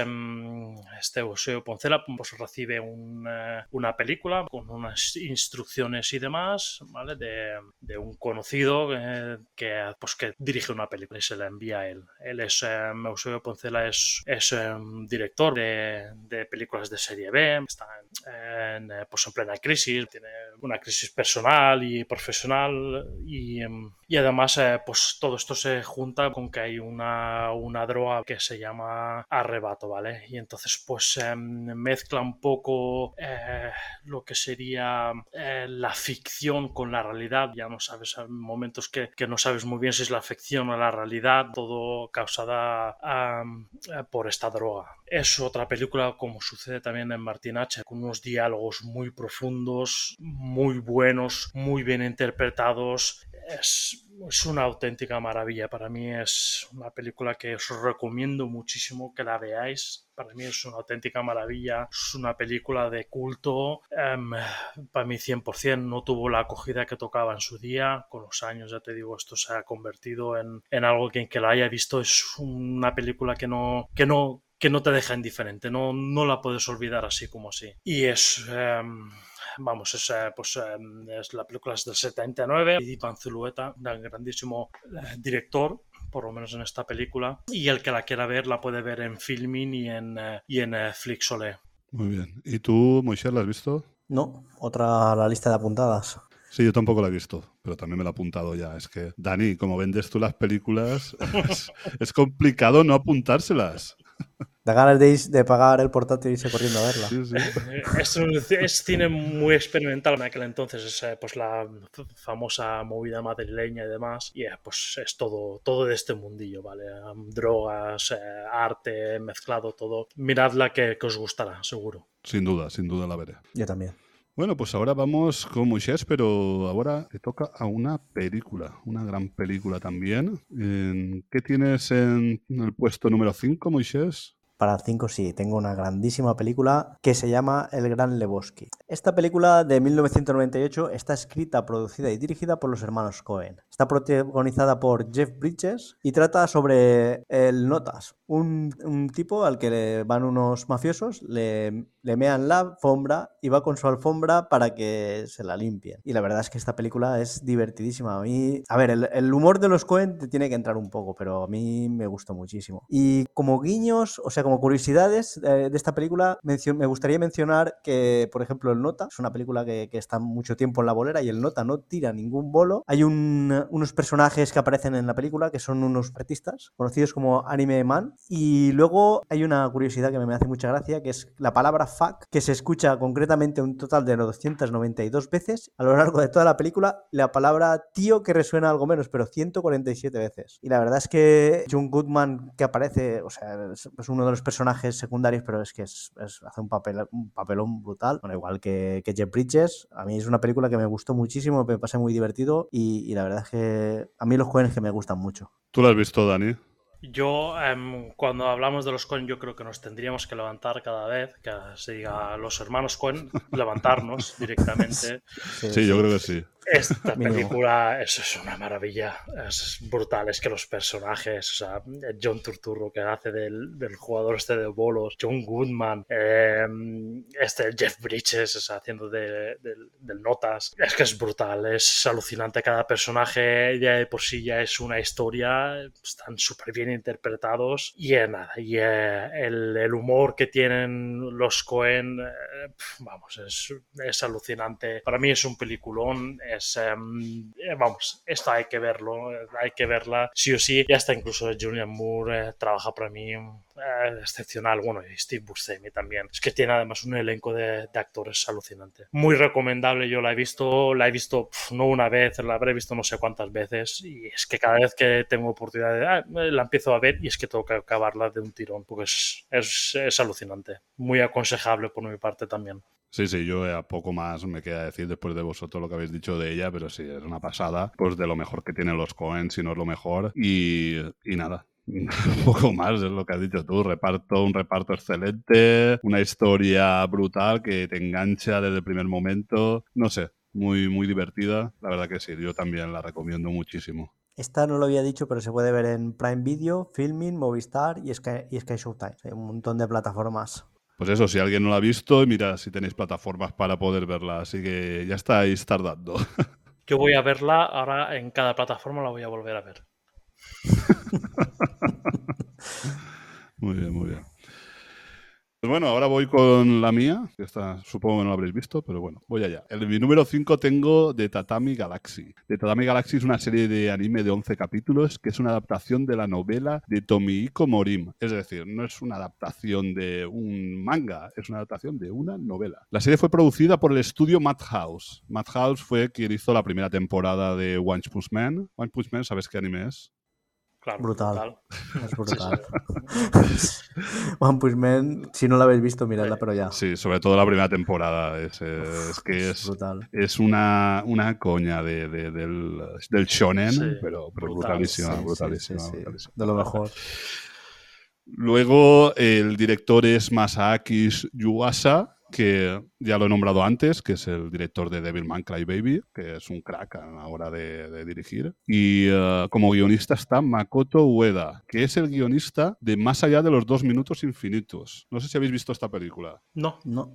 este Eusebio Poncela pues recibe un, una película con unas instrucciones y demás, ¿vale? De, de un conocido eh, que, pues, que dirige una película y se la envía a él. Él es, eh, Eusebio Poncela es, es um, director de, de, películas de serie B, está en, en, pues en plena crisis, tiene una crisis personal y profesional y, y además eh, pues todo esto se junta con que hay una, una droga que se llama arrebato, ¿vale? Y entonces pues eh, mezcla un poco eh, lo que sería eh, la ficción con la realidad, ya no sabes, hay momentos que, que, no sabes muy bien si es la ficción o la realidad, todo causada por esta droga. Es otra película como sucede también en Martin H, con unos diálogos muy profundos, muy buenos, muy bien interpretados. Es, es, una auténtica maravilla. Para mí es una película que os recomiendo muchísimo que la veáis. Para mí es una auténtica maravilla. Es una película de culto. Um, para mí 100% no tuvo la acogida que tocaba en su día. Con los años, ya te digo, esto se ha convertido en, en algo que en que la haya visto es una película que no, que no, que no te deja indiferente. No, no la puedes olvidar así como así. Y es... Um, vamos, es, pues, es la película es del 79 y Iván Zulueta, un grandísimo eh, director por lo menos en esta película y el que la quiera ver la puede ver en Filmin y en, eh, y en Flixolé. Muy bien. ¿Y tú, Moisés, la has visto? No, otra la lista de apuntadas. Sí, yo tampoco la he visto, pero también me la he apuntado ya. Es que, Dani, como vendes tú las películas, es, es complicado no apuntárselas. Da ganas de, ir, de, pagar el portátil y irse corriendo a verla. Sí, sí. Es, un, es, cine muy experimental en aquel entonces, es pues la famosa movida madrileña y demás, y pues es todo, todo de este mundillo, ¿vale? Drogas, eh, arte, mezclado, todo. Miradla que, que os gustará, seguro. Sin duda, sin duda la veré. Yo también. Bueno, pues ahora vamos con Moisés, pero ahora te toca a una película, una gran película también. ¿Qué tienes en el puesto número 5, Moisés? Para el 5 sí, tengo una grandísima película que se llama El Gran Lebowski. Esta película de 1998 está escrita, producida y dirigida por los hermanos Cohen. Está protagonizada por Jeff Bridges y trata sobre el Notas, un, tipo al que le van unos mafiosos, le, le mean la alfombra y va con su alfombra para que se la limpien. Y la verdad es que esta película es divertidísima. A mí, a ver, el, humor de los Coen tiene que entrar un poco, pero a mí me gustó muchísimo. Y como guiños, o sea, como curiosidades eh, de esta película, me gustaría mencionar que, por ejemplo, El Nota es una película que, que está mucho tiempo en la bolera y El Nota no tira ningún bolo. Hay un- unos personajes que aparecen en la película que son unos artistas conocidos como Anime Man. Y luego hay una curiosidad que me hace mucha gracia, que es la palabra fuck, que se escucha concretamente un total de 292 veces a lo largo de toda la película. La palabra tío que resuena algo menos, pero 147 veces. Y la verdad es que John Goodman que aparece, o sea, es, uno de los personajes secundarios, pero es que es, es- hace un, papel, un papelón brutal. Bueno, igual que, que Jeff Bridges. A mí es una película que me gustó muchísimo, me pasé muy divertido y, y la verdad es que a mí los jóvenes que me gustan mucho. ¿Tú lo has visto, Dani? Yo, em, cuando hablamos de los Cohen, yo creo que nos tendríamos que levantar cada vez que se diga los hermanos Cohen, levantarnos directamente. Sí, yo creo que sí. Esta película eso es una maravilla, es brutal, es que los personajes, o sea, John Turturro que hace del, del jugador este de bolos, John Goodman, eh, este Jeff Bridges o sea, haciendo de- del- del Notas, es que es brutal, es alucinante, cada personaje ya de por sí ya es una historia, están súper bien interpretados y eh, nada, y eh, el, el humor que tienen los Cohen, eh, vamos, es, es alucinante, para mí es un peliculón, es, em, eh, vamos, esto hay que verlo, hay que verla sí o sí. Y hasta incluso Julian Moore eh, trabaja para mí eh, excepcional. Bueno, y Steve Buscemi también. Es que tiene además un elenco de, de actores alucinante. Muy recomendable, yo la he visto, la he visto pf, no una vez, la habré visto no sé cuántas veces. Y es que cada vez que tengo oportunidad de, ah, la empiezo a ver y es que tengo que acabarla de un tirón, porque es, es, es alucinante. Muy aconsejable por mi parte también. Sí, sí, yo a poco más me queda decir después de vosotros lo que habéis dicho de ella, pero sí, es una pasada, pues de lo mejor que tienen los Cohen, si no es lo mejor, y, y nada. Poco más es lo que has dicho tú, reparto, un reparto excelente, una historia brutal que te engancha desde el primer momento, no sé, muy, muy divertida, la verdad que sí, yo también la recomiendo muchísimo. Esta no lo había dicho, pero se puede ver en Prime Video, Filming, Movistar y Sky, y Sky Showtime. Hay un montón de plataformas. Pues eso, si alguien no la ha visto, mira si tenéis plataformas para poder verla, así que ya estáis tardando. Yo voy a verla, ahora en cada plataforma la voy a volver a ver. Muy bien, muy bien. Pues bueno, ahora voy con la mía, que esta supongo que no la habréis visto, pero bueno, voy allá. En mi número 5 tengo The Tatami Galaxy. The Tatami Galaxy es una serie de anime de 11 capítulos que es una adaptación de la novela de Tomihiko Morim. Es decir, no es una adaptación de un manga, es una adaptación de una novela. La serie fue producida por el estudio Madhouse. Madhouse fue quien hizo la primera temporada de One Punch Man. One Punch Man, ¿sabes qué anime es? Claro, Brutal. Es brutal. One Punch Man, si no la habéis visto, miradla, pero ya. Sí, sobre todo la primera temporada. Es, es que es, brutal. es una, una coña de, de- del, del shonen, Sí, pero, pero brutal. brutalísima, brutalísima, sí, sí. brutalísima. De lo mejor. Luego el director es Masaaki Yuasa, que ya lo he nombrado antes, que es el director de Devilman Crybaby, que es un crack a la hora de, de dirigir. Y eh, como guionista está Makoto Ueda, que es el guionista de Más allá de los dos minutos infinitos. No sé si habéis visto esta película. No, No.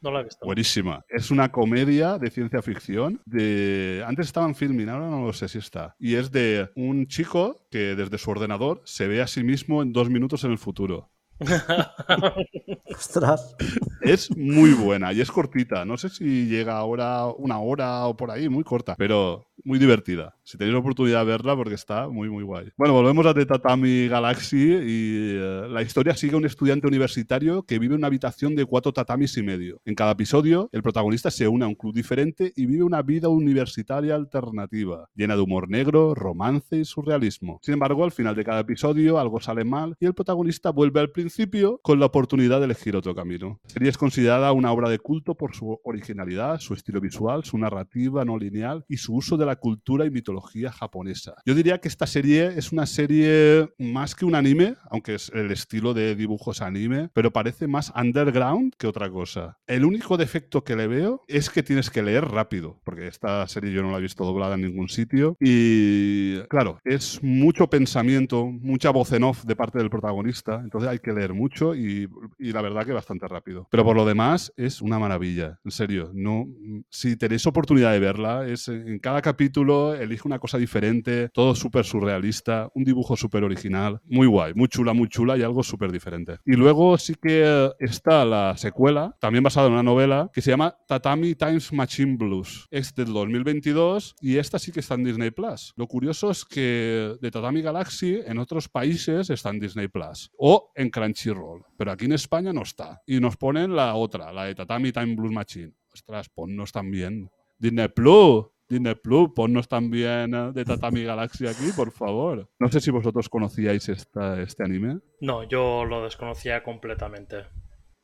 no la he visto. Buenísima. Es una comedia de ciencia ficción. De... Antes estaba en filming, ahora no lo sé si está. Y es de un chico que desde su ordenador se ve a sí mismo en dos minutos en el futuro. Ostras. Es muy buena y es cortita. No sé si llega ahora una hora o por ahí, muy corta, pero muy divertida. Si tenéis la oportunidad de verla porque está muy, muy guay. Bueno, volvemos a The Tatami Galaxy y eh, la historia sigue a un estudiante universitario que vive en una habitación de cuatro tatamis y medio. En cada episodio, el protagonista se une a un club diferente y vive una vida universitaria alternativa, llena de humor negro, romance y surrealismo. Sin embargo, al final de cada episodio algo sale mal y el protagonista vuelve al principio con la oportunidad de elegir otro camino. La serie es considerada una obra de culto por su originalidad, su estilo visual, su narrativa no lineal y su uso de la cultura y mitología tecnología japonesa. Yo diría que esta serie es una serie más que un anime, aunque es el estilo de dibujos anime, pero parece más underground que otra cosa. El único defecto que le veo es que tienes que leer rápido, porque esta serie yo no la he visto doblada en ningún sitio. Y claro, es mucho pensamiento, mucha voz en off de parte del protagonista, entonces hay que leer mucho y, y la verdad que bastante rápido. Pero por lo demás es una maravilla, en serio. No, si tenéis oportunidad de verla, es en cada capítulo elige una cosa diferente, todo súper surrealista, un dibujo súper original, muy guay, muy chula, muy chula y algo súper diferente. Y luego sí que está la secuela, también basada en una novela, que se llama Tatami Times Machine Blues. Es del 2022 y esta sí que está en Disney Plus. Lo curioso es que de Tatami Galaxy en otros países está en Disney Plus o en Crunchyroll, pero aquí en España no está. Y nos ponen la otra, la de Tatami Time Blues Machine. Ostras, ponnos también. Disney Plus. Disney Plus, ponnos también eh, de Tatami Galaxy aquí, por favor. No sé si vosotros conocíais esta, este anime. No, yo lo desconocía completamente.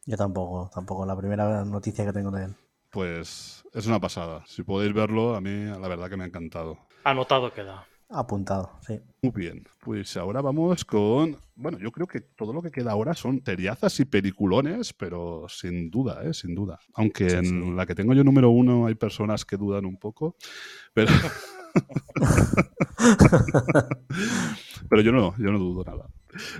Yo tampoco, tampoco. La primera noticia que tengo de él. Pues es una pasada. Si podéis verlo, a mí la verdad que me ha encantado. Anotado queda. Apuntado, sí. Muy bien, pues ahora vamos con... Bueno, yo creo que todo lo que queda ahora son teriazas y peliculones, pero sin duda, ¿eh? sin duda. Aunque Sí, en sí. la que tengo yo número uno hay personas que dudan un poco, pero... pero yo no, yo no dudo nada.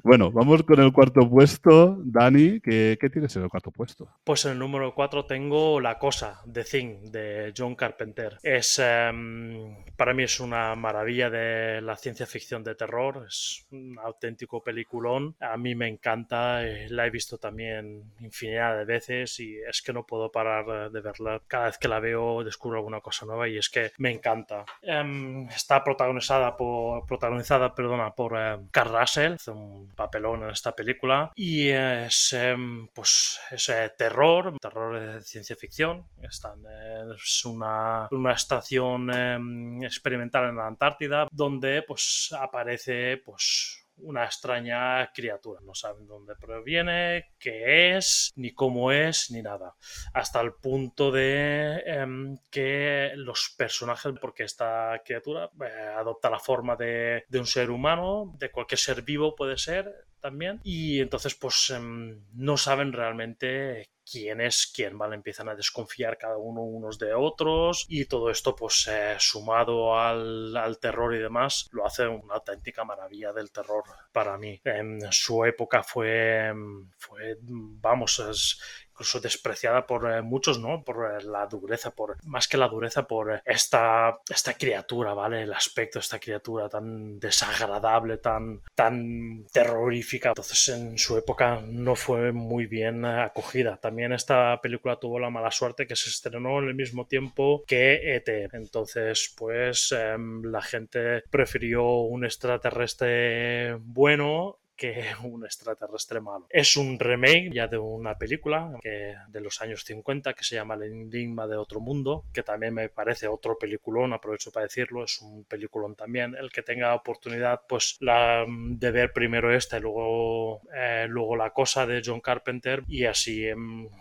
Bueno, vamos con el cuarto puesto. Dani, ¿qué, qué tienes en el cuarto puesto? Pues en el número 4 tengo La Cosa, The Thing, de John Carpenter. Es, em, para mí es una maravilla de la ciencia ficción de terror, es un auténtico peliculón. A mí me encanta, eh, la he visto también infinidad de veces y es que no puedo parar de verla. Cada vez que la veo descubro alguna cosa nueva y es que me encanta. Em, está protagonizada por, protagonizada, perdona, por eh, Carl Russell, hace papelón en esta película y es em, pues es eh, terror, terror de ciencia ficción. Están, eh, es una, una estación em, experimental en la Antártida donde pues aparece pues una extraña criatura. No saben dónde proviene, qué es, ni cómo es, ni nada. Hasta el punto de em, que los personajes, porque esta criatura eh, adopta la forma de, de un ser humano, de cualquier ser vivo puede ser también, y entonces pues em, no saben realmente quién es quién, ¿vale? Empiezan a desconfiar cada uno unos de otros y todo esto pues eh, sumado al, al, terror y demás lo hace una auténtica maravilla del terror para mí. En su época fue, fue vamos, es, incluso despreciada por eh, muchos, ¿no? Por eh, la dureza, por más que la dureza, por esta, esta criatura, ¿vale? El aspecto de esta criatura tan desagradable, tan, tan terrorífica. Entonces, en su época no fue muy bien eh, acogida. También esta película tuvo la mala suerte que se estrenó en el mismo tiempo que ET. Entonces, pues la gente prefirió un extraterrestre bueno que un extraterrestre malo. Es un remake ya de una película que, de los años 50 que se llama El Enigma de Otro Mundo, que también me parece otro peliculón, aprovecho para decirlo, es un peliculón también. El que tenga oportunidad pues la, de ver primero esta y luego, eh, luego La Cosa de John Carpenter y así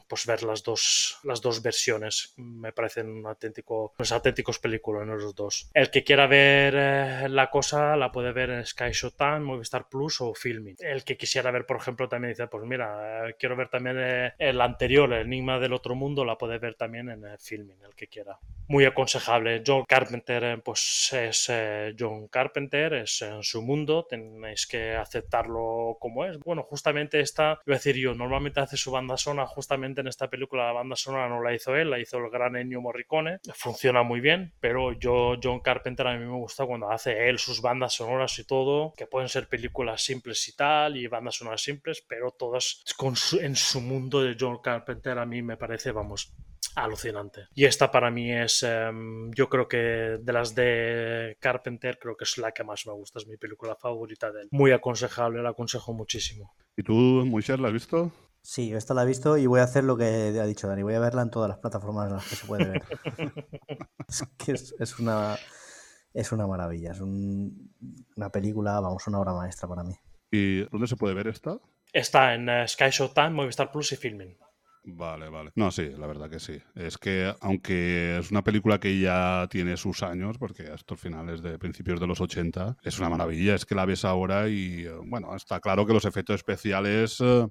pues ver las dos, las dos versiones. Me parecen un auténtico, pues, auténticos peliculones los dos. El que quiera ver eh, La Cosa la puede ver en Sky Showtime, Movistar Plus o Film el que quisiera ver, por ejemplo, también dice, pues mira, eh, quiero ver también eh, el anterior, el Enigma del Otro Mundo, la puede ver también en el filming, el que quiera. Muy aconsejable. John Carpenter, eh, pues es eh, John Carpenter, es en su mundo, tenéis que aceptarlo como es. Bueno, justamente esta, iba a decir yo, normalmente hace su banda sonora, justamente en esta película la banda sonora no la hizo él, la hizo el gran Ennio Morricone, funciona muy bien, pero yo, John Carpenter, a mí me gusta cuando hace él sus bandas sonoras y todo, que pueden ser películas simples y tal, y bandas sonoras simples, pero todas con su, en su mundo de John Carpenter a mí me parece, vamos, alucinante. Y esta para mí es, um, yo creo que de las de Carpenter, creo que es la que más me gusta, es mi película favorita de él. Muy aconsejable, la aconsejo muchísimo. ¿Y tú, Moisés, la has visto? Sí, yo esta la he visto y voy a hacer lo que ha dicho Dani, voy a verla en todas las plataformas en las que se puede ver. es que es, es, una, es una maravilla, es un, una película, vamos, una obra maestra para mí. ¿Y dónde se puede ver esta? Está en uh, Sky Showtime, Movistar Plus y Filming. Vale, vale. No, sí, la verdad que sí. Es que, aunque es una película que ya tiene sus años, porque estos finales de principios de los 80, es una maravilla. Es que la ves ahora y, eh, bueno, está claro que los efectos especiales eh,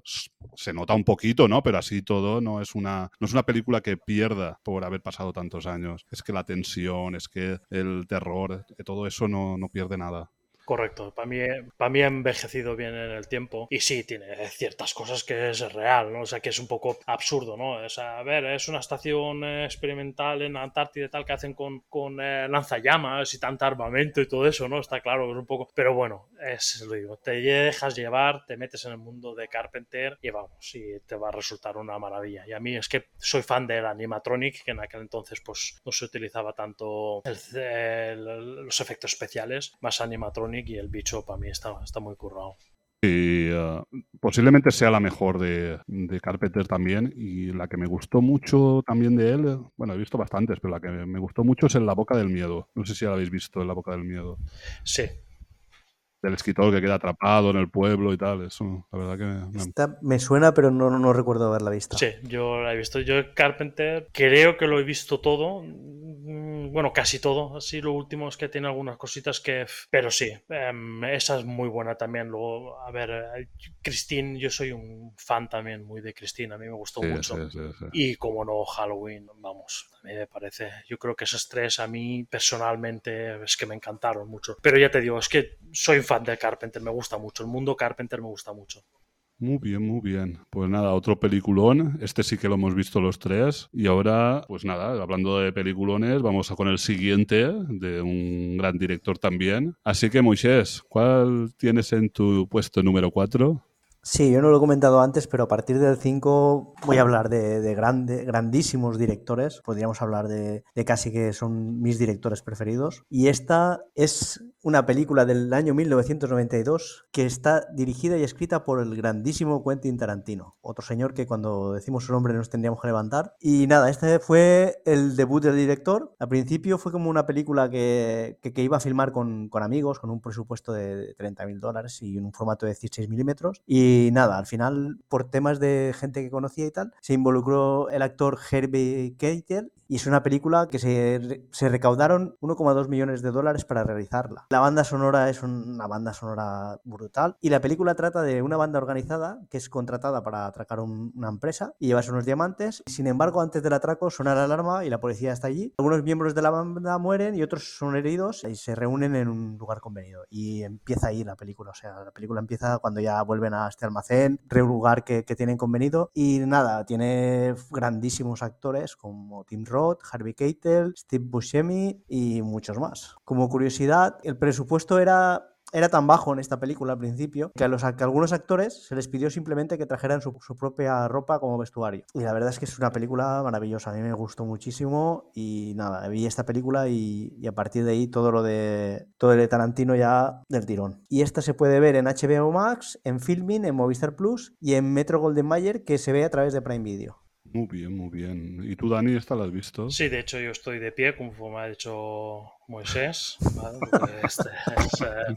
se nota un poquito, ¿no? Pero así todo no es una, no es una película que pierda por haber pasado tantos años. Es que la tensión, es que el terror, todo eso no, no pierde nada. Correcto, para mí, para mí ha envejecido bien en el tiempo y sí, tiene ciertas cosas que es real, ¿no? O sea, que es un poco absurdo, ¿no? O sea, a ver, es una estación experimental en Antártida y tal que hacen con, con eh, lanzallamas y tanto armamento y todo eso, ¿no? Está claro, es un poco... Pero bueno, es lo digo, te dejas llevar, te metes en el mundo de Carpenter y vamos, y te va a resultar una maravilla. Y a mí es que soy fan del animatronic, que en aquel entonces pues no se utilizaba tanto los efectos especiales, más animatronic y el bicho para mí está, está muy currado. Y uh, posiblemente sea la mejor de, de, Carpenter también. Y la que me gustó mucho también de él, bueno, he visto bastantes, pero la que me gustó mucho es En la Boca del Miedo. No sé si la habéis visto, En la Boca del Miedo. Sí, del escritor que queda atrapado en el pueblo y tal. Eso, la verdad que. Me, Esta me suena, pero no, no recuerdo haberla visto. Sí, yo la he visto. Yo, Carpenter, creo que lo he visto todo. Mm, bueno, casi todo. Así, lo último es que tiene algunas cositas que. Pero sí, um, esa es muy buena también. Luego, a ver, eh, Christine, yo soy un fan también muy de Christine. A mí me gustó sí, mucho. Sí, sí, y como no, Halloween, vamos, a mí me parece. Yo creo que esas tres a mí personalmente es que me encantaron mucho. Pero ya te digo, es que soy fan de Carpenter, me gusta mucho. El mundo Carpenter me gusta mucho. Muy bien, muy bien. Pues nada, otro peliculón. Este sí que lo hemos visto los tres. Y ahora, pues nada, hablando de peliculones, vamos a con el siguiente, de un gran director también. Así que, Moisés, ¿cuál tienes en tu puesto número 4? Sí, yo no lo he comentado antes, pero a partir del 5 voy a hablar de, de grande, grandísimos directores. Podríamos hablar de, de, casi que son mis directores preferidos. Y esta es una película del año 1992 que está dirigida y escrita por el grandísimo Quentin Tarantino. Otro señor que cuando decimos su nombre nos tendríamos que levantar. Y nada, este fue el debut del director. Al principio fue como una película que, que, que iba a filmar con, con, amigos, con un presupuesto de 30 mil dólares y un formato de 16 milímetros. Y y nada, al final, por temas de gente que conocía y tal, se involucró el actor Herbie Keitel y es una película que se, se recaudaron 1,2 millones de dólares para realizarla. La banda sonora es una banda sonora brutal y la película trata de una banda organizada que es contratada para atracar un, una empresa y llevarse unos diamantes. Sin embargo, antes del atraco suena la alarma y la policía está allí. Algunos miembros de la banda mueren y otros son heridos y se reúnen en un lugar convenido. Y empieza ahí la película. O sea, la película empieza cuando ya vuelven a este almacén, un lugar que, que tienen convenido. Y nada, tiene grandísimos actores como Tim Roth Harvey Keitel, Steve Buscemi y muchos más. Como curiosidad, el presupuesto era era tan bajo en esta película al principio que a, los, que a algunos actores se les pidió simplemente que trajeran su, su, propia ropa como vestuario. Y la verdad es que es una película maravillosa, a mí me gustó muchísimo y nada, vi esta película y, y a partir de ahí todo lo de todo el de Tarantino ya del tirón. Y esta se puede ver en HBO Max, en Filmin, en Movistar Plus y en Metro Golden Mayer que se ve a través de Prime Video. Muy bien, muy bien. ¿Y tú, Dani, esta la has visto? Sí, de hecho yo estoy de pie, como me ha dicho Moisés, ¿vale? este es eh,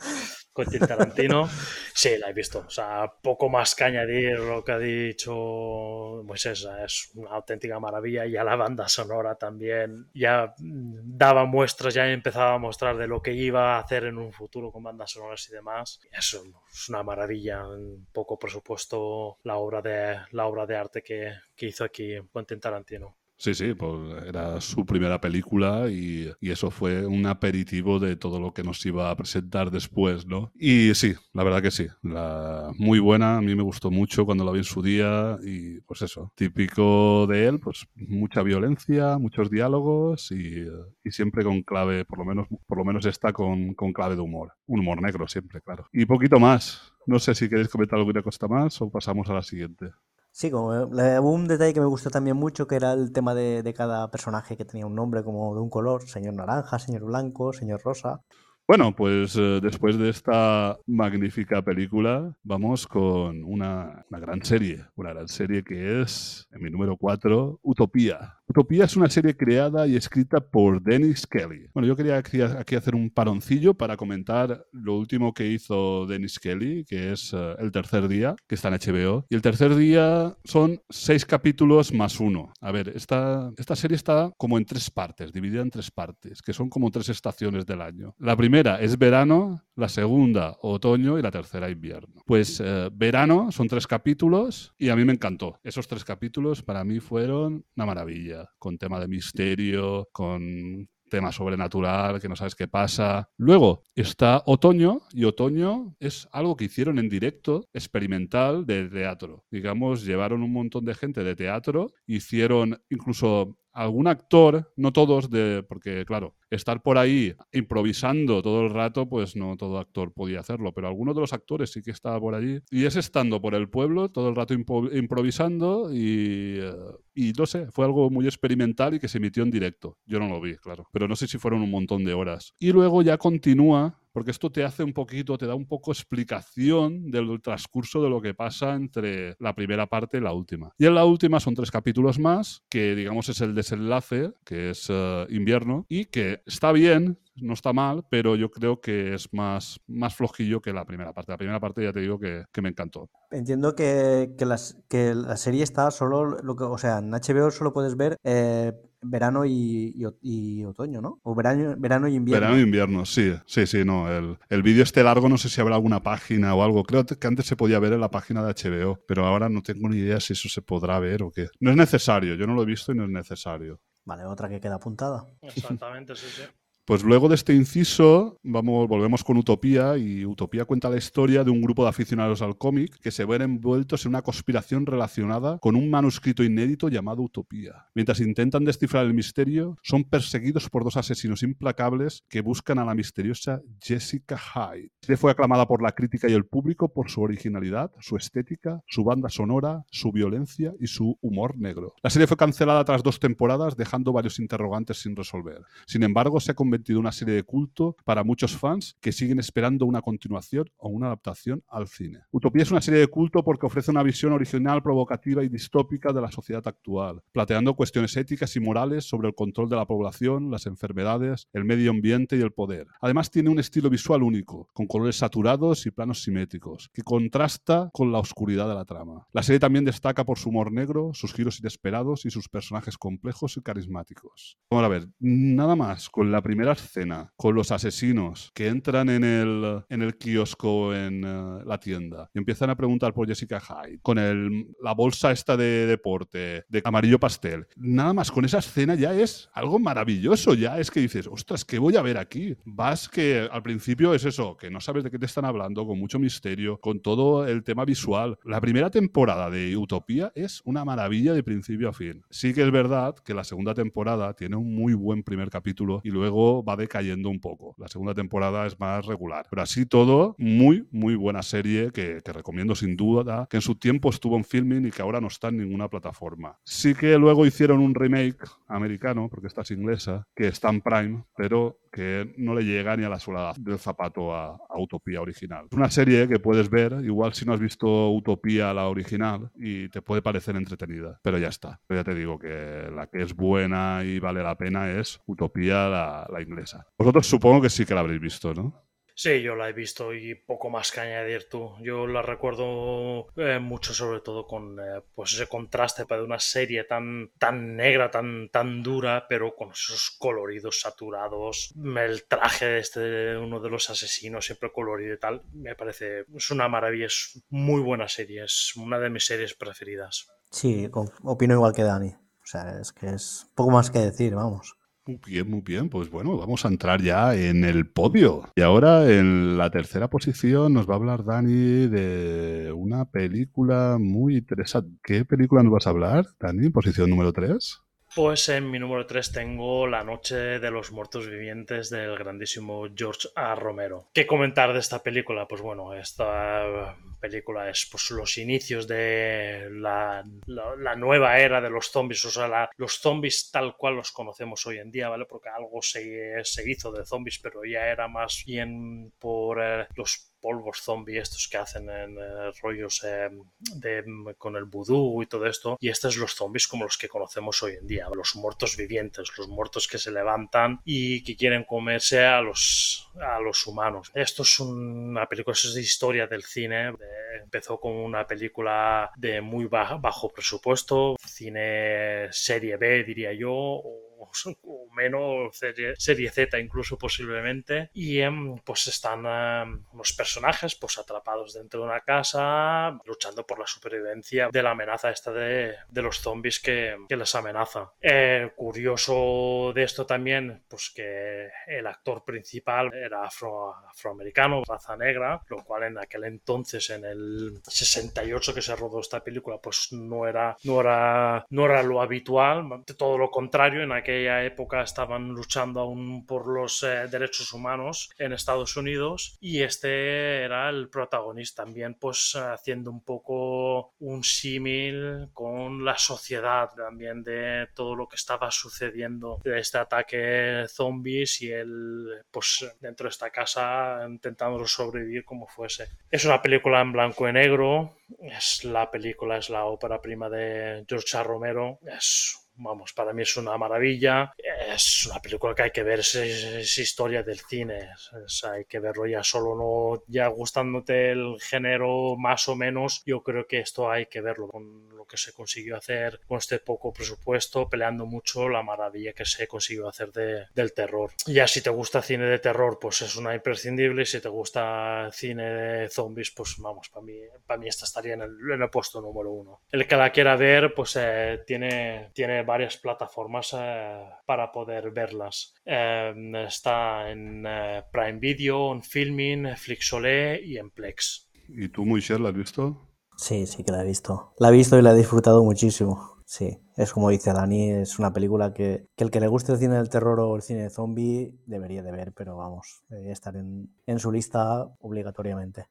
Quentin Tarantino. Sí, la he visto. O sea, poco más que añadir lo que ha dicho Moisés. Es una auténtica maravilla. Y a la banda sonora también ya daba muestras, ya empezaba a mostrar de lo que iba a hacer en un futuro con bandas sonoras y demás. Es una maravilla. En poco presupuesto la obra de, la obra de arte que, que hizo aquí Quentin Tarantino. Sí, sí, pues era su primera película y, y, eso fue un aperitivo de todo lo que nos iba a presentar después, ¿no? Y sí, la verdad que sí, la, muy buena, a mí me gustó mucho cuando la vi en su día y pues eso, típico de él, pues mucha violencia, muchos diálogos y, y siempre con clave, por lo menos, por lo menos está con, con clave de humor, un humor negro siempre, claro. Y poquito más, no sé si queréis comentar alguna cosa más o pasamos a la siguiente. Sí, como hubo un detalle que me gustó también mucho, que era el tema de, de, cada personaje que tenía un nombre como de un color, señor naranja, señor blanco, señor rosa. Bueno, pues eh, después de esta magnífica película, vamos con una, una, gran serie, una gran serie que es, en mi número 4, Utopía. Utopía es una serie creada y escrita por Dennis Kelly. Bueno, yo quería aquí hacer un paroncillo para comentar lo último que hizo Dennis Kelly, que es uh, El tercer día, que está en HBO. Y el tercer día son seis capítulos más uno. A ver, esta, esta serie está como en tres partes, dividida en tres partes, que son como tres estaciones del año. La primera es verano, la segunda otoño y la tercera invierno. Pues uh, verano son tres capítulos y a mí me encantó. Esos tres capítulos para mí fueron una maravilla con tema de misterio, con tema sobrenatural, que no sabes qué pasa. Luego está Otoño, y Otoño es algo que hicieron en directo, experimental, de teatro. Digamos, llevaron un montón de gente de teatro, hicieron incluso algún actor, no todos, de, porque claro, estar por ahí improvisando todo el rato, pues no todo actor podía hacerlo, pero algunos de los actores sí que estaba por allí. Y es estando por el pueblo todo el rato improvisando y, eh, y no sé, fue algo muy experimental y que se emitió en directo. Yo no lo vi, claro, pero no sé si fueron un montón de horas. Y luego ya continúa porque esto te hace un poquito, te da un poco explicación del transcurso de lo que pasa entre la primera parte y la última. Y en la última son tres capítulos más, que digamos es el desenlace, que es uh, invierno, y que está bien, no está mal, pero yo creo que es más, más flojillo que la primera parte. La primera parte ya te digo que, me encantó. Entiendo que, la serie está solo, o sea, en HBO solo puedes ver eh, verano y, y, y, otoño, ¿no? O verano, verano y invierno. Verano y invierno, sí, sí, sí, no. El, el vídeo este largo no sé si habrá alguna página o algo. Creo que antes se podía ver en la página de HBO, pero ahora no tengo ni idea si eso se podrá ver o qué. No es necesario, yo no lo he visto y no es necesario. Vale, otra que queda apuntada. Exactamente, sí, sí. Pues luego de este inciso, vamos, volvemos con Utopía y Utopía cuenta la historia de un grupo de aficionados al cómic que se ven envueltos en una conspiración relacionada con un manuscrito inédito llamado Utopía. Mientras intentan descifrar el misterio, son perseguidos por dos asesinos implacables que buscan a la misteriosa Jessica Hyde. La fue aclamada por la crítica y el público por su originalidad, su estética, su banda sonora, su violencia y su humor negro. La serie fue cancelada tras dos temporadas, dejando varios interrogantes sin resolver. Sin embargo, se ha convertido una serie de culto para muchos fans que siguen esperando una continuación o una adaptación al cine. Utopía es una serie de culto porque ofrece una visión original, provocativa y distópica de la sociedad actual, planteando cuestiones éticas y morales sobre el control de la población, las enfermedades, el medio ambiente y el poder. Además tiene un estilo visual único, con colores saturados y planos simétricos, que contrasta con la oscuridad de la trama. La serie también destaca por su humor negro, sus giros inesperados y sus personajes complejos y carismáticos. Vamos a ver, nada más con la primera escena con los asesinos que entran en el, en el kiosco en uh, la tienda y empiezan a preguntar por Jessica Hyde, con el, la bolsa esta de deporte, de amarillo pastel. Nada más con esa escena ya es algo maravilloso, ya es que dices, ostras, ¿qué voy a ver aquí? Vas que al principio es eso, que no sabes de qué te están hablando, con mucho misterio, con todo el tema visual. La primera temporada de Utopía es una maravilla de principio a fin. Sí que es verdad que la segunda temporada tiene un muy buen primer capítulo y luego va decayendo un poco. La segunda temporada es más regular. Pero así todo, muy, muy buena serie que te recomiendo sin duda, que en su tiempo estuvo en filming y que ahora no está en ninguna plataforma. Sí que luego hicieron un remake americano, porque esta es inglesa, que está en Prime, pero que no le llega ni a la suela del zapato a, Utopía original. Es una serie que puedes ver, igual si no has visto Utopía la original, y te puede parecer entretenida, pero ya está. Ya te digo que la que es buena y vale la pena es Utopía la, la inglesa. Vosotros supongo que sí que la habréis visto, ¿no? Sí, yo la he visto y poco más que añadir tú. Yo la recuerdo eh, mucho, sobre todo con eh, pues ese contraste de una serie tan, tan negra, tan, tan dura, pero con esos coloridos saturados. El traje de este uno de los asesinos, siempre colorido y tal, me parece es una maravilla. Es muy buena serie, es una de mis series preferidas. Sí, opino igual que Dani. O sea, es que es poco más que decir, vamos. Muy bien, muy bien. Pues bueno, vamos a entrar ya en el podio. Y ahora en la tercera posición nos va a hablar Dani de una película muy interesante. ¿Qué película nos vas a hablar, Dani? Posición número 3. Pues en mi número 3 tengo La Noche de los Muertos Vivientes del grandísimo George A. Romero. ¿Qué comentar de esta película? Pues bueno, esta película es pues, los inicios de la, nueva era de los zombies, o sea, los zombies tal cual los conocemos hoy en día, ¿vale? Porque algo se, se hizo de zombies, pero ya era más bien por eh, los polvos zombie estos que hacen en rollos de, con el vudú y todo esto. Y estos los zombies como los que conocemos hoy en día, los muertos vivientes, los muertos que se levantan y que quieren comerse a los, a los humanos. Esto es una película, es de historia del cine. empezó como una película de muy bajo presupuesto, cine serie B diría yo, o menos serie, Z incluso posiblemente. Y em, pues están em, los personajes pues atrapados dentro de una casa luchando por la supervivencia de la amenaza esta de, de los zombies que, que les amenaza. Eh, curioso de esto también pues que el actor principal era afro, afroamericano raza negra lo cual en aquel entonces en el 68 que se rodó esta película pues no era no era no era lo habitual. Todo lo contrario en aquel aquella época estaban luchando aún por los eh, derechos humanos en Estados Unidos y este era el protagonista también pues haciendo un poco un símil con la sociedad también de todo lo que estaba sucediendo de este ataque zombies y él pues dentro de esta casa intentando sobrevivir como fuese. Es una película en blanco y negro, es la película, es la ópera prima de George. Romero, es vamos, para mí es una maravilla. Es una película que hay que ver, es, historia del cine. hay que verlo ya solo, no ya gustándote el género más o menos. Yo creo que esto hay que verlo con que se consiguió hacer con este poco presupuesto, peleando mucho la maravilla que se consiguió hacer de, del terror. Ya si te gusta cine de terror, pues es una imprescindible. Si te gusta cine de zombies, pues vamos, para mí, para mí esta estaría en el, puesto número uno. El que la quiera ver, pues eh, tiene, tiene varias plataformas eh, para poder verlas. Em, está en eh, Prime Video, en Filming, Flixolé y en Plex. ¿Y tú, Moisés, la has visto? Sí, sí que la he visto. La he visto y la he disfrutado muchísimo. Sí, es como dice Dani, es una película que, el que le guste el cine del terror o el cine de zombie debería de ver, pero vamos, debería estar en, en su lista obligatoriamente.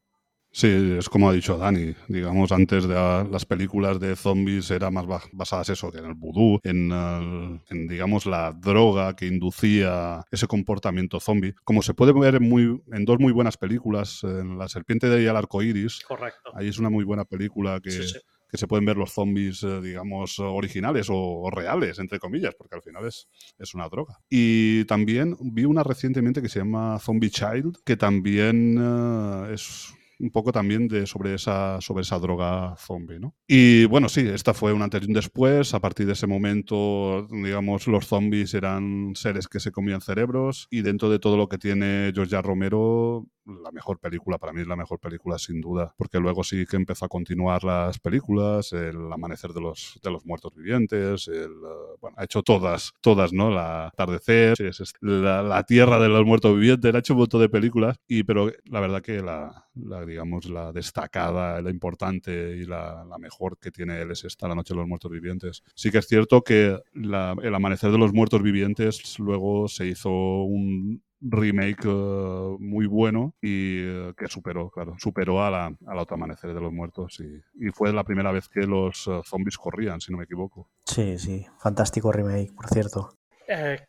Sí, es como ha dicho Dani. Digamos, antes de las películas de zombies eran más basadas eso, en el vudú, en, digamos, la droga que inducía ese comportamiento zombie. Como se puede ver en, muy, en dos muy buenas películas, en La serpiente de el arco iris. Correcto. Ahí es una muy buena película que. que se pueden ver los zombies, eh, digamos, originales o, reales, entre comillas, porque al final es, es una droga. Y también vi una recientemente que se llama Zombie Child, que también eh, es un poco también de, sobre, esa, sobre esa droga zombie, ¿no? Y bueno, sí, esta fue un antes y un después. A partir de ese momento, digamos, los zombies eran seres que se comían cerebros y dentro de todo lo que tiene George Romero, la mejor película, para mí es la mejor película sin duda, porque luego sí que empezó a continuar las películas, el amanecer de los, de los muertos vivientes, el, eh, bueno, ha hecho todas, todas, ¿no? La atardecer, la, la, tierra de los muertos vivientes, ha hecho un montón de películas, y, pero la verdad que la, la digamos, la destacada, la importante y la, la, mejor que tiene él es esta, La noche de los muertos vivientes. Sí que es cierto que el amanecer de los muertos vivientes luego se hizo un, remake eh, muy bueno y eh, que superó, claro, superó a la, a la otra amanecer de los muertos y, y, fue la primera vez que los uh, zombies corrían, si no me equivoco. Sí, sí, fantástico remake, por cierto.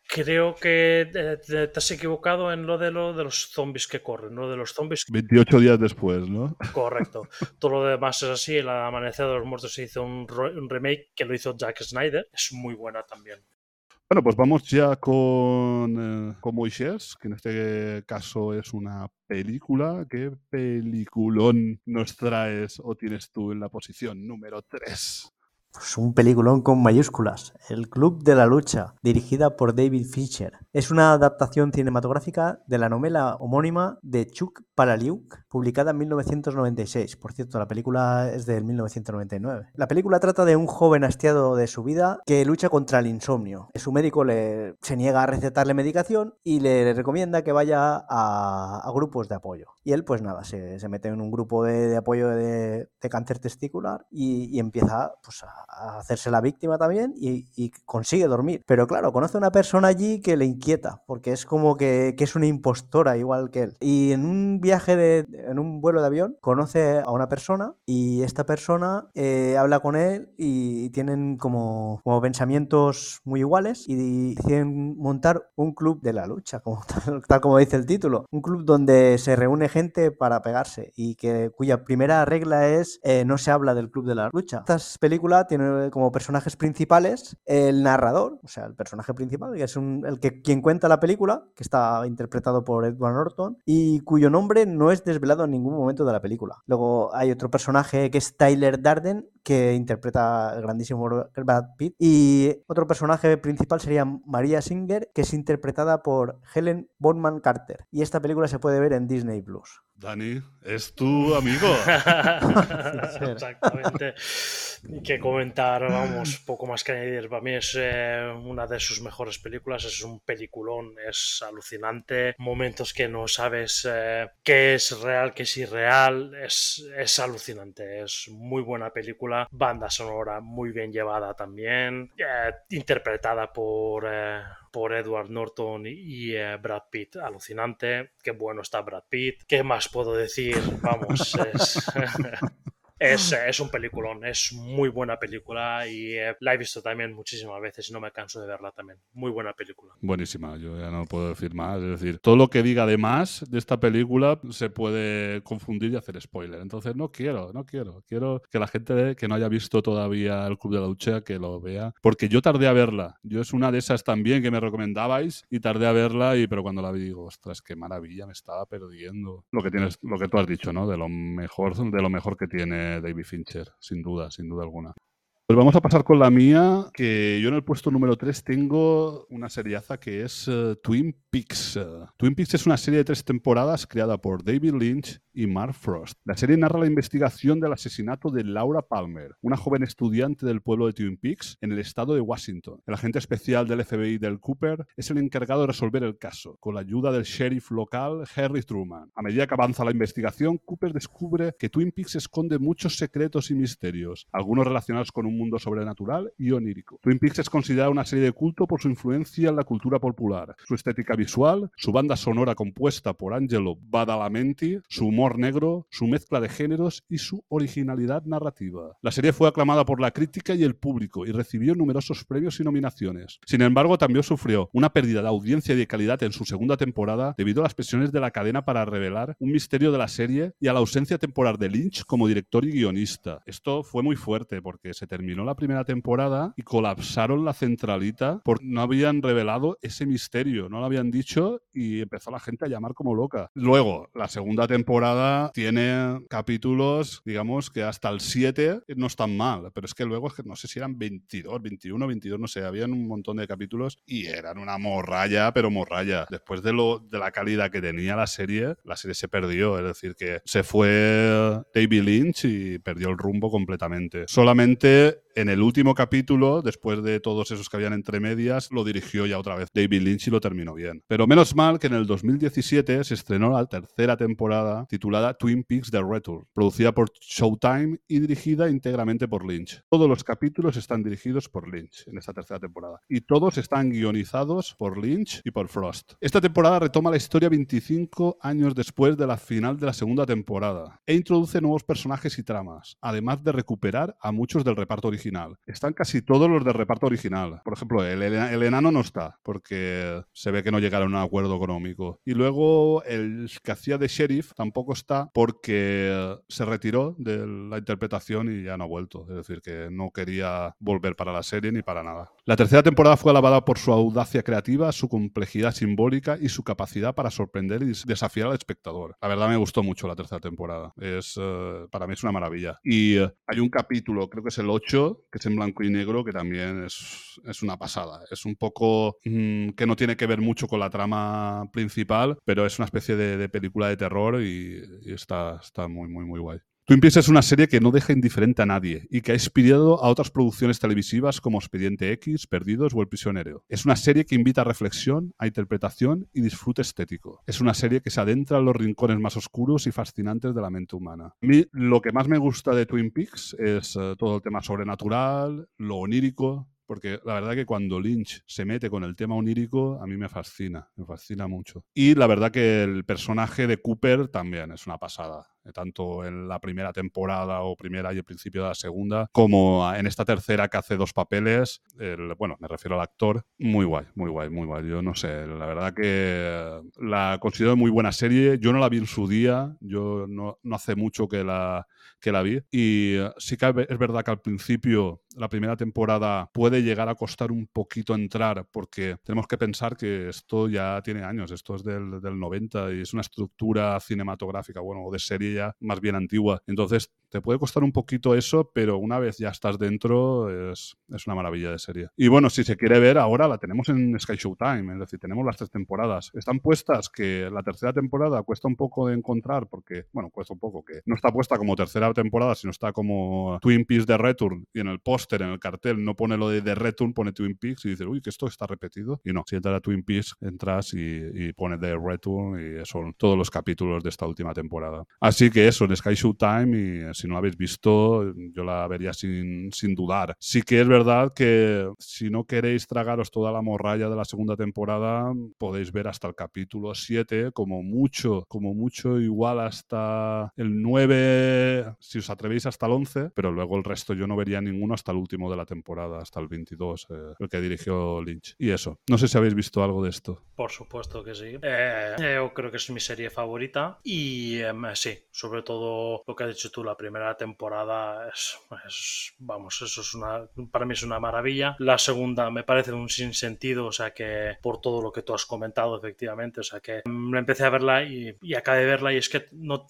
creo que te, has equivocado en lo de lo de los zombies que corren, lo de los zombies. 28 días después, ¿no? Correcto. Todo lo demás es así. El Amanecer de los Muertos se hizo un, un remake que lo hizo Jack Snyder. Es muy buena también. Bueno, pues vamos ya con, eh, con Moisés, que en este caso es una película. ¿Qué peliculón nos traes o tienes tú en la posición número 3? Pues un peliculón con mayúsculas, El Club de la Lucha, dirigida por David Fincher. Es una adaptación cinematográfica de la novela homónima de Chuck Palahniuk, publicada en 1996. Por cierto, la película es del 1999. La película trata de un joven hastiado de su vida que lucha contra el insomnio. Su médico le, se niega a recetarle medicación y le recomienda que vaya a, grupos de apoyo. Y él, pues nada, se, mete en un grupo de, apoyo de, cáncer testicular y, y empieza pues, a hacerse la víctima también y, consigue dormir. Pero claro, conoce a una persona allí que le inquieta, porque es como que, es una impostora igual que él. Y en un viaje, de, en un vuelo de avión, conoce a una persona y esta persona eh, habla con él y tienen como, pensamientos muy iguales y deciden montar un club de la lucha, como tal, como dice el título. Un club donde se reúne gente para pegarse y que cuya primera regla es eh, no se habla del club de la lucha. Esta tiene como personajes principales el narrador, o sea, el personaje principal, que es el que quien cuenta la película, que está interpretado por Edward Norton, y cuyo nombre no es desvelado en ningún momento de la película. Luego hay otro personaje que es Tyler Darden, que interpreta el grandísimo Brad Pitt, y otro personaje principal sería María Singer, que es interpretada por Helen Bonham Carter. Y esta película se puede ver en Disney Plus. Dani, es tu amigo. Exactamente. que comentar, vamos, poco más que añadir. Para mí es eh, una de sus mejores películas, es un peliculón, es alucinante. Momentos que no sabes eh, qué es real, qué es irreal, es, es alucinante. Es muy buena película, banda sonora muy bien llevada también, eh, interpretada por por Edward Norton y, eh, Brad Pitt. Alucinante, qué bueno está Brad Pitt. ¿Qué más puedo decir? Vamos, es... Es, es, un peliculón, es muy buena película y eh, la he visto también muchísimas veces y no me canso de verla también. Muy buena película. Buenísima, yo ya no puedo decir más. Es decir, todo lo que diga de más de esta película se puede confundir y hacer spoiler. Entonces no quiero, no quiero. Quiero que la gente que no haya visto todavía el Club de la Lucha que lo vea. Porque yo tardé a verla. Yo es una de esas también que me recomendabais y tardé a verla, y pero cuando la vi digo, ostras, qué maravilla, me estaba perdiendo. Lo que tienes, lo que tú has dicho, ¿no? De lo mejor, de lo mejor que tiene David Fincher, sin duda, sin duda alguna. Pues vamos a pasar con la mía, que yo en el puesto número 3 tengo una seriaza que es uh, Twin Peaks. Twin Peaks es una serie de tres temporadas creada por David Lynch y Mark Frost. La serie narra la investigación del asesinato de Laura Palmer, una joven estudiante del pueblo de Twin Peaks en el estado de Washington. El agente especial del FBI del Cooper es el encargado de resolver el caso, con la ayuda del sheriff local Harry Truman. A medida que avanza la investigación, Cooper descubre que Twin Peaks esconde muchos secretos y misterios, algunos relacionados con un mundo sobrenatural y onírico. Twin Peaks es considerada una serie de culto por su influencia en la cultura popular, su estética visual, su banda sonora compuesta por Angelo Badalamenti, su humor negro, su mezcla de géneros y su originalidad narrativa. La serie fue aclamada por la crítica y el público y recibió numerosos premios y nominaciones. Sin embargo, también sufrió una pérdida de audiencia y de calidad en su segunda temporada debido a las presiones de la cadena para revelar un misterio de la serie y a la ausencia temporal de Lynch como director y guionista. Esto fue muy fuerte porque se terminó terminó la primera temporada y colapsaron la centralita porque no habían revelado ese misterio, no lo habían dicho y empezó la gente a llamar como loca. Luego, la segunda temporada tiene capítulos, digamos que hasta el 7 no están mal, pero es que luego no sé si eran 22, 21, 22, no sé, habían un montón de capítulos y eran una morralla, pero morralla. Después de, lo, de la calidad que tenía la serie, la serie se perdió, es decir, que se fue David Lynch y perdió el rumbo completamente. Solamente it en el último capítulo, después de todos esos que habían entre medias, lo dirigió ya otra vez David Lynch y lo terminó bien. Pero menos mal que en el 2017 se estrenó la tercera temporada titulada Twin Peaks The Return, producida por Showtime y dirigida íntegramente por Lynch. Todos los capítulos están dirigidos por Lynch en esta tercera temporada y todos están guionizados por Lynch y por Frost. Esta temporada retoma la historia 25 años después de la final de la segunda temporada e introduce nuevos personajes y tramas, además de recuperar a muchos del reparto original. Están casi todos los del reparto original. Por ejemplo, el, el, enano no está, porque se ve que no llegaron a un acuerdo económico. Y luego el que hacía de sheriff tampoco está porque se retiró de la interpretación y ya no ha vuelto. Es decir, que no quería volver para la serie ni para nada. La tercera temporada fue alabada por su audacia creativa, su complejidad simbólica y su capacidad para sorprender y desafiar al espectador. La verdad me gustó mucho la tercera temporada. Es, uh, para mí es una maravilla. Y uh, hay un capítulo, creo que es el 8, que es en blanco y negro, que también es, es una pasada. Es un poco mmm, que no tiene que ver mucho con la trama principal, pero es una especie de, de película de terror y, y, está, está muy, muy, muy guay. Twin Peaks es una serie que no deja indiferente a nadie y que ha inspirado a otras producciones televisivas como Expediente X, Perdidos o El Prisionero. Es una serie que invita a reflexión, a interpretación y disfrute estético. Es una serie que se adentra en los rincones más oscuros y fascinantes de la mente humana. A mí lo que más me gusta de Twin Peaks es eh, todo el tema sobrenatural, lo onírico, porque la verdad que cuando Lynch se mete con el tema onírico, a mí me fascina, me fascina mucho. Y la verdad que el personaje de Cooper también es una pasada. Eh, tanto en la primera temporada o primera y el principio de la segunda, como en esta tercera que hace dos papeles, bueno, me refiero al actor, muy guay, muy guay, muy guay. Yo no sé, la verdad que la considero muy buena serie, yo no la vi en su día, yo no, no hace mucho que la, que la vi, y sí que es verdad que al principio la primera temporada puede llegar a costar un poquito entrar porque tenemos que pensar que esto ya tiene años, esto es del, del 90 y es una estructura cinematográfica, bueno, o de serie más bien antigua. Entonces, te puede costar un poquito eso, pero una vez ya estás dentro, es, es, una maravilla de serie. Y bueno, si se quiere ver, ahora la tenemos en Sky Showtime, es decir, tenemos las tres temporadas. Están puestas que la tercera temporada cuesta un poco de encontrar, porque, bueno, cuesta un poco, que no está puesta como tercera temporada, sino está como Twin Peaks de Return, y en el póster, en el cartel, no pone lo de The Return, pone Twin Peaks, y dices, uy, que esto está repetido. Y no, si entras a Twin Peaks, entras y, y pone The Return, y son todos los capítulos de esta última temporada. Así que eso, en Sky Showtime, y si no la habéis visto, yo la vería sin, sin dudar. Sí que es verdad que si no queréis tragaros toda la morralla de la segunda temporada, podéis ver hasta el capítulo 7, como mucho, como mucho igual hasta el 9, si os atrevéis hasta el 11, pero luego el resto yo no vería ninguno hasta el último de la temporada, hasta el 22, eh, el que dirigió Lynch. Y eso, no sé si habéis visto algo de esto. Por supuesto que sí. Eh, yo creo que es mi serie favorita y eh, sí, sobre todo lo que has dicho tú, la primera temporada es, vamos, eso es una, para mí es una maravilla. La segunda me parece un sinsentido, o sea que por todo lo que tú has comentado, efectivamente, o sea que me empecé a verla y, y acabé de verla y es que no,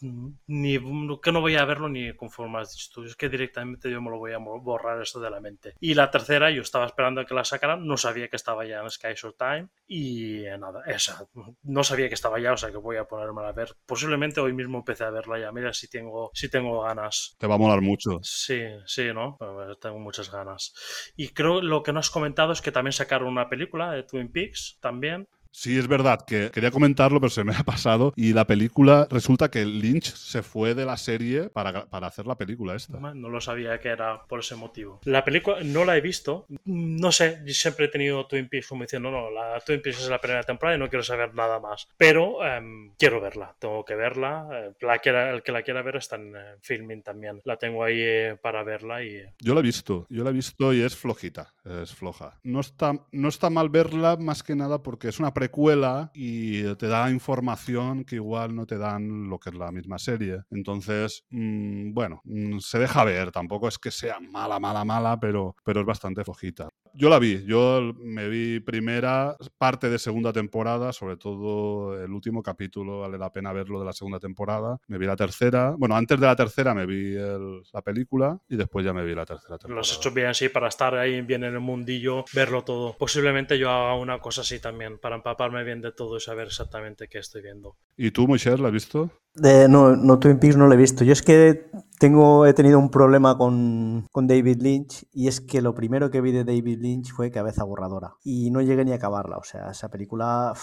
ni, que no voy a verlo ni conforme has dicho tú, es que directamente yo me lo voy a borrar esto de la mente. Y la tercera, yo estaba esperando a que la sacaran, no sabía que estaba ya en Sky Short Time y nada, esa, no sabía que estaba ya, o sea que voy a ponerme a ver. Posiblemente hoy mismo empecé a verla ya, mira si tengo, si tengo ganas. Te va a molar mucho. Sí, sí, ¿no? Tengo muchas ganas. Y creo lo que no has comentado es que también sacaron una película de Twin Peaks también. Sí, es verdad que quería comentarlo, pero se me ha pasado. Y la película, resulta que Lynch se fue de la serie para, para hacer la película esta. No lo sabía que era por ese motivo. La película no la he visto. No sé, yo siempre he tenido Twin Peaks como diciendo, no, la Twin Peaks es la primera temporada y no quiero saber nada más. Pero um, quiero verla, tengo que verla. Eh, la quiera, el que la quiera ver está en uh, filming también. La tengo ahí eh, para verla y... Yo la he visto, yo la he visto y es flojita, es floja. No está, no está mal verla más que nada porque es una pre precuela y te da información que igual no te dan lo que es la misma serie. Entonces, mmm, bueno, mmm, se deja ver. Tampoco es que sea mala, mala, mala, pero, pero es bastante flojita. Yo la vi, yo me vi primera parte de segunda temporada, sobre todo el último capítulo, vale la pena verlo de la segunda temporada. Me vi la tercera, bueno, antes de la tercera me vi el, la película y después ya me vi la tercera temporada. Lo has hecho bien, sí, para estar ahí bien en el mundillo, verlo todo. Posiblemente yo haga una cosa así también, para empaparme bien de todo y saber exactamente qué estoy viendo. ¿Y tú, Moisés, la has visto? No, no, Twin Peaks no lo he visto. Yo es que tengo, he tenido un problema con, con, David Lynch y es que lo primero que vi de David Lynch fue Cabeza Borradora y no llegué ni a acabarla. O sea, esa película,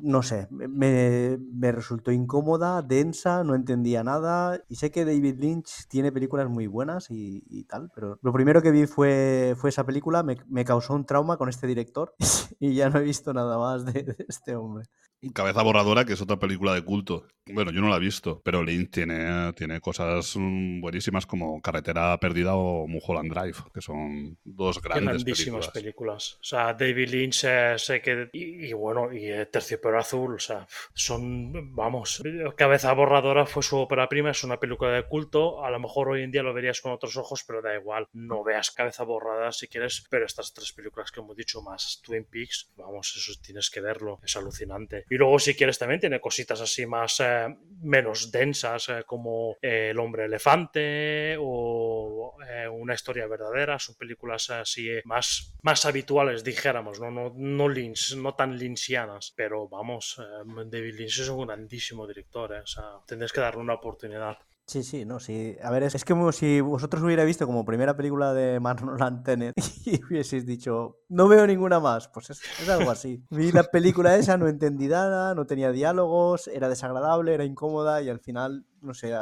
no sé, me, me resultó incómoda, densa, no entendía nada y sé que David Lynch tiene películas muy buenas y, y tal, pero lo primero que vi fue, fue esa película, me, me, causó un trauma con este director y ya no he visto nada más de este hombre. Cabeza Borradora, que es otra película de culto. Bueno, yo no la he visto, pero Lynch tiene, tiene cosas buenísimas como Carretera Perdida o Mulholland Drive, que son dos grandes Grandísimas películas. películas. O sea, David Lynch eh, sé que... Y, y, bueno, y Terciopelo Azul, o sea, son... Vamos, Cabeza Borradora fue su ópera prima, es una película de culto. A lo mejor hoy en día lo verías con otros ojos, pero da igual. No veas Cabeza Borrada si quieres, pero estas tres películas que hemos dicho más Twin Peaks, vamos, eso tienes que verlo. Es alucinante. Y luego, si quieres, también tiene cositas así más, eh, menos densas, eh, como eh, El hombre elefante o eh, Una historia verdadera. Son películas así más, más habituales, dijéramos, ¿no? No, no, Lynch, no tan lynchianas. Pero vamos, David Lynch es un grandísimo director, o sea, tendrías que darle una oportunidad. Sí, sí, no, sí. A ver, es, es como si vosotros hubiera visto como primera película de Marlon Tenet y hubieseis dicho, no veo ninguna más. Pues es, algo así. Vi la película esa, no entendí nada, no tenía diálogos, era desagradable, era incómoda y al final, no sé,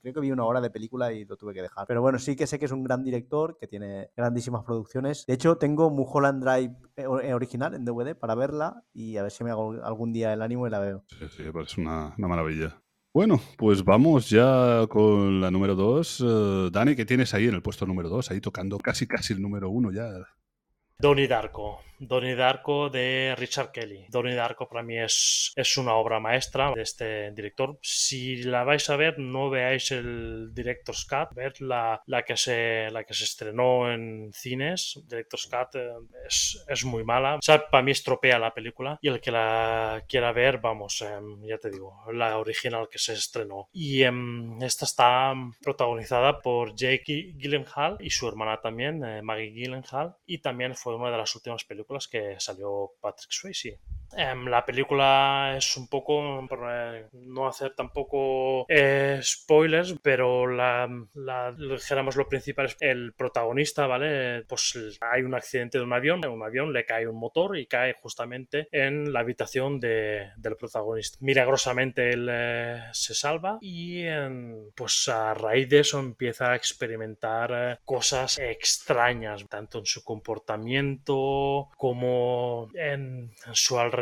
creo que vi una hora de película y lo tuve que dejar. Pero bueno, sí que sé que es un gran director, que tiene grandísimas producciones. De hecho, tengo Mulholland Drive eh, eh, original en DVD para verla y a ver si me hago algún día el ánimo y la veo. Sí, sí, es una, una maravilla. Bueno, pues vamos ya con la número 2. Dani, ¿qué tienes ahí en el puesto número 2? Ahí tocando casi casi el número 1 ya. Donnie Darko. Donnie Darko de Richard Kelly. Donnie Darko para mí es, es una obra maestra de este director. Si la vais a ver, no veáis el Director's Cut, ver la, la, que, se, la que se estrenó en cines. Director's Cut eh, es, es muy mala. O sea, para mí estropea la película y el que la quiera ver, vamos, em, ya te digo, la original que se estrenó. Y em, esta está protagonizada por Jake Gyllenhaal y su hermana también, eh, Maggie Gyllenhaal, y también fue una de las últimas películas que salió Patrick Swayze. Em, la película es un poco, eh, no hacer tampoco eh, spoilers, pero la, la- dijéramos lo principal es el protagonista, ¿vale? Pues hay un accidente de un avión, en un avión le cae un motor y cae justamente en la habitación de- del protagonista. Milagrosamente él eh, se salva y em, pues a raíz de eso empieza a experimentar eh, cosas extrañas, tanto en su comportamiento como en, en su alrededor,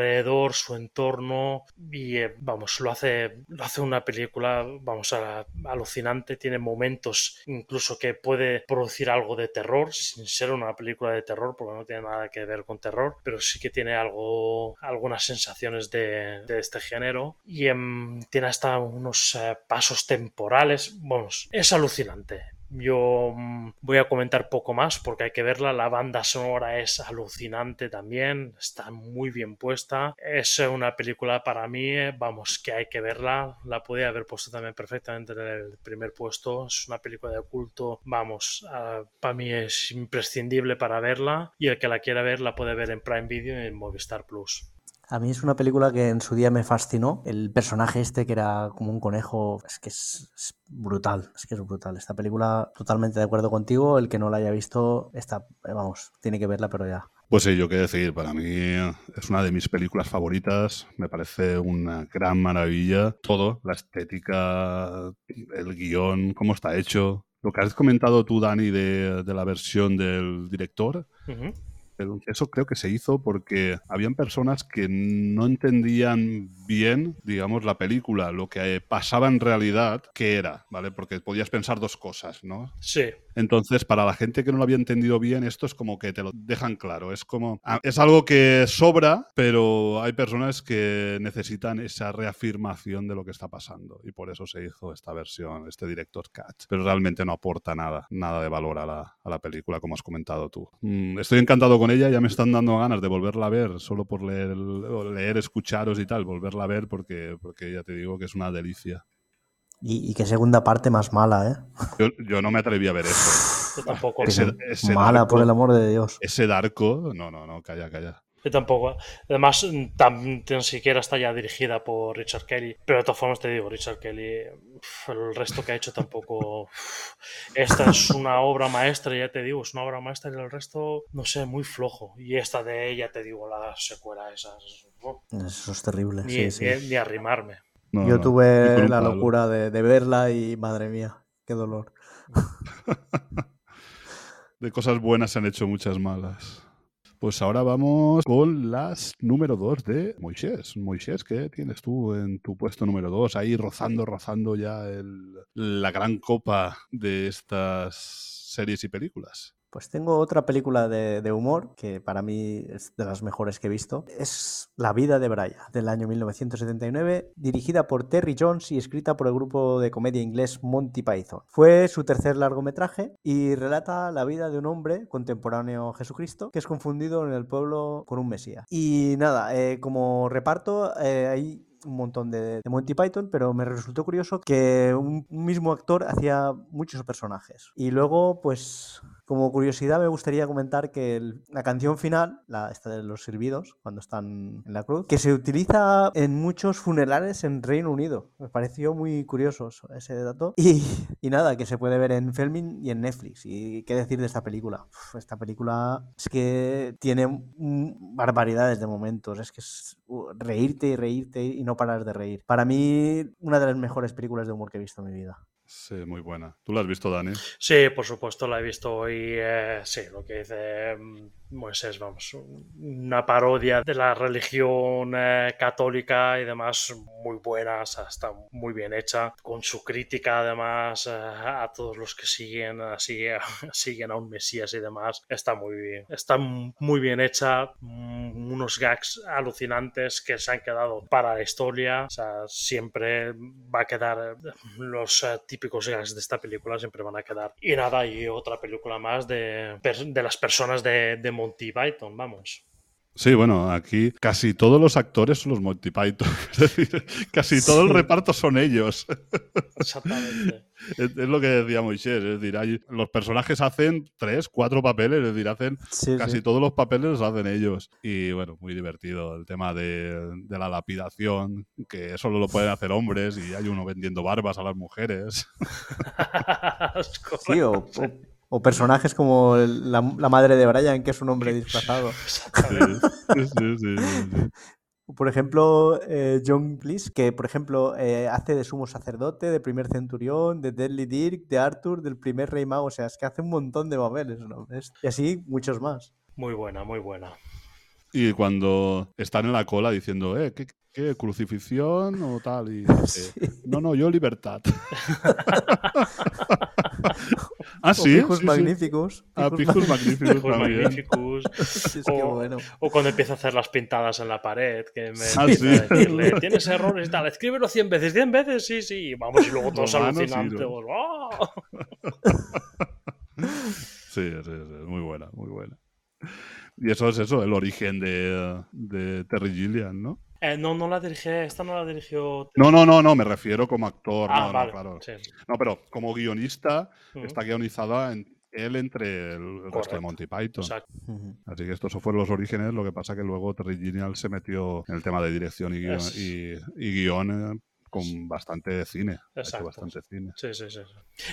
su entorno y eh, vamos, lo hace, lo hace una película, vamos, a- alucinante, tiene momentos incluso que puede producir algo de terror, sin ser una película de terror, porque no tiene nada que ver con terror, pero sí que tiene algo, algunas sensaciones de, de este género y em, tiene hasta unos eh, pasos temporales, vamos, es alucinante. Yo mm, voy a comentar poco más porque hay que verla. La banda sonora es alucinante también, está muy bien puesta. Es una película para mí, vamos, que hay que verla. La podía haber puesto también perfectamente en el primer puesto. Es una película de culto, vamos, ah, para mí es imprescindible para verla. Y el que la quiera ver la puede ver en Prime Video y en Movistar Plus. A mí es una película que en su día me fascinó. El personaje este que era como un conejo, es que es, es brutal, es que es brutal. Esta película, totalmente de acuerdo contigo. El que no la haya visto, está, eh, vamos, tiene que verla, pero ya. Pues sí, yo qué decir, para mí es una de mis películas favoritas, me parece una gran maravilla. Todo, la estética, el guion, cómo está hecho. Lo que has comentado tú, Dani, de, de la versión del director. Eso creo que se hizo porque habían personas que no entendían bien, digamos, la película, lo que pasaba en realidad, qué era, ¿vale? Porque podías pensar dos cosas, ¿no? Sí, Entonces, para la gente que no lo había entendido bien, esto es como que te lo dejan claro. Es como. Es algo que sobra, pero hay personas que necesitan esa reafirmación de lo que está pasando. Y por eso se hizo esta versión, este Director's Cut. Pero realmente no aporta nada, nada de valor a la, película, como has comentado tú. Mm, estoy encantado con ella, ya me están dando ganas de volverla a ver, solo por leer, leer escucharos y tal, volverla a ver, porque, porque ya te digo que es una delicia. Y, y qué segunda parte más mala, ¿eh? Yo, yo no me atreví a ver eso. yo tampoco. Ese- lo- ese mala, Darko- por el amor de Dios. Ese Darko, no, no, no, calla, calla. Yo tampoco. Además, tan, tan siquiera está ya dirigida por Richard Kelly. Pero de todas formas te digo, Richard Kelly, el resto que ha hecho tampoco. Esta es una obra maestra, ya te digo, es una obra maestra y el resto, no sé, muy flojo. Y esta de ella, te digo, la secuela esa. es- uf, Eso es terrible. Ni, sí, sí. ni- ni arrimarme. No, Yo no, tuve la locura de, de verla y madre mía, qué dolor. De cosas buenas se han hecho muchas malas. Pues ahora vamos con las número 2 de Moisés. Moisés, ¿qué tienes tú en tu puesto número 2? Ahí rozando, rozando ya el- la gran copa de estas series y películas. Pues tengo otra película de, humor que para mí es de las mejores que he visto. Es La vida de Brian, del año 1979, dirigida por Terry Jones y escrita por el grupo de comedia inglés Monty Python. Fue su tercer largometraje y relata la vida de un hombre contemporáneo a Jesucristo que es confundido en el pueblo con un mesías. Y nada, eh, como reparto eh, hay un montón de, de Monty Python, pero me resultó curioso que un, un mismo actor hacía muchos personajes. Y luego, pues, Como curiosidad me gustaría comentar que la canción final, la esta de los sirvidos, cuando están en la cruz, que se utiliza en muchos funerales en Reino Unido. Me pareció muy curioso ese dato. Y, y nada, que se puede ver en filming y en Netflix. Y qué decir de esta película. esta película es que tiene barbaridades de momentos. Es que es reírte y reírte y no parar de reír. Para mí, una de las mejores películas de humor que he visto en mi vida. Sí, muy buena. ¿Tú la has visto, Dani? Sí, por supuesto, la he visto y eh, sí, lo que dice mm, Moisés, vamos, una parodia de la religión eh, católica y demás muy buena, está muy bien hecha, con su crítica además eh, a todos los que siguen, así, siguen a un Mesías y demás, está muy bien, está muy bien hecha, mm, unos gags alucinantes que se han quedado para la historia, o sea, siempre va a quedar los típicos gags de esta película siempre van a quedar. Y nada, y otra película más de, de las personas de, de Monty Python, vamos. Sí, bueno, aquí casi todos los actores son los Monty Python. Es decir, casi todo el reparto son ellos. Exactamente. Es, lo que decía Moisés. Es decir, los personajes hacen tres, cuatro papeles. Es decir, hacen casi todos los papeles los hacen ellos. Y bueno, muy divertido el tema de, de, la lapidación, que solo lo pueden hacer hombres y hay uno vendiendo barbas a las mujeres. sí, o, o personajes como la, madre de Brian, que es un hombre disfrazado. Por ejemplo, eh, John Cleese, que por ejemplo eh, hace de sumo sacerdote, de primer centurión, de Deadly Dirk, de Arthur, del primer rey mago. O sea, es que hace un montón de papeles, ¿no? Y así muchos más. Muy buena, muy buena. Y cuando están en la cola diciendo, eh, ¿qué, qué crucifixión o tal? Y no, no, yo libertad. Ah, sí. Magníficos. Ah, pijos magníficos. o, cuando empieza a hacer las pintadas en la pared, que me ah, decirle, tienes errores y tal, escríbelo 100 veces, 100 veces, sí, sí. Vamos, y luego todos alucinantes. ¡Oh! sí, sí, sí, muy buena, muy buena. Y eso es eso, el origen de, de Terry Gilliam, ¿no? Eh, no, no la dirigí, esta no la dirigió. No, no, no, no, me refiero como actor. Ah, no, vale, claro. No, pero como guionista está guionizada en, él entre el, resto de Monty Python. Exacto. Así que estos fueron los orígenes, lo que pasa que luego Terry Gilliam se metió en el tema de dirección y guion, y, y guion eh, con bastante cine. Exacto. Bastante cine. Sí, sí, sí,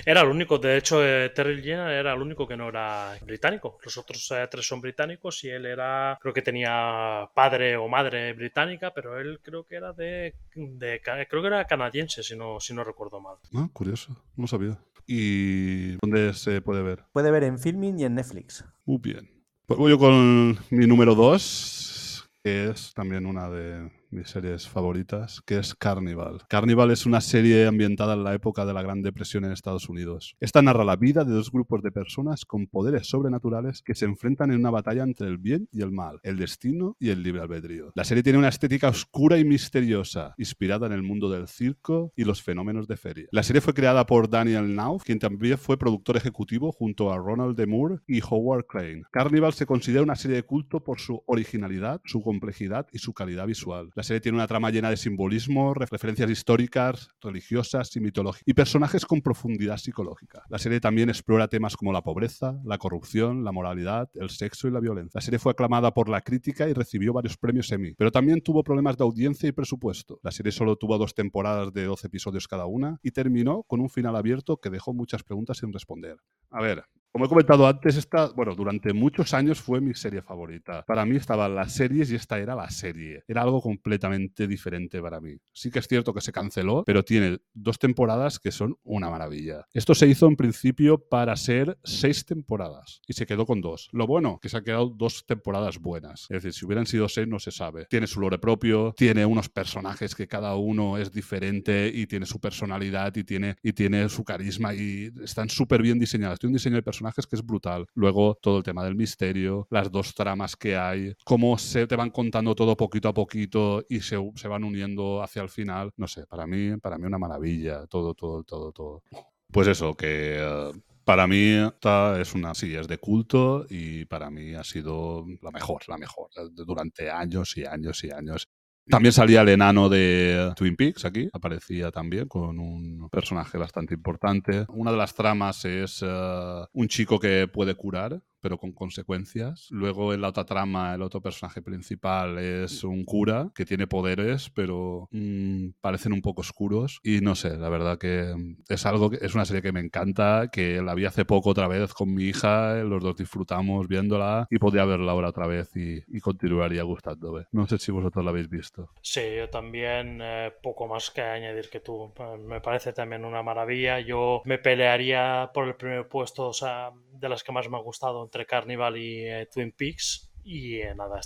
Era el único, de hecho, eh, Terry Gilliam era el único que no era británico. Los otros eh, tres son británicos y él era, creo que tenía padre o madre británica, pero él creo que era de, creo que era canadiense, si no, si no recuerdo mal. Ah, curioso, no sabía. ¿Y dónde se puede ver? Puede ver en Filming y en Netflix. Muy bien. Pues voy yo con mi número dos, que es también una de mis series favoritas, que es Carnival. Carnival es una serie ambientada en la época de la Gran Depresión en Estados Unidos. Esta narra la vida de dos grupos de personas con poderes sobrenaturales que se enfrentan en una batalla entre el bien y el mal, el destino y el libre albedrío. La serie tiene una estética oscura y misteriosa, inspirada en el mundo del circo y los fenómenos de feria. La serie fue creada por Daniel Nauf, quien también fue productor ejecutivo junto a Ronald D. Moore y Howard Crane. Carnival se considera una serie de culto por su originalidad, su complejidad y su calidad visual. La serie tiene una trama llena de simbolismo, referencias históricas, religiosas y mitológicas, y personajes con profundidad psicológica. La serie también explora temas como la pobreza, la corrupción, la moralidad, el sexo y la violencia. La serie fue aclamada por la crítica y recibió varios premios Emmy, pero también tuvo problemas de audiencia y presupuesto. La serie solo tuvo dos temporadas de 12 episodios cada una y terminó con un final abierto que dejó muchas preguntas sin responder. A ver, como he comentado antes, esta, bueno, durante muchos años fue mi serie favorita. Para mí estaban las series y esta era la serie. Era algo completamente diferente para mí. Sí que es cierto que se canceló, pero tiene dos temporadas que son una maravilla. Esto se hizo en principio para ser seis temporadas y se quedó con dos. Lo bueno, que se han quedado dos temporadas buenas. Es decir, si hubieran sido seis no se sabe. Tiene su lore propio, tiene unos personajes que cada uno es diferente y tiene su personalidad y tiene, y tiene su carisma y están súper bien diseñadas. Tiene un diseño de personajes que es brutal. Luego todo el tema del misterio, las dos tramas que hay, cómo se te van contando todo poquito a poquito y se, se van uniendo hacia el final. No sé, para mí, para mí una maravilla, todo, todo, todo, todo. Pues eso, que eh, para mí esta es una sí, es de culto y para mí ha sido la mejor, la mejor, durante años y años y años. También salía el enano de Twin Peaks aquí, aparecía también con un personaje bastante importante. Una de las tramas es eh, un chico que puede curar pero con consecuencias. Luego en la otra trama, el otro personaje principal es un cura que tiene poderes, pero mm, parecen un poco oscuros. Y no sé, la verdad que es algo que es una serie que me encanta, que la vi hace poco otra vez con mi hija, los dos disfrutamos viéndola y podría verla ahora otra vez y, continuaría gustándome. No sé si vosotros la habéis visto. Sí, yo también, eh, poco más que añadir que tú. Me parece también una maravilla. Yo me pelearía por el primer puesto, o sea, de las que más me ha gustado entre Carnival y eh, Twin Peaks. Y eh, nada,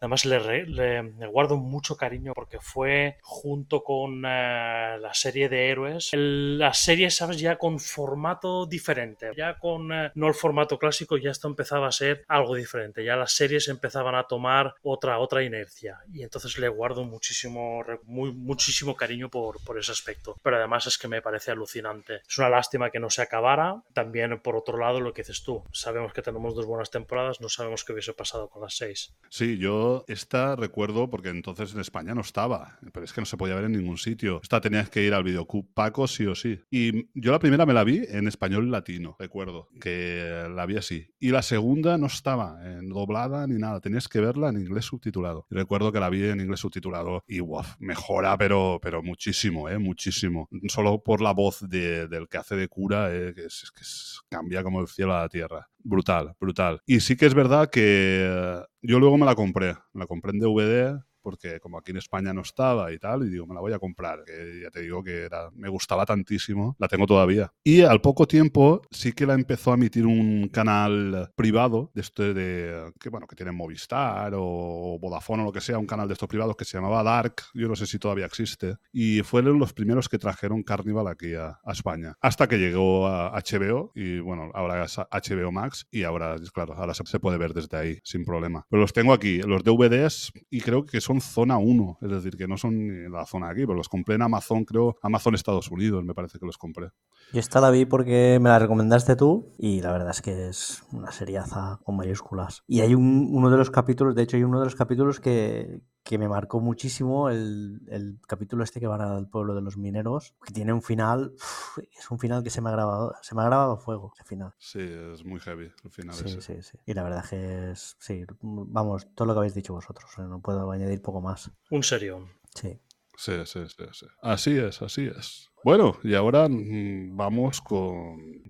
además le, le, guardo mucho cariño porque fue junto con eh, la serie de héroes. la serie, sabes, ya con formato diferente. Ya con no el formato clásico, ya esto empezaba a ser algo diferente. Ya las series empezaban a tomar otra, otra inercia. Y entonces le guardo muchísimo, muy, muchísimo cariño por, por ese aspecto. Pero además es que me parece alucinante. Es una lástima que no se acabara. También, por otro lado, lo que dices tú. Sabemos que tenemos dos buenas temporadas, no sabemos qué hubiese pasado con las seis. Sí, yo esta recuerdo porque entonces en España no estaba, pero es que no se podía ver en ningún sitio. Esta tenías que ir al videoclub Paco sí o sí. Y yo la primera me la vi en español latino, recuerdo, que la vi así. Y la segunda no estaba en doblada ni nada, tenías que verla en inglés subtitulado. Y recuerdo que la vi en inglés subtitulado y wow, mejora, pero, pero muchísimo, ¿eh? muchísimo. Solo por la voz del que hace de cura, eh, que cambia como el cielo a la tierra. Brutal, brutal. Y sí que es verdad que eh, yo luego me la compré. Me la compré en DVD porque como aquí en España no estaba y tal, y digo, me la voy a comprar, que ya te digo que era, me gustaba tantísimo, la tengo todavía. Y al poco tiempo sí que la empezó a emitir un canal privado de este de, que bueno, que tiene Movistar o Vodafone o lo que sea, un canal de estos privados que se llamaba Dark, yo no sé si todavía existe, y fueron los primeros que trajeron Carnival aquí a, España, hasta que llegó a HBO y bueno, ahora es HBO Max y ahora, claro, ahora se puede ver desde ahí sin problema. Pero los tengo aquí, los DVDs, y creo que son zona 1, es decir, que no son la zona aquí, pero los compré en Amazon, creo, Amazon Estados Unidos, me parece que los compré. Y esta la vi porque me la recomendaste tú y la verdad es que es una seriaza con mayúsculas. Y hay un, uno de los capítulos, de hecho hay uno de los capítulos que, que me marcó muchísimo el, el, capítulo este que van al pueblo de los mineros, que tiene un final, es un final que se me ha grabado, se me ha grabado fuego ese final. Sí, es muy heavy el final. Sí, sí, sí. Y la verdad que es, sí, vamos, todo lo que habéis dicho vosotros, ¿eh? no puedo añadir poco más. Un serio. Sí. Sí, sí, sí, sí. Así es, así es. Bueno, y ahora mm, vamos con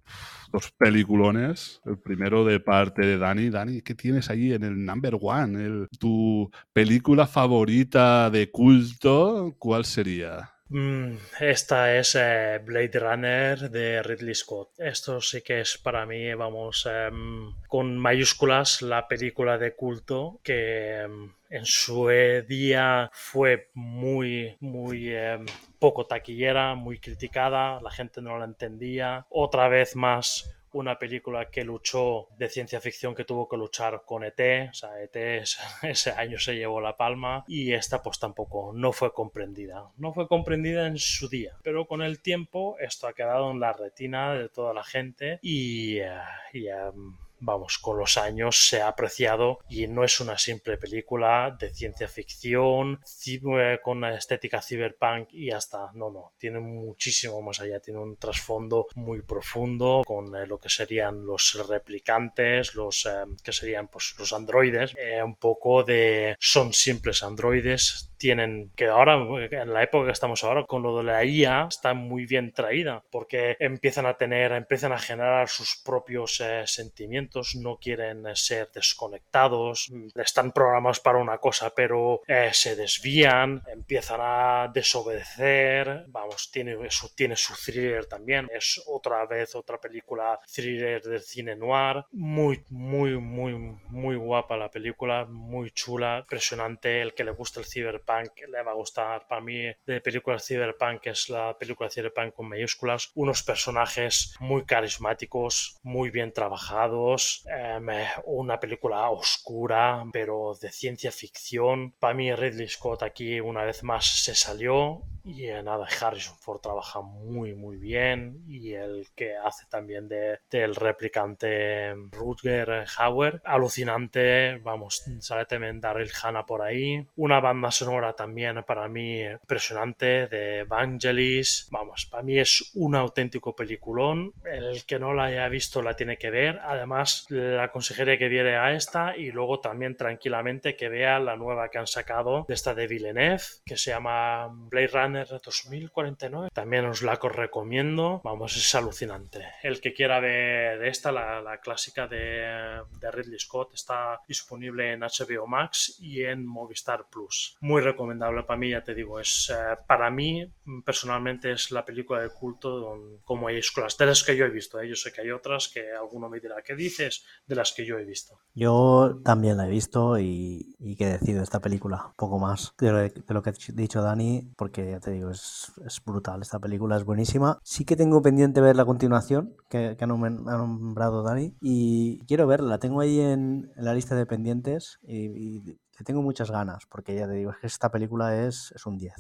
dos peliculones. El primero de parte de Dani. Dani, ¿qué tienes ahí en el number one? ¿Tu película favorita de culto? ¿Cuál sería? Mm, esta es eh, Blade Runner de Ridley Scott. Esto sí que es para mí, vamos, em, con mayúsculas, la película de culto que em, en su día fue muy, muy em, poco taquillera, muy criticada, la gente no la entendía. Otra vez más una película que luchó de ciencia ficción que tuvo que luchar con ET, o sea, ET ese año se llevó la palma y esta pues tampoco no fue comprendida, no fue comprendida en su día, pero con el tiempo esto ha quedado en la retina de toda la gente y, eh, em, vamos, con los años se ha apreciado y no es una simple película de ciencia ficción eh, con una estética cyberpunk y hasta, no, no, tiene muchísimo más allá, tiene un trasfondo muy profundo con eh, lo que serían los replicantes, los eh, que serían pues los androides, un poco de son simples androides, tienen que ahora, en la época que estamos ahora, con lo de la IA, está muy bien traída, porque empiezan a tener, empiezan a generar sus propios eh, sentimientos, no quieren eh, ser desconectados, están programados para una cosa, pero eh, se desvían, empiezan a desobedecer, vamos, tiene su, tiene su thriller también, es otra vez otra película thriller del cine noir, muy, muy, muy, muy guapa la película, muy chula, impresionante, el que le gusta el cyberpunk le va a gustar. Para mí, de películas Cyberpunk es la película Cyberpunk con mayúsculas. Unos personajes muy carismáticos, muy bien trabajados. Em, una película oscura, pero de ciencia ficción. Para mí, Ridley Scott aquí una vez más se salió Y nada, Harrison Ford trabaja muy, muy bien. Y el que hace también de, del replicante Rutger Hauer, alucinante. Vamos, sale también Daryl Hannah por ahí. Una banda sonora también para mí impresionante de Evangelis. Vamos, para mí es un auténtico peliculón. El que no la haya visto la tiene que ver. Además, la aconsejaría que viere a esta y luego también tranquilamente que vea la nueva que han sacado de esta de Villeneuve, que se llama Blade Runner 2049. También os la recomiendo. Vamos, es alucinante. El que quiera ver esta, la, clásica de, Ridley Scott, está disponible en HBO Max y en Movistar Plus. Muy recomendable para mí, ya te digo, es eh, para mí personalmente es la película de culto como hay de las que yo he visto. ¿eh? Yo sé que hay otras que alguno me dirá, ¿qué dices? De las que yo he visto. Yo también la he visto y, y que decido esta película, poco más de lo, que ha dicho Dani, porque te digo, es, es, brutal. Esta película es buenísima. Sí que tengo pendiente ver la continuación que, ha nombrado Dani y quiero verla. La tengo ahí en, la lista de pendientes y, y, tengo muchas ganas, porque ya te digo, es que esta película es, es un 10.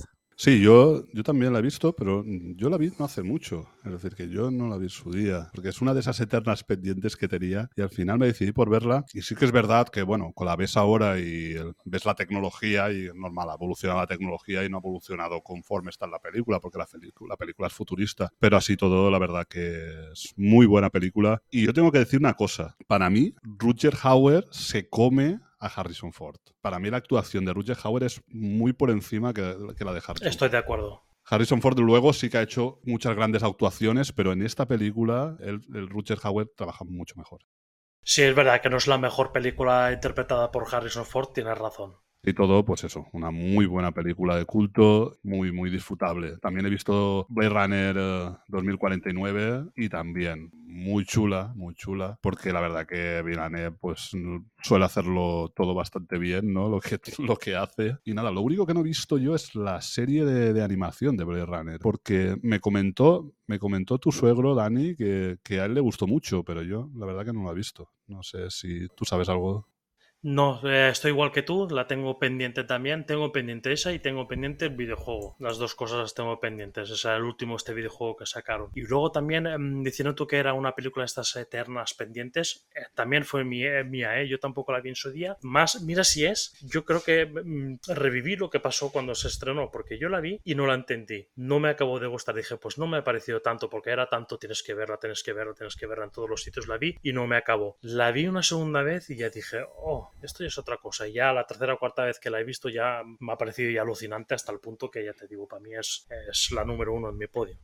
Sí, yo, yo también la he visto, pero yo la vi no hace mucho. Es decir, que yo no la vi en su día, porque es una de esas eternas pendientes que tenía y al final me decidí por verla. Y sí que es verdad que, bueno, con la ves ahora y ves la tecnología y normal, ha evolucionado la tecnología y no ha evolucionado conforme está en la película, porque la, la película es futurista. Pero así todo, la verdad que es muy buena película. Y yo tengo que decir una cosa. Para mí, Rutger Hauer se come a Harrison Ford. Para mí la actuación de Rutger Hauer es muy por encima que, la de Harrison. Estoy de acuerdo. Harrison Ford luego sí que ha hecho muchas grandes actuaciones, pero en esta película el, el Rutger Hauer trabaja mucho mejor. Sí, es verdad que no es la mejor película interpretada por Harrison Ford, tienes razón. Y todo, pues eso, una muy buena película de culto, muy, muy disfrutable. También he visto Blade Runner 2049 eh, y también muy chula, muy chula, porque la verdad que Villeneuve pues suele hacerlo todo bastante bien, ¿no? Lo que, lo que hace. Y nada, lo único que no he visto yo es la serie de, animación de Blade Runner, porque me comentó, me comentó tu suegro, Dani, que, que a él le gustó mucho, pero yo la verdad que no lo he visto. No sé si tú sabes algo. No, eh, estoy igual que tú, la tengo pendiente también. Tengo pendiente esa y tengo pendiente el videojuego. Las dos cosas las tengo pendientes. Es el último este videojuego que sacaron. Y luego también, em, diciendo tú que era una película de estas eternas pendientes, eh, también fue eh, mía, ¿eh? Yo tampoco la vi en su día. Más, mira si es, yo creo que mm, reviví lo que pasó cuando se estrenó, porque yo la vi y no la entendí. No me acabó de gustar. Dije, pues no me ha parecido tanto, porque era tanto, tienes que verla, tienes que verla, tienes que verla en todos los sitios. La vi y no me acabó. La vi una segunda vez y ya dije, oh esto ya es otra cosa. Y ya la tercera o cuarta vez que la he visto ya me ha parecido ya alucinante hasta el punto que ya te digo, para mí es, es la número uno en mi podio.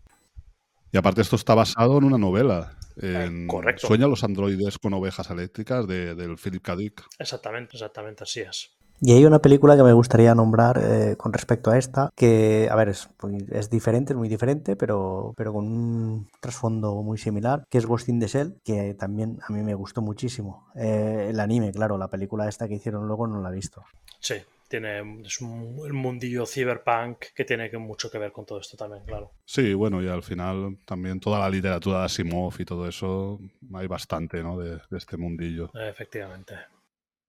Y aparte esto está basado en una novela. Eh, en correcto. Sueña los androides con ovejas eléctricas de, del Philip K. Dick. Exactamente, exactamente, así es. Y hay una película que me gustaría nombrar eh, con respecto a esta, que, a ver, es, es, diferente, es muy diferente, pero, pero con un trasfondo muy similar, que es Ghost in the Shell, que también a mí me gustó muchísimo. Eh, el anime, claro, la película esta que hicieron luego no la he visto. Sí, tiene es un, el mundillo cyberpunk que tiene mucho que ver con todo esto también, claro. Sí, bueno, y al final también toda la literatura de Asimov y todo eso, hay bastante, ¿no? de, de este mundillo. Efectivamente.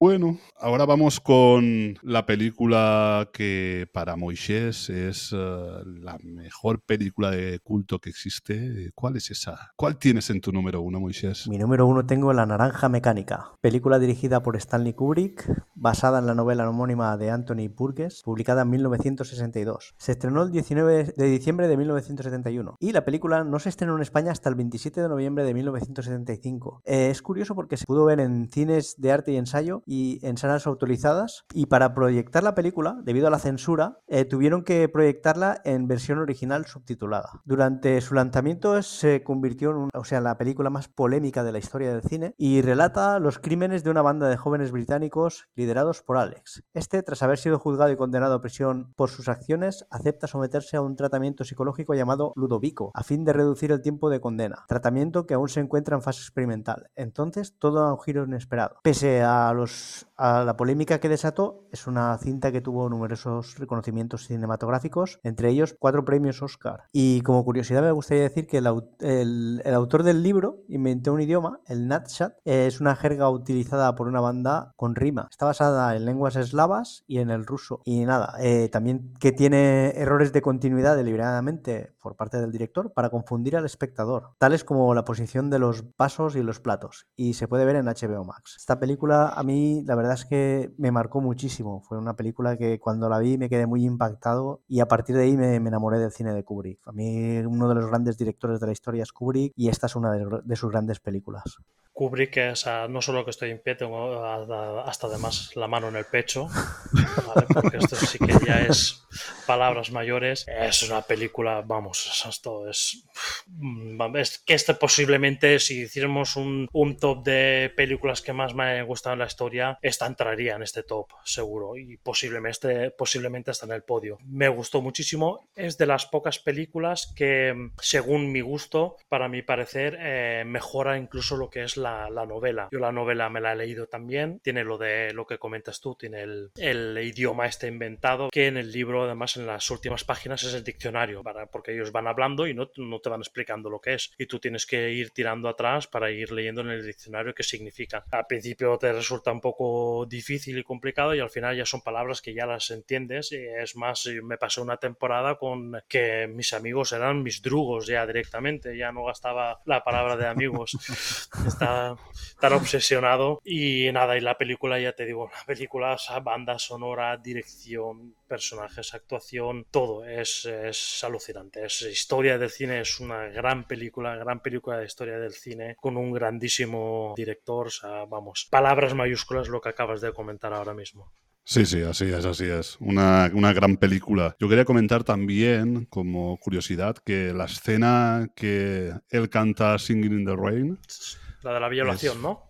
Bueno, ahora vamos con la película que para Moisés es uh, la mejor película de culto que existe. ¿Cuál es esa? ¿Cuál tienes en tu número uno, Moisés? Mi número uno tengo La Naranja Mecánica, película dirigida por Stanley Kubrick, basada en la novela homónima de Anthony Burgess, publicada en 1962. Se estrenó el 19 de diciembre de 1971 y la película no se estrenó en España hasta el 27 de noviembre de 1975. Eh, es curioso porque se pudo ver en cines de arte y ensayo y en salas autorizadas. Y para proyectar la película, debido a la censura, eh, tuvieron que proyectarla en versión original subtitulada. Durante su lanzamiento se convirtió en o sea, la película más polémica de la historia del cine y relata los crímenes de una banda de jóvenes británicos liderados por Alex. Este, tras haber sido juzgado y condenado a prisión por sus acciones, acepta someterse a un tratamiento psicológico llamado Ludovico, a fin de reducir el tiempo de condena, tratamiento que aún se encuentra en fase experimental. Entonces, todo da un giro inesperado. Pese a los with a la polémica que desató, es una cinta que tuvo numerosos reconocimientos cinematográficos, entre ellos cuatro premios Oscar. Y como curiosidad me gustaría decir que el, autor del libro inventó un idioma, el Natshat, es una jerga utilizada por una banda con rima. Está basada en lenguas eslavas y en el ruso. Y nada, eh, también que tiene errores de continuidad deliberadamente por parte del director para confundir al espectador, tales como la posición de los vasos y los platos. Y se puede ver en HBO Max. Esta película a mí la verdad es que me marcó muchísimo. Fue una película que cuando la vi me quedé muy impactado y a partir de ahí me, enamoré del cine de Kubrick. A mí uno de los grandes directores de la historia es Kubrick y esta es una de sus grandes películas. Kubrick, es, no solo que estoy en pie, tengo hasta además la mano en el pecho, porque esto sí que ya es palabras mayores. Es una película, vamos, esto es, es que este posiblemente, si hiciéramos un, un, top de películas que más me han gustado en la historia, esta entraría en este top, seguro, y posiblemente, posiblemente hasta en el podio. Me gustó muchísimo, es de las pocas películas que, según mi gusto, para mi parecer, eh, mejora incluso lo que es la la, novela. Yo la novela me la he leído también. Tiene lo de lo que comentas tú, tiene el, el idioma este inventado, que en el libro, además, en las últimas páginas es el diccionario, para, porque ellos van hablando y no, no te van explicando lo que es. Y tú tienes que ir tirando atrás para ir leyendo en el diccionario qué significa. Al principio te resulta un poco difícil y complicado y al final ya son palabras que ya las entiendes. Y es más, me pasé una temporada con que mis amigos eran mis drugos ya directamente, ya no gastaba la palabra de amigos. Está tan obsesionado. Y nada, y la película, ya te digo, la película, banda sonora, dirección, personajes, actuación, todo es, es alucinante. Es historia del cine, es una gran película, gran película de historia del cine, con un grandísimo director. O sea, vamos, palabras mayúsculas lo que acabas de comentar ahora mismo. Sí, sí, así es, así es. Una, una, gran película. Yo quería comentar también, como curiosidad, que la escena que él canta Singing in the Rain la de la violación, ¿no?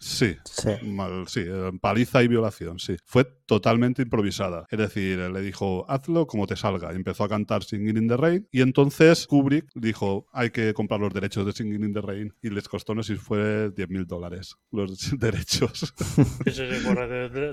Sí, sí. Mal, sí, eh, paliza y violación, sí. Fue totalmente improvisada. Es decir, le dijo, hazlo como te salga. Y empezó a cantar Singing in the Rain. Y entonces Kubrick dijo, hay que comprar los derechos de Singing in the Rain. Y les costó, no sé si fue 10 mil dólares los derechos. Sí, sí, sí,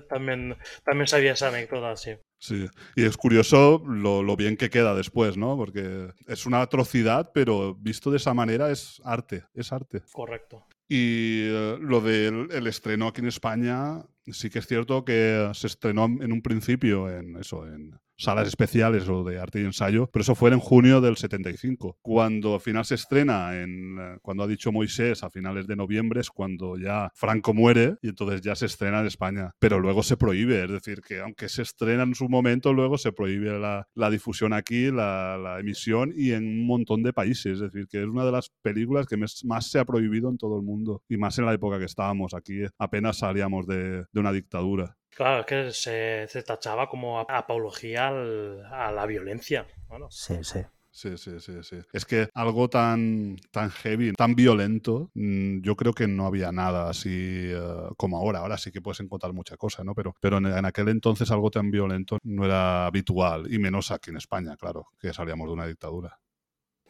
También, también sabía esa anécdota, sí. Sí, y es curioso lo, lo, bien que queda después, ¿no? Porque es una atrocidad, pero visto de esa manera es arte, es arte. Correcto. Y eh, lo del el estreno aquí en España, sí que es cierto que se estrenó en un principio en eso, en salas especiales o de arte y ensayo, pero eso fue en junio del 75. Cuando al final se estrena, en, eh, cuando ha dicho Moisés, a finales de noviembre, es cuando ya Franco muere y entonces ya se estrena en España. Pero luego se prohíbe, es decir, que aunque se estrena en su momento, luego se prohíbe la, la difusión aquí, la, la, emisión y en un montón de países. Es decir, que es una de las películas que más se ha prohibido en todo el mundo y más en la época que estábamos aquí. Apenas salíamos de, de una dictadura. Claro, es que se, tachaba como apología a la violencia. Sí, sí. Sí, sí, sí, sí. Es que algo tan, tan heavy, tan violento, mm, yo creo que no había nada así eh, como ahora. Ahora sí que puedes encontrar mucha cosa, ¿no? Pero, pero en, aquel entonces algo tan violento no era habitual, y menos aquí en España, claro, que salíamos de una dictadura.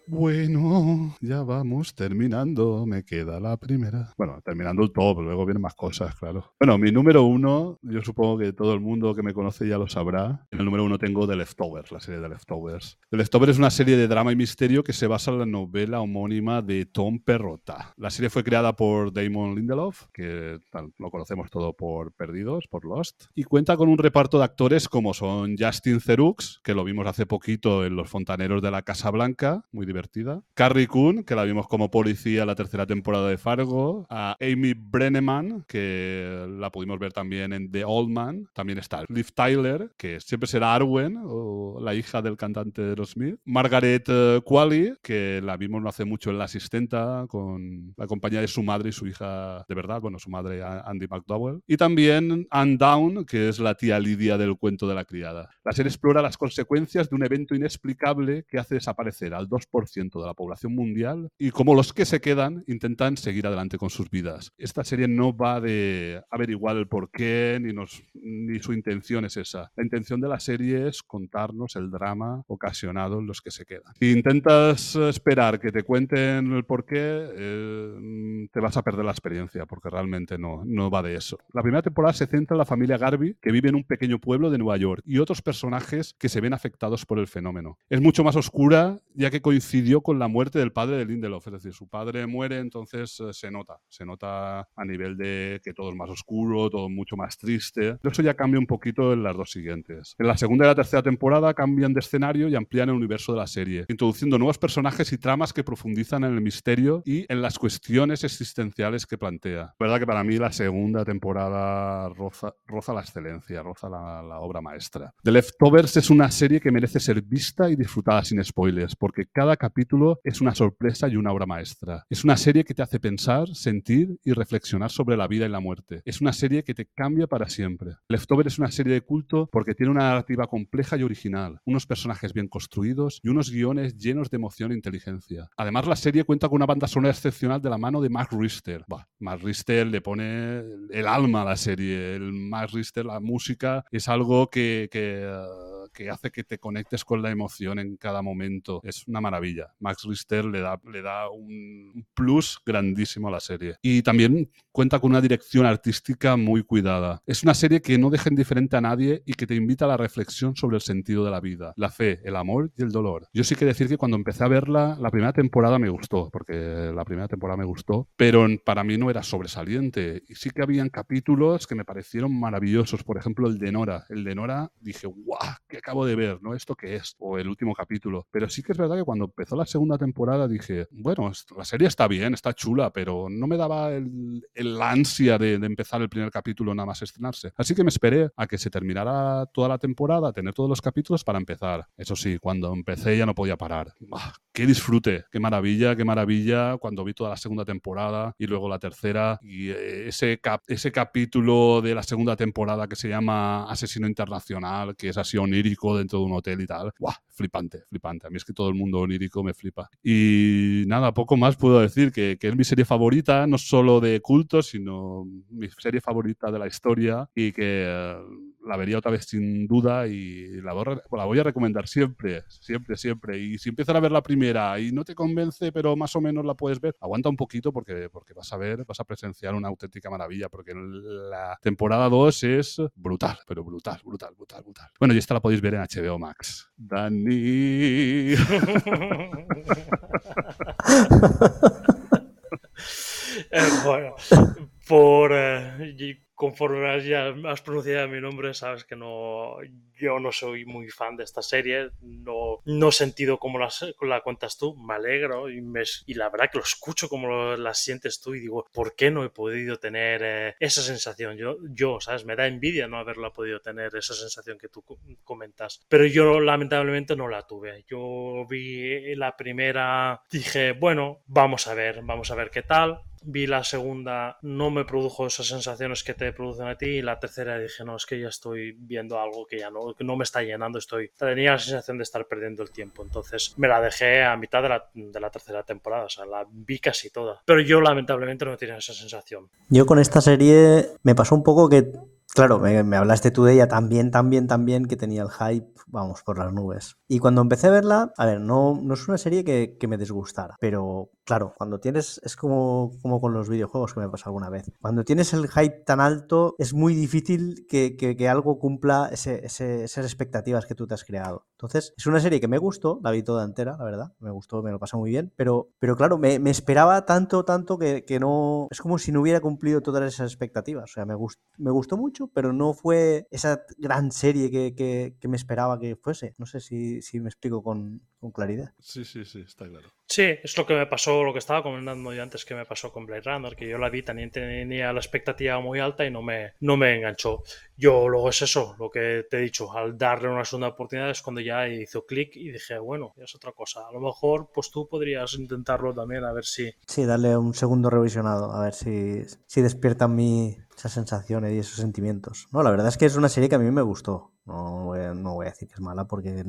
Bueno, ya vamos terminando. Me queda la primera. Bueno, terminando el top, luego vienen más cosas, claro. Bueno, mi número uno, yo supongo que todo el mundo que me conoce ya lo sabrá. En el número uno tengo The Leftovers, la serie de Leftovers. The Leftovers es una serie de drama y misterio que se basa en la novela homónima de Tom Perrotta. La serie fue creada por Damon Lindelof, que lo conocemos todo por Perdidos, por Lost, y cuenta con un reparto de actores como son Justin Theroux, que lo vimos hace poquito en Los Fontaneros de la Casa Blanca, muy divertido divertida. Carrie Coon, que la vimos como policía la tercera temporada de Fargo. A Amy Brenneman, que la pudimos ver también en The Old Man. También está Liv Tyler, que siempre será Arwen, o la hija del cantante de los Smith. Margaret eh, Qualley, que la vimos no hace mucho en La Asistenta, con la compañía de su madre y su hija de verdad, bueno, su madre Andy McDowell. Y también Anne Down, que es la tía Lidia del cuento de la criada. La serie explora las consecuencias de un evento inexplicable que hace desaparecer al 2% de la población mundial y como los que se quedan intentan seguir adelante con sus vidas. Esta serie no va de averiguar el porqué ni, nos, ni su intención es esa. La intención de la serie es contarnos el drama ocasionado en los que se quedan. Si intentas esperar que te cuenten el porqué, eh, te vas a perder la experiencia porque realmente no, no va de eso. La primera temporada se centra en la familia Garvey que vive en un pequeño pueblo de Nueva York y otros personajes que se ven afectados por el fenómeno. Es mucho más oscura ya que coincidió con la muerte del padre de Lindelof, es decir, su padre muere, entonces eh, se nota, se nota a nivel de que todo es más oscuro, todo mucho más triste. Eso ya cambia un poquito en las dos siguientes. En la segunda y la tercera temporada cambian de escenario y amplían el universo de la serie, introduciendo nuevos personajes y tramas que profundizan en el misterio y en las cuestiones existenciales que plantea. La verdad que para mí la segunda temporada roza, roza la excelencia, roza la, la obra maestra. The Leftovers es una serie que merece ser vista y disfrutada sin spoilers, porque cada capítulo es una sorpresa y una obra maestra. Es una serie que te hace pensar, sentir y reflexionar sobre la vida y la muerte. Es una serie que te cambia para siempre. Leftover es una serie de culto porque tiene una narrativa compleja y original, unos personajes bien construidos y unos guiones llenos de emoción e inteligencia. Además, la serie cuenta con una banda sonora excepcional de la mano de Mark Richter. Bah, Mark Richter le pone el alma a la serie. El Mark Richter, la música, es algo que, que hace que te conectes con la emoción en cada momento. Es una maravilla. Max Richter le da, le da un plus grandísimo a la serie. Y también cuenta con una dirección artística muy cuidada. Es una serie que no deja indiferente a nadie y que te invita a la reflexión sobre el sentido de la vida, la fe, el amor y el dolor. Yo sí que decir que cuando empecé a verla, la primera temporada me gustó, porque la primera temporada me gustó, pero para mí no era sobresaliente. Y sí que habían capítulos que me parecieron maravillosos. Por ejemplo, el de Nora. El de Nora dije, ¡guau! ¿Qué acabo de ver? ¿No? ¿Esto qué es? O el último capítulo. Pero sí que es verdad que cuando empezó la segunda temporada dije, bueno, la serie está bien, está chula, pero no me daba el, el ansia de, de, empezar el primer capítulo nada más estrenarse. Así que me esperé a que se terminara toda la temporada, a tener todos los capítulos para empezar. Eso sí, cuando empecé ya no podía parar. ¡Ah! ¡Qué disfrute! ¡Qué maravilla! ¡Qué maravilla! Cuando vi toda la segunda temporada y luego la tercera y ese, cap ese capítulo de la segunda temporada que se llama Asesino Internacional, que es así onírico dentro de un hotel y tal. ¡Buah! Flipante, flipante. A mí es que todo el mundo onírico me flipa. Y nada, poco más puedo decir que, que es mi serie favorita, no solo de culto, sino mi serie favorita de la historia y que uh, la vería otra vez sin duda y la voy, la voy, a recomendar siempre, siempre, siempre. Y si empiezas a ver la primera y no te convence, pero más o menos la puedes ver, aguanta un poquito porque, porque vas a ver, vas a presenciar una auténtica maravilla, porque la temporada 2 es brutal, pero brutal, brutal, brutal, brutal. Bueno, y esta la podéis ver en HBO Max. Dani. eh, bueno, por... Eh, conforme ya has pronunciado mi nombre, sabes que no, yo no soy muy fan de esta serie, no, no he sentido como la, la cuentas tú, me alegro y, me, y, la verdad que lo escucho como lo, la sientes tú y digo, ¿por qué no he podido tener eh, esa sensación? Yo, yo, ¿sabes? Me da envidia no haberla podido tener, esa sensación que tú comentas, pero yo lamentablemente no la tuve. Yo vi la primera, dije, bueno, vamos a ver, vamos a ver qué tal, vi la segunda, no me produjo esas sensaciones que te producen a ti y la tercera dije, no, es que ya estoy viendo algo que ya no, no me está llenando, estoy, tenía la sensación de estar perdiendo el tiempo, entonces me la dejé a mitad de la, de la tercera temporada, o sea, la vi casi toda, pero yo lamentablemente no tenía esa sensación. Yo con esta serie me pasó un poco que Claro, me, me, hablaste tú de ella también, también, también, que tenía el hype, vamos, por las nubes. Y cuando empecé a verla, a ver, no, no es una serie que, que me disgustara, pero claro, cuando tienes, es como, como con los videojuegos que me pasó alguna vez. Cuando tienes el hype tan alto, es muy difícil que, que, algo cumpla ese, ese, esas expectativas que tú te has creado. Entonces, es una serie que me gustó, la vi toda entera, la verdad, me gustó, me lo pasé muy bien, pero, pero claro, me, me esperaba tanto, tanto que, que, no, es como si no hubiera cumplido todas esas expectativas. O sea, me, gust, me gustó mucho, pero no fue esa gran serie que, me esperaba que fuese. No sé si, si me explico con, claridad. Sí, sí, sí, está claro. Sí, es lo que me pasó, lo que estaba comentando yo antes que me pasó con Blade Runner, que yo la vi, también tenía la expectativa muy alta y no me, no me enganchó. Yo luego es eso, lo que te he dicho, al darle una segunda oportunidad es cuando ya hizo clic y dije, bueno, es otra cosa. A lo mejor, pues tú podrías intentarlo también, a ver si... Sí, darle un segundo revisionado, a ver si, si despiertan mi, esas sensaciones y esos sentimientos. No, la verdad es que es una serie que a mí me gustó. No no voy a decir que es mala porque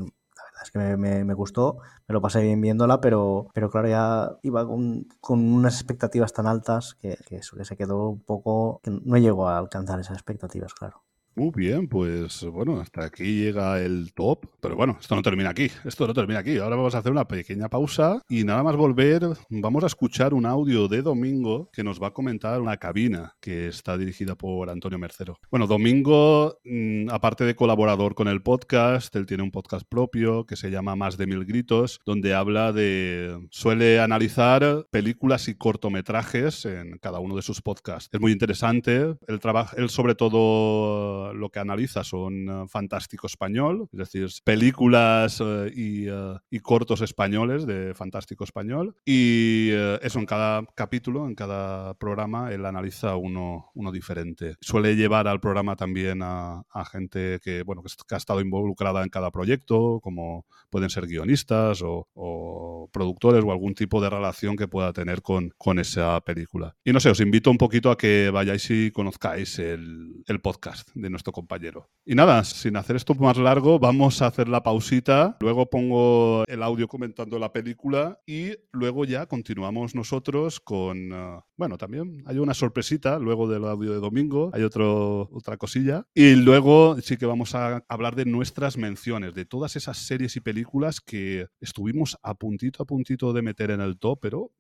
que me, gustó, me lo pasé bien viéndola, pero, pero claro, ya iba con, unas expectativas tan altas que, que, eso, que se quedó un poco, que no llegó a alcanzar esas expectativas, claro. Muy bien, pues bueno, hasta aquí llega el top. Pero bueno, esto no termina aquí. Esto no termina aquí. Ahora vamos a hacer una pequeña pausa y nada más volver, vamos a escuchar un audio de Domingo que nos va a comentar una cabina que está dirigida por Antonio Mercero. Bueno, Domingo, mm, aparte de colaborador con el podcast, él tiene un podcast propio que se llama Más de Mil Gritos, donde habla de. suele analizar películas y cortometrajes en cada uno de sus podcasts. Es muy interesante. Él, trabaja, él sobre todo lo que analiza son eh, fantástico español, es decir, películas eh, eh, y, cortos españoles de fantástico español. Y eso en cada capítulo, en cada programa, él analiza uno, uno diferente. Suele llevar al programa también a, gente que, bueno, que, ha estado involucrada en cada proyecto, como pueden ser guionistas o, productores o algún tipo de relación que pueda tener con, con esa película. Y no sé, os invito un poquito a que vayáis y conozcáis el, el podcast de nuestro compañero. Y nada, sin hacer esto más largo, vamos a hacer la pausita, luego pongo el audio comentando la película y luego ya continuamos nosotros con, uh, bueno, también hay una sorpresita luego del audio de domingo, hay otro, otra cosilla. Y luego sí que vamos a hablar de nuestras menciones, de todas esas series y películas que estuvimos a puntito a puntito de meter en el top, pero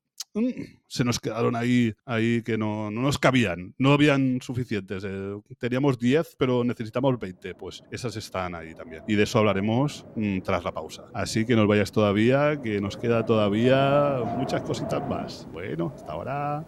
se nos quedaron ahí, ahí que no, no nos cabían, no habían suficientes. Eh, teníamos 10, pero necesitamos 20. Pues esas están ahí también. Y de eso hablaremos mm, tras la pausa. Así que no os vayáis todavía, que nos queda todavía muchas cositas más. Bueno, hasta ahora.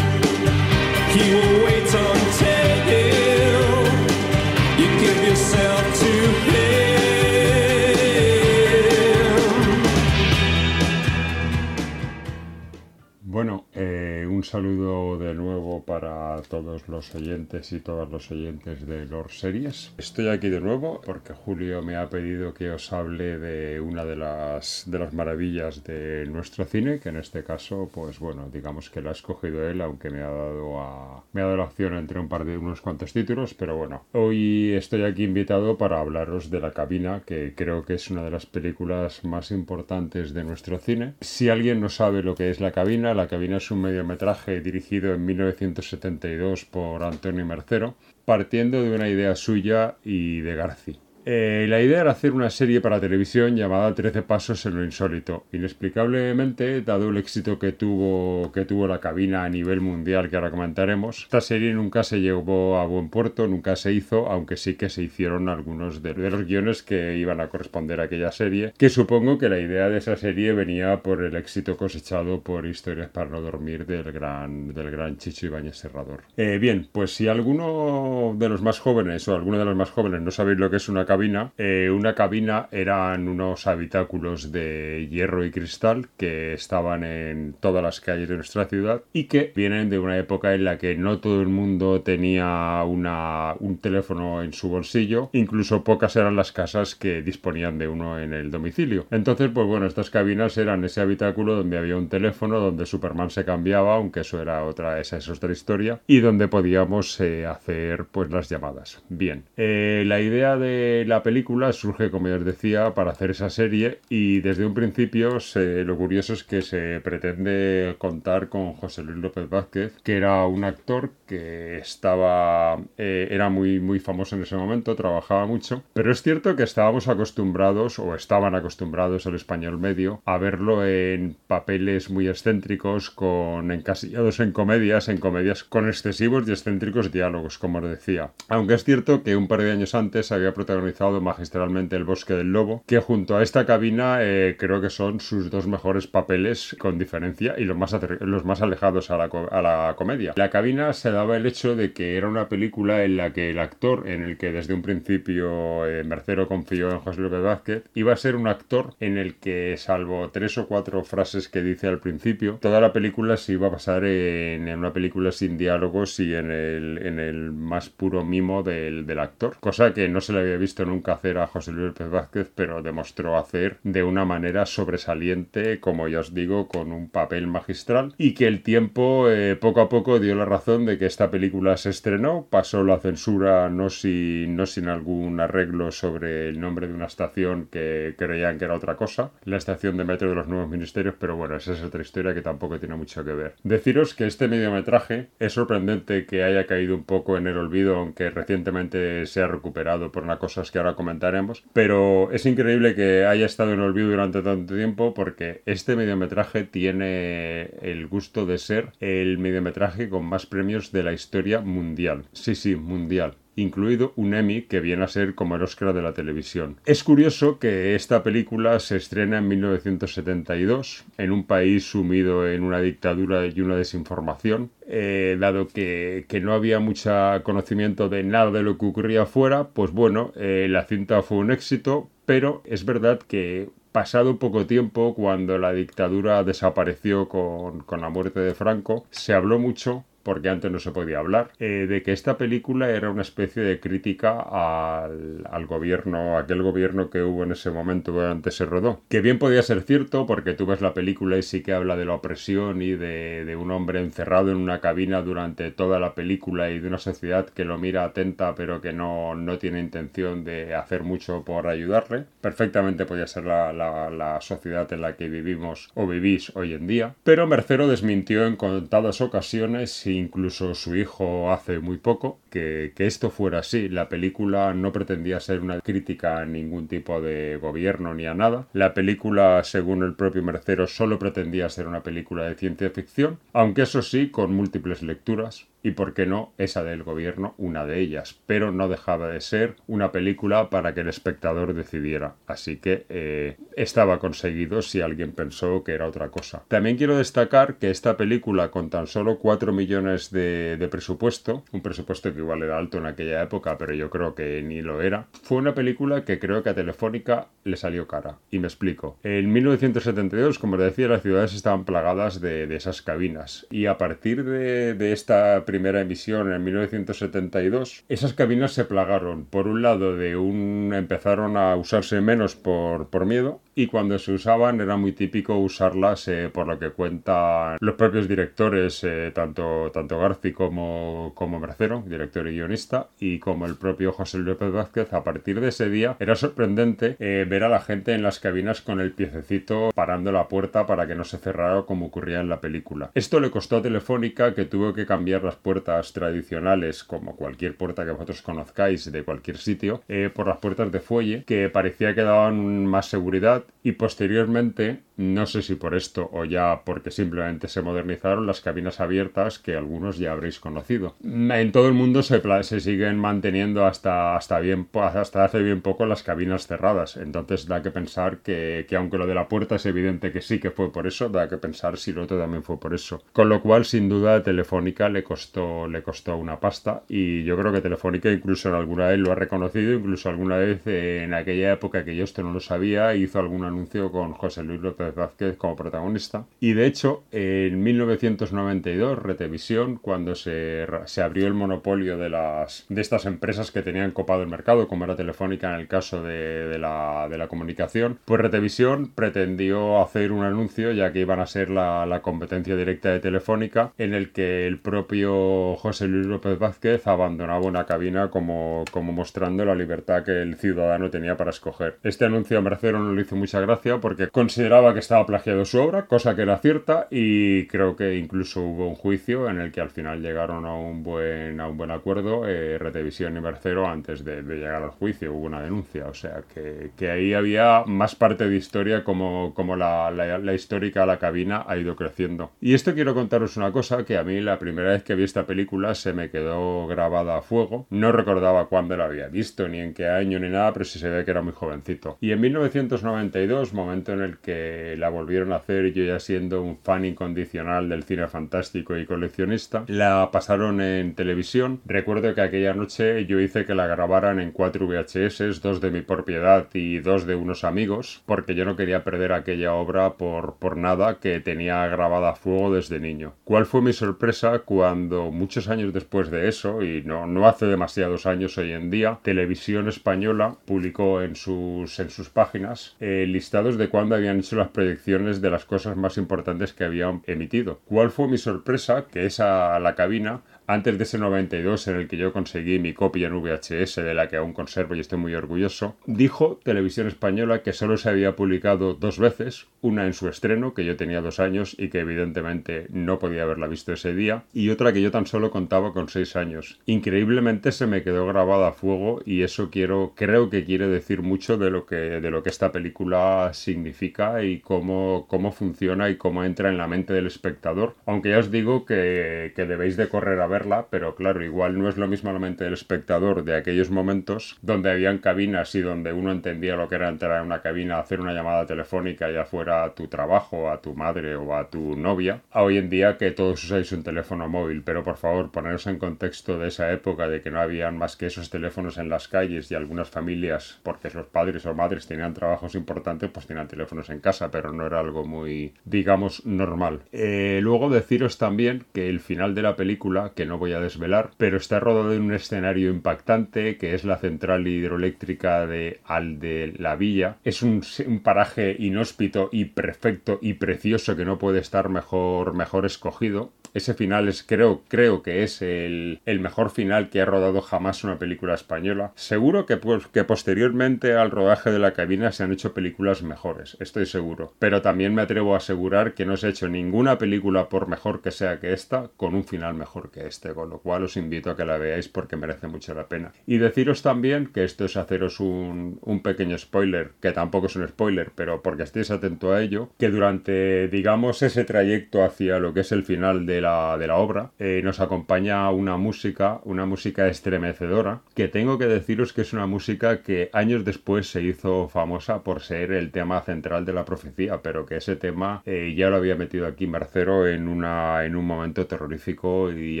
Saludo de nuevo para todos los oyentes y todas los oyentes de Lord Series. Estoy aquí de nuevo porque Julio me ha pedido que os hable de una de las, de las maravillas de nuestro cine, que en este caso, pues bueno, digamos que la ha escogido él, aunque me ha dado, a, me ha dado la opción entre un par de unos cuantos títulos, pero bueno, hoy estoy aquí invitado para hablaros de La Cabina, que creo que es una de las películas más importantes de nuestro cine. Si alguien no sabe lo que es La Cabina, La Cabina es un mediometraje dirigido en 1972 por Antonio Mercero, partiendo de una idea suya y de Garci. Eh, la idea era hacer una serie para televisión llamada 13 pasos en lo insólito. Inexplicablemente, dado el éxito que tuvo, que tuvo la cabina a nivel mundial que ahora comentaremos, esta serie nunca se llevó a buen puerto, nunca se hizo, aunque sí que se hicieron algunos de, los guiones que iban a corresponder a aquella serie, que supongo que la idea de esa serie venía por el éxito cosechado por Historias para no dormir del gran, del gran Chicho Ibáñez Serrador. Eh, bien, pues si alguno de los más jóvenes o alguno de los más jóvenes no sabéis lo que es una cabina, eh, una cabina eran unos habitáculos de hierro y cristal que estaban en todas las calles de nuestra ciudad y que vienen de una época en la que no todo el mundo tenía una, un teléfono en su bolsillo, incluso pocas eran las casas que disponían de uno en el domicilio. Entonces, pues bueno, estas cabinas eran ese habitáculo donde había un teléfono, donde Superman se cambiaba, aunque eso era otra, esa es otra historia, y donde podíamos eh, hacer pues las llamadas. Bien, eh, la idea de la película surge, como ya os decía, para hacer esa serie y desde un principio lo curioso es que se pretende contar con José Luis López Vázquez, que era un actor que estaba, eh, era muy, muy famoso en ese momento, trabajaba mucho, pero es cierto que estábamos acostumbrados o estaban acostumbrados el español medio a verlo en papeles muy excéntricos, con encasillados en comedias, en comedias con excesivos y excéntricos diálogos, como os decía. Aunque es cierto que un par de años antes había protagonizado magistralmente El Bosque del Lobo, que junto a esta cabina eh, creo que son sus dos mejores papeles con diferencia y los más, los más alejados a la, a la comedia. La cabina se daba el hecho de que era una película en la que el actor, en el que desde un principio eh, Mercero confió en José López Vázquez, iba a ser un actor en el que, salvo tres o cuatro frases que dice al principio, toda la película se iba a pasar en, una película sin diálogos y en el, en el más puro mimo del, del actor. Cosa que no se le había visto nunca hacer a José Luis López Vázquez, pero demostró hacer de una manera sobresaliente, como ya os digo, con un papel magistral y que el tiempo eh, poco a poco dio la razón de que esta película se estrenó, pasó la censura no sin, no sin algún arreglo sobre el nombre de una estación que creían que era otra cosa, la estación de metro de los nuevos ministerios, pero bueno, esa es otra historia que tampoco tiene mucho que ver. Deciros que este mediometraje es sorprendente que haya caído un poco en el olvido, aunque recientemente se ha recuperado por una que ahora comentaremos, pero es increíble que haya estado en olvido durante tanto tiempo porque este mediometraje tiene el gusto de ser el mediometraje con más premios de la historia mundial. Sí, sí, mundial incluido un Emmy que viene a ser como el Oscar de la televisión. Es curioso que esta película se estrena en 1972 en un país sumido en una dictadura y una desinformación, eh, dado que, no había mucho conocimiento de nada de lo que ocurría afuera, pues bueno, eh, la cinta fue un éxito, pero es verdad que pasado poco tiempo, cuando la dictadura desapareció con, con, la muerte de Franco, se habló mucho porque antes no se podía hablar, eh, de que esta película era una especie de crítica al, al, gobierno, aquel gobierno que hubo en ese momento durante se rodó. Que bien podía ser cierto, porque tú ves la película y sí que habla de la opresión y de, de un hombre encerrado en una cabina durante toda la película y de una sociedad que lo mira atenta pero que no, no tiene intención de hacer mucho por ayudarle. Perfectamente podía ser la, la, la sociedad en la que vivimos o vivís hoy en día. Pero Mercero desmintió en contadas ocasiones y incluso su hijo hace muy poco, que, que, esto fuera así. La película no pretendía ser una crítica a ningún tipo de gobierno ni a nada. La película, según el propio Mercero, solo pretendía ser una película de ciencia ficción, aunque eso sí, con múltiples lecturas y por qué no esa del gobierno una de ellas, pero no dejaba de ser una película para que el espectador decidiera, así que eh, estaba conseguido si alguien pensó que era otra cosa. También quiero destacar que esta película con tan solo 4 millones de, presupuesto, un presupuesto que igual era alto en aquella época, pero yo creo que ni lo era, fue una película que creo que a Telefónica le salió cara, y me explico. En 1972, como decía, las ciudades estaban plagadas de, de esas cabinas, y a partir de, de esta primera emisión en 1972, esas cabinas se plagaron. Por un lado, de un empezaron a usarse menos por, por miedo y cuando se usaban era muy típico usarlas eh, por lo que cuentan los propios directores, eh, tanto, tanto Garci como, como Mercero, director y guionista, y como el propio José López Vázquez. A partir de ese día era sorprendente eh, ver a la gente en las cabinas con el piececito parando la puerta para que no se cerrara como ocurría en la película. Esto le costó a Telefónica que tuvo que cambiar las puertas tradicionales, como cualquier puerta que vosotros conozcáis de cualquier sitio, por las puertas de fuelle, que parecía que daban más seguridad y posteriormente, no sé si por esto o ya porque simplemente se modernizaron las cabinas abiertas que algunos ya habréis conocido. En todo el mundo se, se siguen manteniendo hasta, hasta, bien, hasta hace bien poco las cabinas cerradas, entonces da que pensar que, que aunque lo de la puerta es evidente que sí que fue por eso, da que pensar si lo otro también fue por eso. Con lo cual, sin duda, Telefónica le costó, le costó una pasta y yo creo que Telefónica incluso en alguna vez lo ha reconocido, incluso alguna vez en aquella época que yo esto no lo sabía, hizo algún anuncio con José Luis López López Vázquez como protagonista. Y de hecho, en 1992, Retevisión, cuando se, se abrió el monopolio de, las, de estas empresas que tenían copado el mercado, como era Telefónica en el caso de, de, la, de la, comunicación, pues Retevisión pretendió hacer un anuncio, ya que iban a ser la, la competencia directa de Telefónica, en el que el propio José Luis López Vázquez abandonaba una cabina como, como mostrando la libertad que el ciudadano tenía para escoger. Este anuncio a Mercero no le hizo mucha gracia porque consideraba que estaba plagiado su obra, cosa que era cierta, y creo que incluso hubo un juicio en el que al final llegaron a un buen, a un buen acuerdo eh, Retevisión y Mercero antes de, de, llegar al juicio, hubo una denuncia, o sea que, que ahí había más parte de historia como, como la, la, la histórica la cabina ha ido creciendo. Y esto quiero contaros una cosa que a mí la primera vez que vi esta película se me quedó grabada a fuego, no recordaba cuándo la había visto, ni en qué año, ni nada, pero sí se ve que era muy jovencito. Y en 1992, momento en el que la volvieron a hacer, yo ya siendo un fan incondicional del cine fantástico y coleccionista, la pasaron en televisión. Recuerdo que aquella noche yo hice que la grabaran en cuatro VHS, dos de mi propiedad y dos de unos amigos, porque yo no quería perder aquella obra por, por nada que tenía grabada a fuego desde niño. ¿Cuál fue mi sorpresa cuando muchos años después de eso, y no, no hace demasiados años hoy en día, Televisión Española publicó en sus, en sus páginas eh, listados de cuándo habían hecho las proyecciones de las cosas más importantes que habían emitido. ¿Cuál fue mi sorpresa? Que esa la cabina antes de ese 92 en el que yo conseguí mi copia en VHS, de la que aún conservo y estoy muy orgulloso, dijo Televisión Española que solo se había publicado dos veces, una en su estreno, que yo tenía dos años y que evidentemente no podía haberla visto ese día, y otra que yo tan solo contaba con seis años. Increíblemente se me quedó grabada a fuego y eso quiero, creo que quiere decir mucho de lo que, de lo que esta película significa y cómo, cómo funciona y cómo entra en la mente del espectador, aunque ya os digo que, que debéis de correr a ver pero claro, igual no es lo mismo la mente del espectador de aquellos momentos donde habían cabinas y donde uno entendía lo que era entrar en una cabina, hacer una llamada telefónica, ya fuera a tu trabajo, a tu madre o a tu novia, a hoy en día que todos usáis un teléfono móvil, pero por favor poneros en contexto de esa época de que no habían más que esos teléfonos en las calles y algunas familias, porque los padres o madres tenían trabajos importantes, pues tenían teléfonos en casa, pero no era algo muy, digamos, normal. Eh, luego deciros también que el final de la película, que no voy a desvelar, pero está rodado en un escenario impactante que es la central hidroeléctrica de Al de la Villa. Es un, paraje inhóspito y perfecto y precioso que no puede estar mejor, mejor escogido. Ese final es, creo, creo que es el, el mejor final que ha rodado jamás una película española. Seguro que, pues, que posteriormente al rodaje de la cabina se han hecho películas mejores, estoy seguro. Pero también me atrevo a asegurar que no se ha hecho ninguna película, por mejor que sea que esta, con un final mejor que este con lo cual os invito a que la veáis porque merece mucho la pena. Y deciros también que esto es haceros un, un pequeño spoiler, que tampoco es un spoiler, pero porque estéis atento a ello, que durante, digamos, ese trayecto hacia lo que es el final de la, de la obra, eh, nos acompaña una música, una música estremecedora, que tengo que deciros que es una música que años después se hizo famosa por ser el tema central de la profecía, pero que ese tema eh, ya lo había metido aquí Mercero en, una, en un momento terrorífico y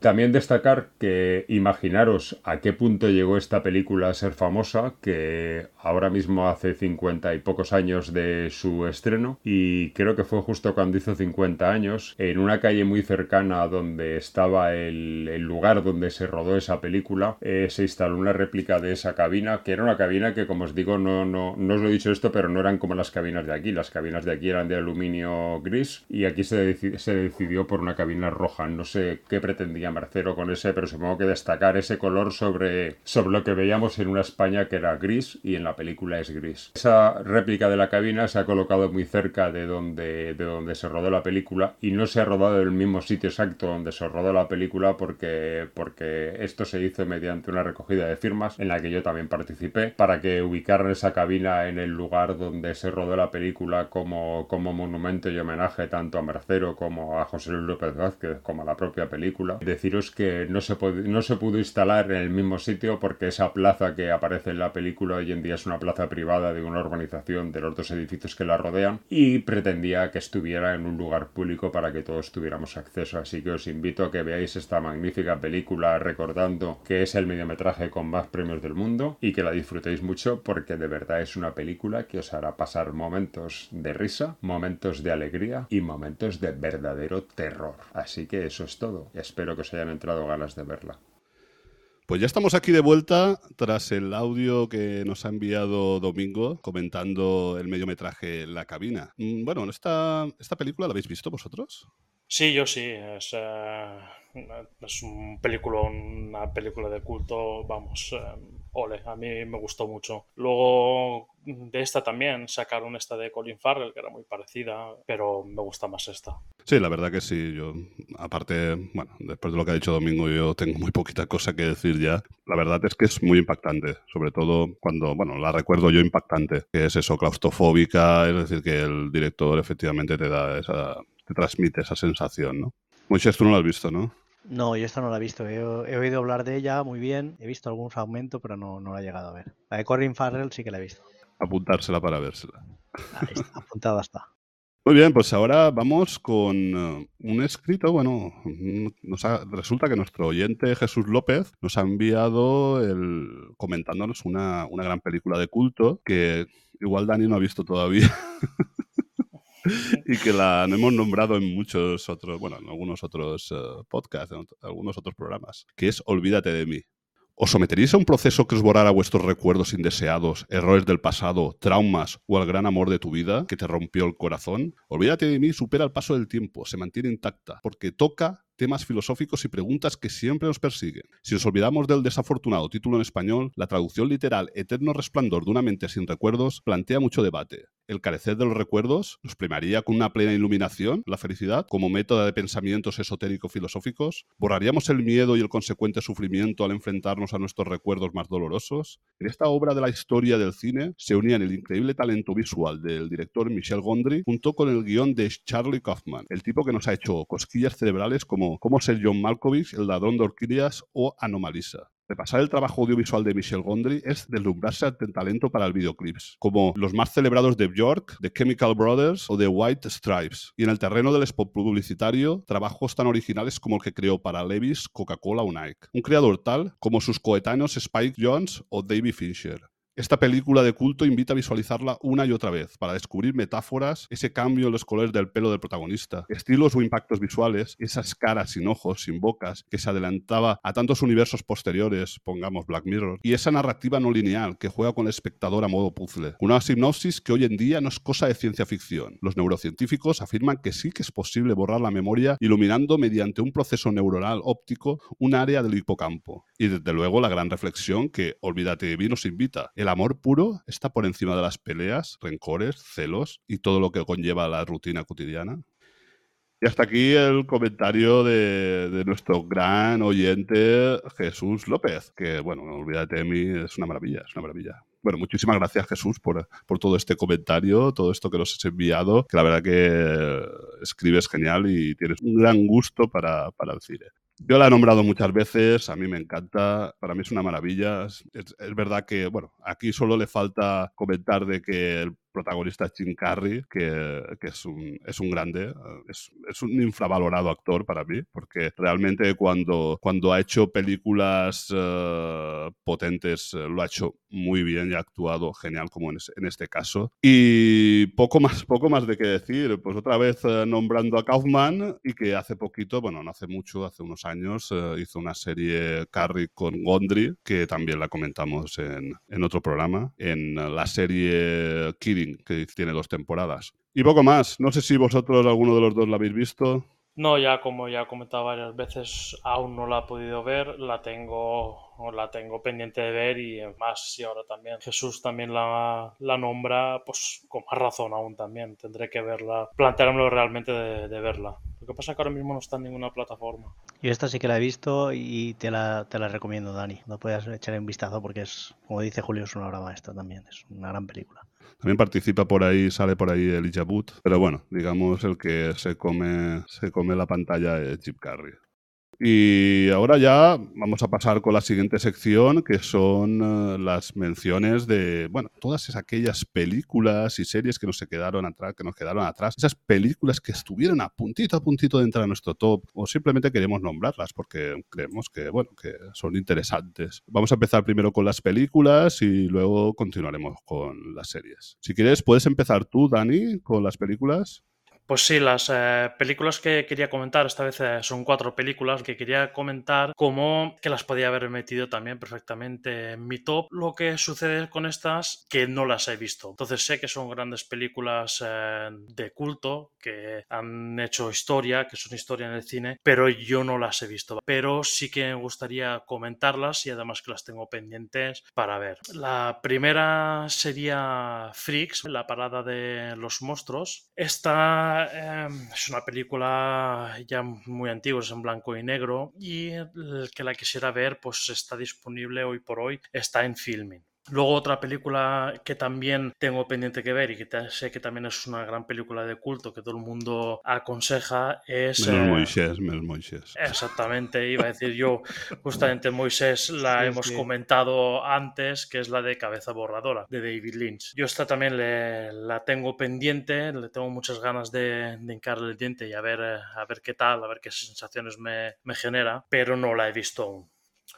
también destacar que imaginaros a qué punto llegó esta película a ser famosa, que ahora mismo hace 50 y pocos años de su estreno, y creo que fue justo cuando hizo 50 años, en una calle muy cercana donde estaba el, lugar donde se rodó esa película, eh, se instaló una réplica de esa cabina, que era una cabina que, como os digo, no, no, no os lo he dicho esto, pero no eran como las cabinas de aquí, las cabinas de aquí eran de aluminio gris, y aquí se, se decidió por una cabina roja, no sé qué pretendía Mercero con ese, pero supongo que destacar ese color sobre, sobre lo que veíamos en una España que era gris y en la película es gris. Esa réplica de la cabina se ha colocado muy cerca de donde, de donde se rodó la película y no se ha rodado en el mismo sitio exacto donde se rodó la película porque, porque esto se hizo mediante una recogida de firmas en la que yo también participé para que ubicaran esa cabina en el lugar donde se rodó la película como, como monumento y homenaje tanto a Mercero como a José Luis López Vázquez como a la propia película Deciros que no se, no se pudo instalar en el mismo sitio porque esa plaza que aparece en la película hoy en día es una plaza privada de una urbanización de los dos edificios que la rodean y pretendía que estuviera en un lugar público para que todos tuviéramos acceso. Así que os invito a que veáis esta magnífica película recordando que es el mediometraje con más premios del mundo y que la disfrutéis mucho porque de verdad es una película que os hará pasar momentos de risa, momentos de alegría y momentos de verdadero terror. Así que eso es todo. Espero que os hayan entrado ganas de verla. Pues ya estamos aquí de vuelta tras el audio que nos ha enviado Domingo comentando el mediometraje La cabina. Mm, bueno, esta, esta película la habéis visto vosotros? Sí, yo sí. Es, es un película, una película de culto, vamos, eh, ole, a mí me gustó mucho. Luego de esta también sacaron esta de Colin Farrell, que era muy parecida, pero me gusta más esta. Sí, la verdad que sí. Yo, aparte, bueno, después de lo que ha dicho Domingo, yo tengo muy poquita cosa que decir ya. La verdad es que es muy impactante, sobre todo cuando, bueno, la recuerdo yo impactante, que es eso, claustrofóbica, es decir, que el director efectivamente te da esa, te transmite esa sensación, ¿no? Muchas tú no lo has visto, ¿no? No, yo esta no la he visto. He, oído hablar de ella muy bien. He visto algún fragmento, pero no, no la he llegado a ver. La de Corin Farrell sí que la he visto. Apuntársela para vérsela. Ahí está, apuntada está. Muy bien, pues ahora vamos con uh, un escrito. Bueno, nos resulta que nuestro oyente Jesús López nos ha enviado el, comentándonos una, una gran película de culto que igual Dani no ha visto todavía. y que la hemos nombrado en muchos otros, bueno, en algunos otros eh, podcasts, en algunos otros programas, que es Olvídate de mí. ¿Os someteréis a un proceso que os borrara vuestros recuerdos indeseados, errores del pasado, traumas o al gran amor de tu vida que te rompió el corazón? Olvídate de mí supera el paso del tiempo, se mantiene intacta, porque toca temas filosóficos y preguntas que siempre nos persiguen. Si nos olvidamos del desafortunado título en español, la traducción literal Eterno resplandor de una mente sin recuerdos plantea mucho debate. ¿El carecer de los recuerdos nos primaría con una plena iluminación, la felicidad, como método de pensamientos esotérico-filosóficos? ¿Borraríamos el miedo y el consecuente sufrimiento al enfrentarnos a nuestros recuerdos más dolorosos? En esta obra de la historia del cine se unían el increíble talento visual del director Michel Gondry junto con el guion de Charlie Kaufman, el tipo que nos ha hecho cosquillas cerebrales como Cómo ser John Malkovich, El ladrón de orquídeas o Anomalisa. Repasar el trabajo audiovisual de Michel Gondry es deslumbrarse ante talento para el videoclips, como los más celebrados de Björk, The Chemical Brothers o The White Stripes. Y en el terreno del spot publicitario, trabajos tan originales como el que creó para Levis, Coca-Cola o Nike. Un creador tal como sus coetáneos Spike Jones o David Fincher. Esta película de culto invita a visualizarla una y otra vez para descubrir metáforas, ese cambio en los colores del pelo del protagonista, estilos o impactos visuales, esas caras sin ojos, sin bocas, que se adelantaba a tantos universos posteriores, pongamos Black Mirror, y esa narrativa no lineal que juega con el espectador a modo puzzle. Una sinopsis que hoy en día no es cosa de ciencia ficción. Los neurocientíficos afirman que sí que es posible borrar la memoria iluminando mediante un proceso neuronal óptico un área del hipocampo. Y desde luego la gran reflexión que Olvídate de mí nos invita. El amor puro está por encima de las peleas, rencores, celos y todo lo que conlleva la rutina cotidiana. Y hasta aquí el comentario de, nuestro gran oyente Jesús López, que bueno, olvídate de mí, es una maravilla, es una maravilla. Bueno, muchísimas gracias Jesús por, por todo este comentario, todo esto que nos has enviado, que la verdad que escribes genial y tienes un gran gusto para, para el cine. Yo la he nombrado muchas veces, a mí me encanta, para mí es una maravilla. Es, es, verdad que, bueno, aquí solo le falta comentar de que el protagonista es Jim Carrey, que, que es, un, es un grande, es, es, un infravalorado actor para mí, porque realmente cuando, cuando ha hecho películas uh, potentes uh, lo ha hecho muy bien y ha actuado genial como en, en, este caso. Y poco más, poco más de qué decir, pues otra vez uh, nombrando a Kaufman y que hace poquito, bueno, no hace mucho, hace unos años, hizo una serie Carrey con Gondry, que también la comentamos en, en otro programa, en la serie Que tiene dos temporadas. Y poco más. No sé si vosotros, alguno de los dos, la habéis visto. No, ya como ya he comentado varias veces, aún no la he podido ver, la tengo, la tengo pendiente de ver y más si ahora también Jesús también la, la, nombra, pues con más razón aún también, tendré que verla, planteármelo realmente de, de, verla. Lo que pasa es que ahora mismo no está en ninguna plataforma. Yo esta sí que la he visto y te la, te la recomiendo, Dani. No puedes echar un vistazo porque es, como dice Julio, es una obra maestra también, es una gran película. También participa por ahí, sale por ahí el Wood, pero bueno, digamos el que se come, se come la pantalla es Chip Carrey. Y ahora ya vamos a pasar con la siguiente sección, que son eh, las menciones de, bueno, todas aquellas películas y series que nos se quedaron atrás, que nos quedaron atrás, esas películas que estuvieron a puntito a puntito de entrar a nuestro top, o simplemente queremos nombrarlas porque creemos que, bueno, que son interesantes. Vamos a empezar primero con las películas y luego continuaremos con las series. Si quieres, puedes empezar tú, Dani, con las películas. Pues sí, las eh, películas que quería comentar, esta vez eh, son cuatro películas que quería comentar como que las podía haber metido también perfectamente en mi top. Lo que sucede con estas que no las he visto. Entonces sé que son grandes películas eh, de culto que han hecho historia, que son historia en el cine, pero yo no las he visto. Pero sí que me gustaría comentarlas y además que las tengo pendientes para ver. La primera sería Freaks, la parada de los monstruos. Esta Em, es una película ya muy antigua, es en blanco y negro y el que la quisiera ver pues está disponible hoy por hoy, está en filming. Luego otra película que también tengo pendiente que ver y que sé que también es una gran película de culto que todo el mundo aconseja es... Menos eh, Moisés, menos Moisés. Exactamente, iba a decir yo, justamente Moisés la hemos comentado antes, que es la de Cabeza Borradora, de David Lynch. Yo esta también la tengo pendiente, le tengo muchas ganas de, de hincarle el diente y a ver, eh, a ver qué tal, a ver qué sensaciones me, me genera, pero no la he visto aún.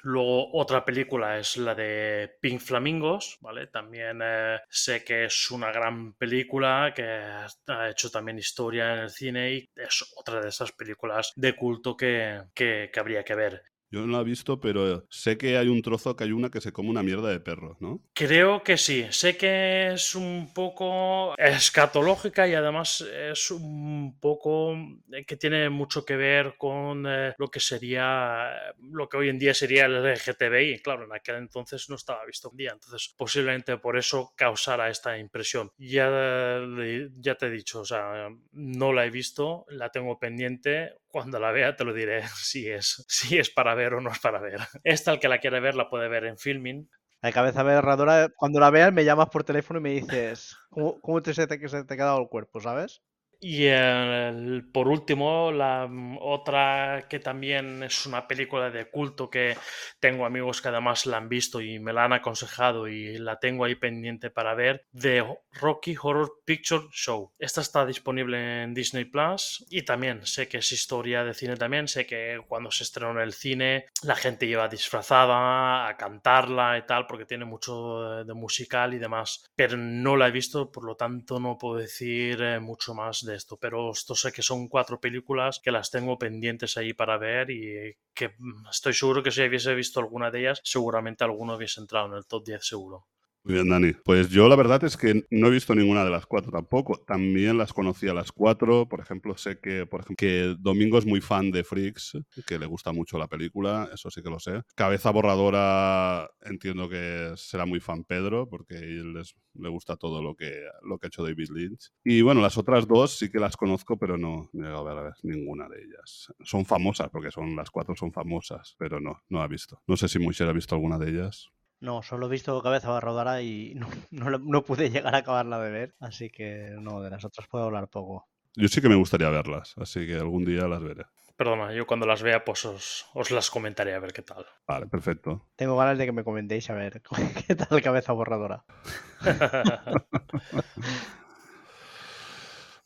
Luego otra película es la de Pink Flamingos, ¿vale? También eh, sé que es una gran película que ha hecho también historia en el cine y es otra de esas películas de culto que, que habría que ver. Yo no la he visto, pero sé que hay un trozo que hay una que se come una mierda de perro, ¿no? Creo que sí. Sé que es un poco escatológica y además es un poco eh, que tiene mucho que ver con eh, lo que sería, lo que hoy en día sería el LGTBI. Claro, en aquel entonces no estaba visto un día, entonces posiblemente por eso causara esta impresión. Ya, ya te he dicho, o sea, no la he visto, la tengo pendiente. Cuando la vea te lo diré si es, si es para ver o no es para ver. Esta, el que la quiere ver, la puede ver en filming. La cabeza aberradora, cuando la veas me llamas por teléfono y me dices, ¿cómo, te, se te, se te ha quedado el cuerpo, sabes? Y por último, la mm, otra que también es una película de culto que tengo amigos que además la han visto y me la han aconsejado y la tengo ahí pendiente para ver, de Rocky Horror Picture Show. Esta está disponible en Disney Plus y también sé que es historia de cine también, sé que cuando se estrenó en el cine la gente lleva disfrazada a cantarla y tal porque tiene mucho de musical y demás, pero no la he visto, por lo tanto no puedo decir eh, mucho más de esto, pero esto sé que son cuatro películas que las tengo pendientes ahí para ver y que mm, estoy seguro que si hubiese visto alguna de ellas, seguramente alguno hubiese entrado en el top 10 seguro. Muy bien, Dani. Pues yo la verdad es que no he visto ninguna de las cuatro tampoco. También las conocí a las cuatro. Por ejemplo, sé que, por ejemplo, que Domingo es muy fan de Freaks, que le gusta mucho la película, eso sí que lo sé. Cabeza borradora, entiendo que será muy fan Pedro, porque él le gusta todo lo que, lo que ha hecho David Lynch. Y bueno, las otras dos sí que las conozco, pero no, he llegado a ver ninguna de ellas. Son famosas, porque son las cuatro son famosas, pero no, no ha visto. No sé si Moisés ha visto alguna de ellas. No, solo he visto Cabeza Barrodara y no, no, pude llegar a acabarla de ver, así que no, de las otras puedo hablar poco. Yo sí que me gustaría verlas, así que algún día las veré. Perdona, yo cuando las vea, pues os, las comentaré a ver qué tal. Vale, perfecto. Tengo ganas de que me comentéis a ver qué tal cabeza borradora.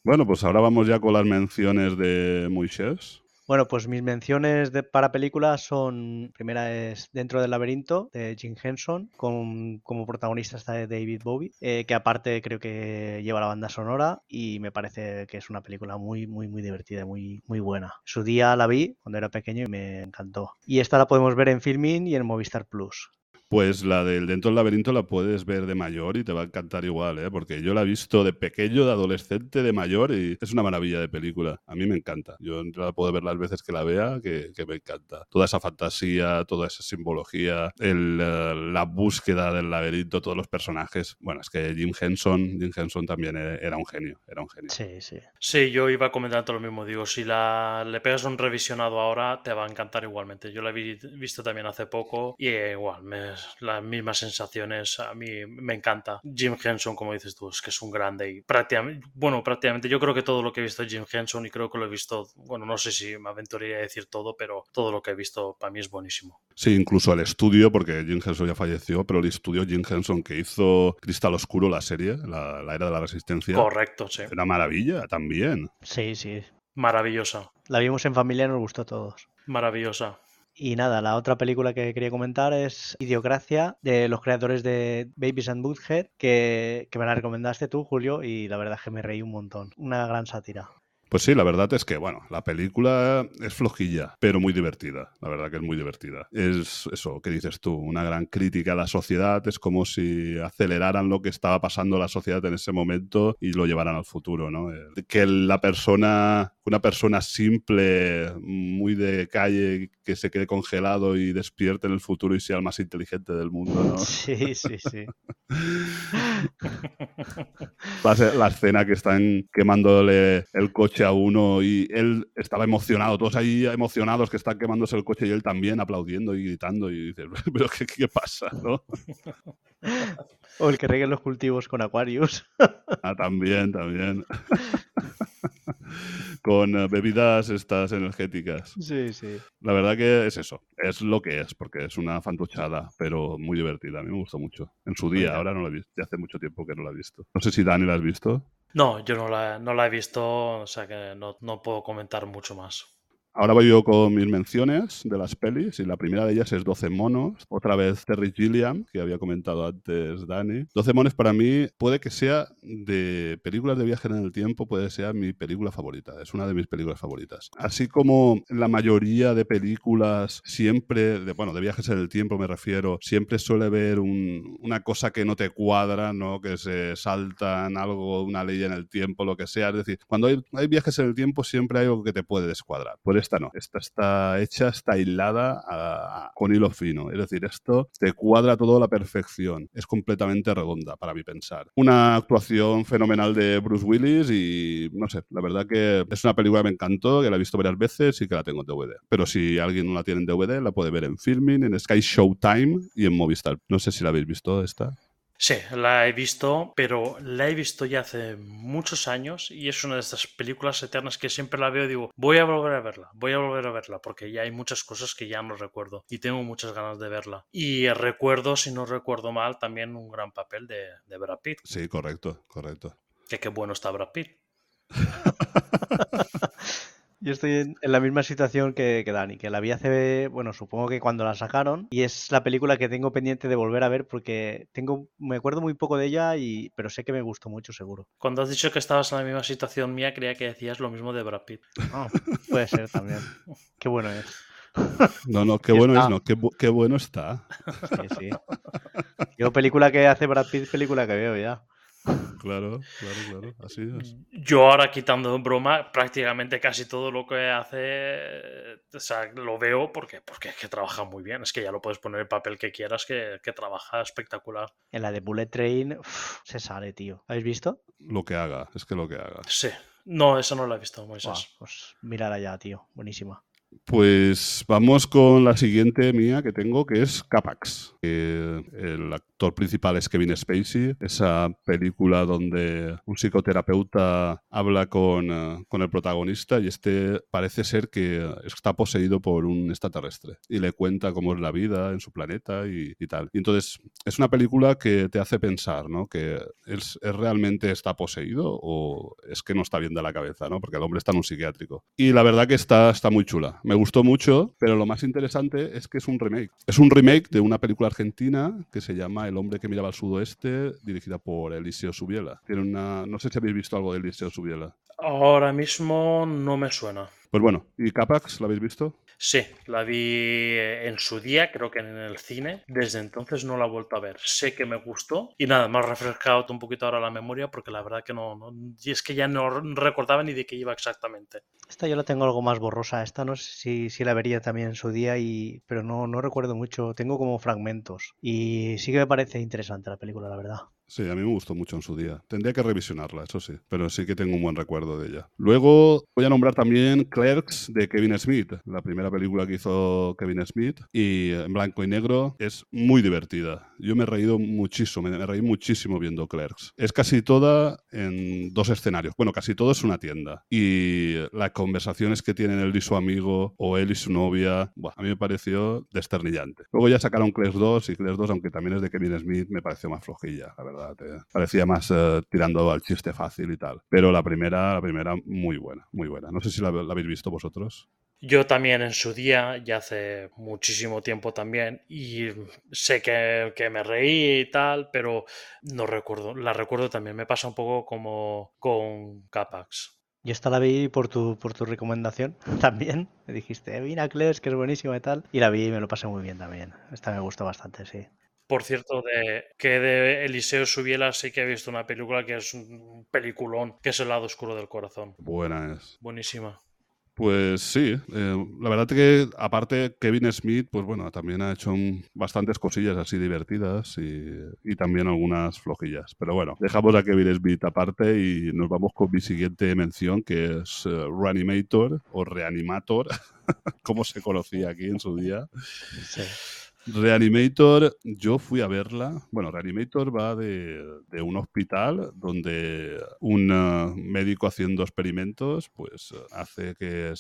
bueno, pues ahora vamos ya con las menciones de Moisés. Bueno, pues mis menciones de, para películas son, primera es Dentro del laberinto de Jim Henson, con, como protagonista está David Bowie, eh, que aparte creo que lleva la banda sonora y me parece que es una película muy, muy, muy divertida, muy, muy buena. Su día la vi cuando era pequeño y me encantó. Y esta la podemos ver en Filmin y en Movistar Plus. Pues la del Dentro del Laberinto la puedes ver de mayor y te va a encantar igual, ¿eh? porque yo la he visto de pequeño, de adolescente, de mayor y es una maravilla de película. A mí me encanta. Yo la puedo ver las veces que la vea, que, me encanta. Toda esa fantasía, toda esa simbología, el, eh, la búsqueda del laberinto, todos los personajes. Bueno, es que Jim Henson, Jim Henson también e, era un genio, era un genio. Sí, sí. Sí, yo iba comentando lo mismo. Digo, si la, le pegas un revisionado ahora, te va a encantar igualmente. Yo la he visto también hace poco y igual, me las mismas sensaciones. A mí me encanta. Jim Henson, como dices tú, es que es un grande y prácticamente, bueno, prácticamente yo creo que todo lo que he visto de Jim Henson y creo que lo he visto, bueno, no sé si me aventuraría a decir todo, pero todo lo que he visto para mí es buenísimo. Sí, incluso el estudio, porque Jim Henson ya falleció, pero el estudio Jim Henson que hizo Cristal Oscuro, la serie, la, la era de la resistencia. Correcto, sí. Una maravilla también. Sí, sí. Maravillosa. La vimos en familia y nos gustó a todos. Maravillosa. Y nada, la otra película que quería comentar es Idiocracia, de los creadores de Babies and Boothead, que, que me la recomendaste tú, Julio, y la verdad es que me reí un montón. Una gran sátira. Pues sí, la verdad es que, bueno, la película es flojilla, pero muy divertida. La verdad que es muy divertida. Es eso que dices tú, una gran crítica a la sociedad. Es como si aceleraran lo que estaba pasando en la sociedad en ese momento y lo llevaran al futuro, ¿no? Eh, Que la persona, una persona simple, muy de calle, que se quede congelado y despierte en el futuro y sea el más inteligente del mundo, ¿no? Sí, sí, sí. la, la escena que están quemándole el coche a uno y él estaba emocionado, todos ahí emocionados que están quemándose el coche y él también aplaudiendo y gritando y dices, pero ¿qué, qué pasa? ¿no? O el que reguen los cultivos con Aquarius. Ah, también, también. con eh, bebidas estas energéticas. Sí, sí. La verdad que es eso, es lo que es, porque es una fantochada, pero muy divertida. A mí me gustó mucho. En su día, ahora no la he visto, ya hace mucho tiempo que no la he visto. No sé si Dani la has visto. No, yo no la, no la he visto, o sea que no, no puedo comentar mucho más. Ahora voy yo con mis menciones de las pelis y la primera de ellas es 12 monos, otra vez Terry Gilliam, que había comentado antes Dani. 12 monos para mí puede que sea de películas de viaje en el tiempo, puede ser mi película favorita, es una de mis películas favoritas. Así como la mayoría de películas siempre, bueno, de viajes en el tiempo me refiero, siempre suele haber un- una cosa que no te cuadra, ¿no? Que se saltan algo, una ley en el tiempo, lo que sea. Es decir, cuando hay, viajes en el tiempo siempre hay algo que te puede descuadrar. Esta no. Esta está hecha, está hilada a- con hilo fino. Es decir, esto te cuadra todo a la perfección. Es completamente redonda, para mi pensar. Una actuación fenomenal de Bruce Willis y no sé, la verdad que es una película que me encantó, que la he visto varias veces y que la tengo en DVD. Pero si alguien no la tiene en DVD, la puede ver en Filming, en Sky Showtime y en Movistar. No sé si la habéis visto esta. Sí, la he visto, pero la he visto ya hace muchos años y es una de estas películas eternas que siempre la veo y digo, voy a volver a verla, voy a volver a verla, porque ya hay muchas cosas que ya no recuerdo y tengo muchas ganas de verla. Y recuerdo, si no recuerdo mal, también un gran papel de, de Brad Pitt, Sí, correcto, correcto. que qué bueno está Brad Pitt. Yo estoy en, en la misma situación que, que Dani, que la vi hace, bueno, supongo que cuando la sacaron, y es la película que tengo pendiente de volver a ver porque tengo, me acuerdo muy poco de ella, y, pero sé que me gustó mucho, seguro. Cuando has dicho que estabas en la misma situación mía, creía que decías lo mismo de Brad Pitt. Ah, puede ser también. Qué bueno es. No, no, qué bueno está. es, no, qué, bu- qué bueno está. Sí, sí. Yo película que hace Brad Pitt, película que veo ya. Claro, claro, claro. Así es. Yo ahora quitando broma, prácticamente casi todo lo que hace, o sea, lo veo porque, porque es que trabaja muy bien. Es que ya lo puedes poner el papel que quieras, que, que trabaja espectacular. En la de Bullet Train uf, se sale, tío. ¿Habéis visto? Lo que haga, es que lo que haga. Sí. No, eso no lo he visto, Moisés. pues mírala ya, tío. Buenísima. Pues vamos con la siguiente mía que tengo, que es Capax. que el actor principal es Kevin Spacey. Esa película donde un psicoterapeuta habla con, eh, con el protagonista y este parece ser que está poseído por un extraterrestre y le cuenta cómo es la vida en su planeta y, tal. Y entonces es una película que te hace pensar, ¿no? Que es realmente está poseído o es que no está bien de la cabeza, ¿no? Porque el hombre está en un psiquiátrico. Y la verdad que está, está muy chula. Me gustó mucho, pero lo más interesante es que es un remake. Es un remake de una película argentina que se llama El hombre que miraba al sudoeste, dirigida por Eliseo Subiela. Tiene una... No sé si habéis visto algo de Eliseo Subiela. Ahora mismo no me suena. Pues bueno, ¿y Capax? ¿La habéis visto? Sí, la vi en su día, creo que en el cine. Desde entonces no la he vuelto a ver. Sé que me gustó y nada, me ha refrescado un poquito ahora la memoria porque la verdad que no, no- y es que ya no recordaba ni de qué iba exactamente. Esta yo la tengo algo más borrosa. Esta no sé si, si la vería también en su día, y, pero no, no recuerdo mucho. Tengo como fragmentos. Y sí que me parece interesante la película, la verdad. Sí, a mí me gustó mucho en su día. Tendría que revisionarla, eso sí, pero sí que tengo un buen recuerdo de ella. Luego voy a nombrar también Clerks de Kevin Smith, la primera película que hizo Kevin Smith, y en blanco y negro es muy divertida. Yo me he reído muchísimo, me, reí muchísimo viendo Clerks. Es casi toda en dos escenarios. Bueno, casi todo es una tienda. Y las conversaciones que tienen él y su amigo, o él y su novia, buah, a mí me pareció desternillante. Luego ya sacaron Clerks 2 y Clerks 2, aunque también es de Kevin Smith, me pareció más flojilla, la verdad. Eh. Parecía más eh, tirando al chiste fácil y tal. Pero la primera, la primera, muy buena, muy buena. No sé si la, la habéis visto vosotros. Yo también en su día, ya hace muchísimo tiempo también, y sé que, que me reí y tal, pero no recuerdo. La recuerdo también. Me pasa un poco como con Capax. Yo esta la vi por tu, por tu recomendación también. Me dijiste, mira Cles, que es buenísima y tal. Y la vi y me lo pasé muy bien también. Esta me gustó bastante, sí. Por cierto, de, que de Eliseo Subiela sí que he visto una película que es un peliculón, que es El lado oscuro del corazón. Buena es. Buenísima. Pues sí, eh, la verdad que aparte Kevin Smith, pues bueno, también ha hecho un- bastantes cosillas así divertidas y, y también algunas flojillas. Pero bueno, dejamos a Kevin Smith aparte y nos vamos con mi siguiente mención, que es eh, Reanimator o Reanimator, como se conocía aquí en su día. Sí. Reanimator, yo fui a verla. Bueno, Reanimator va de, de un hospital donde un eh, médico haciendo experimentos, pues hace que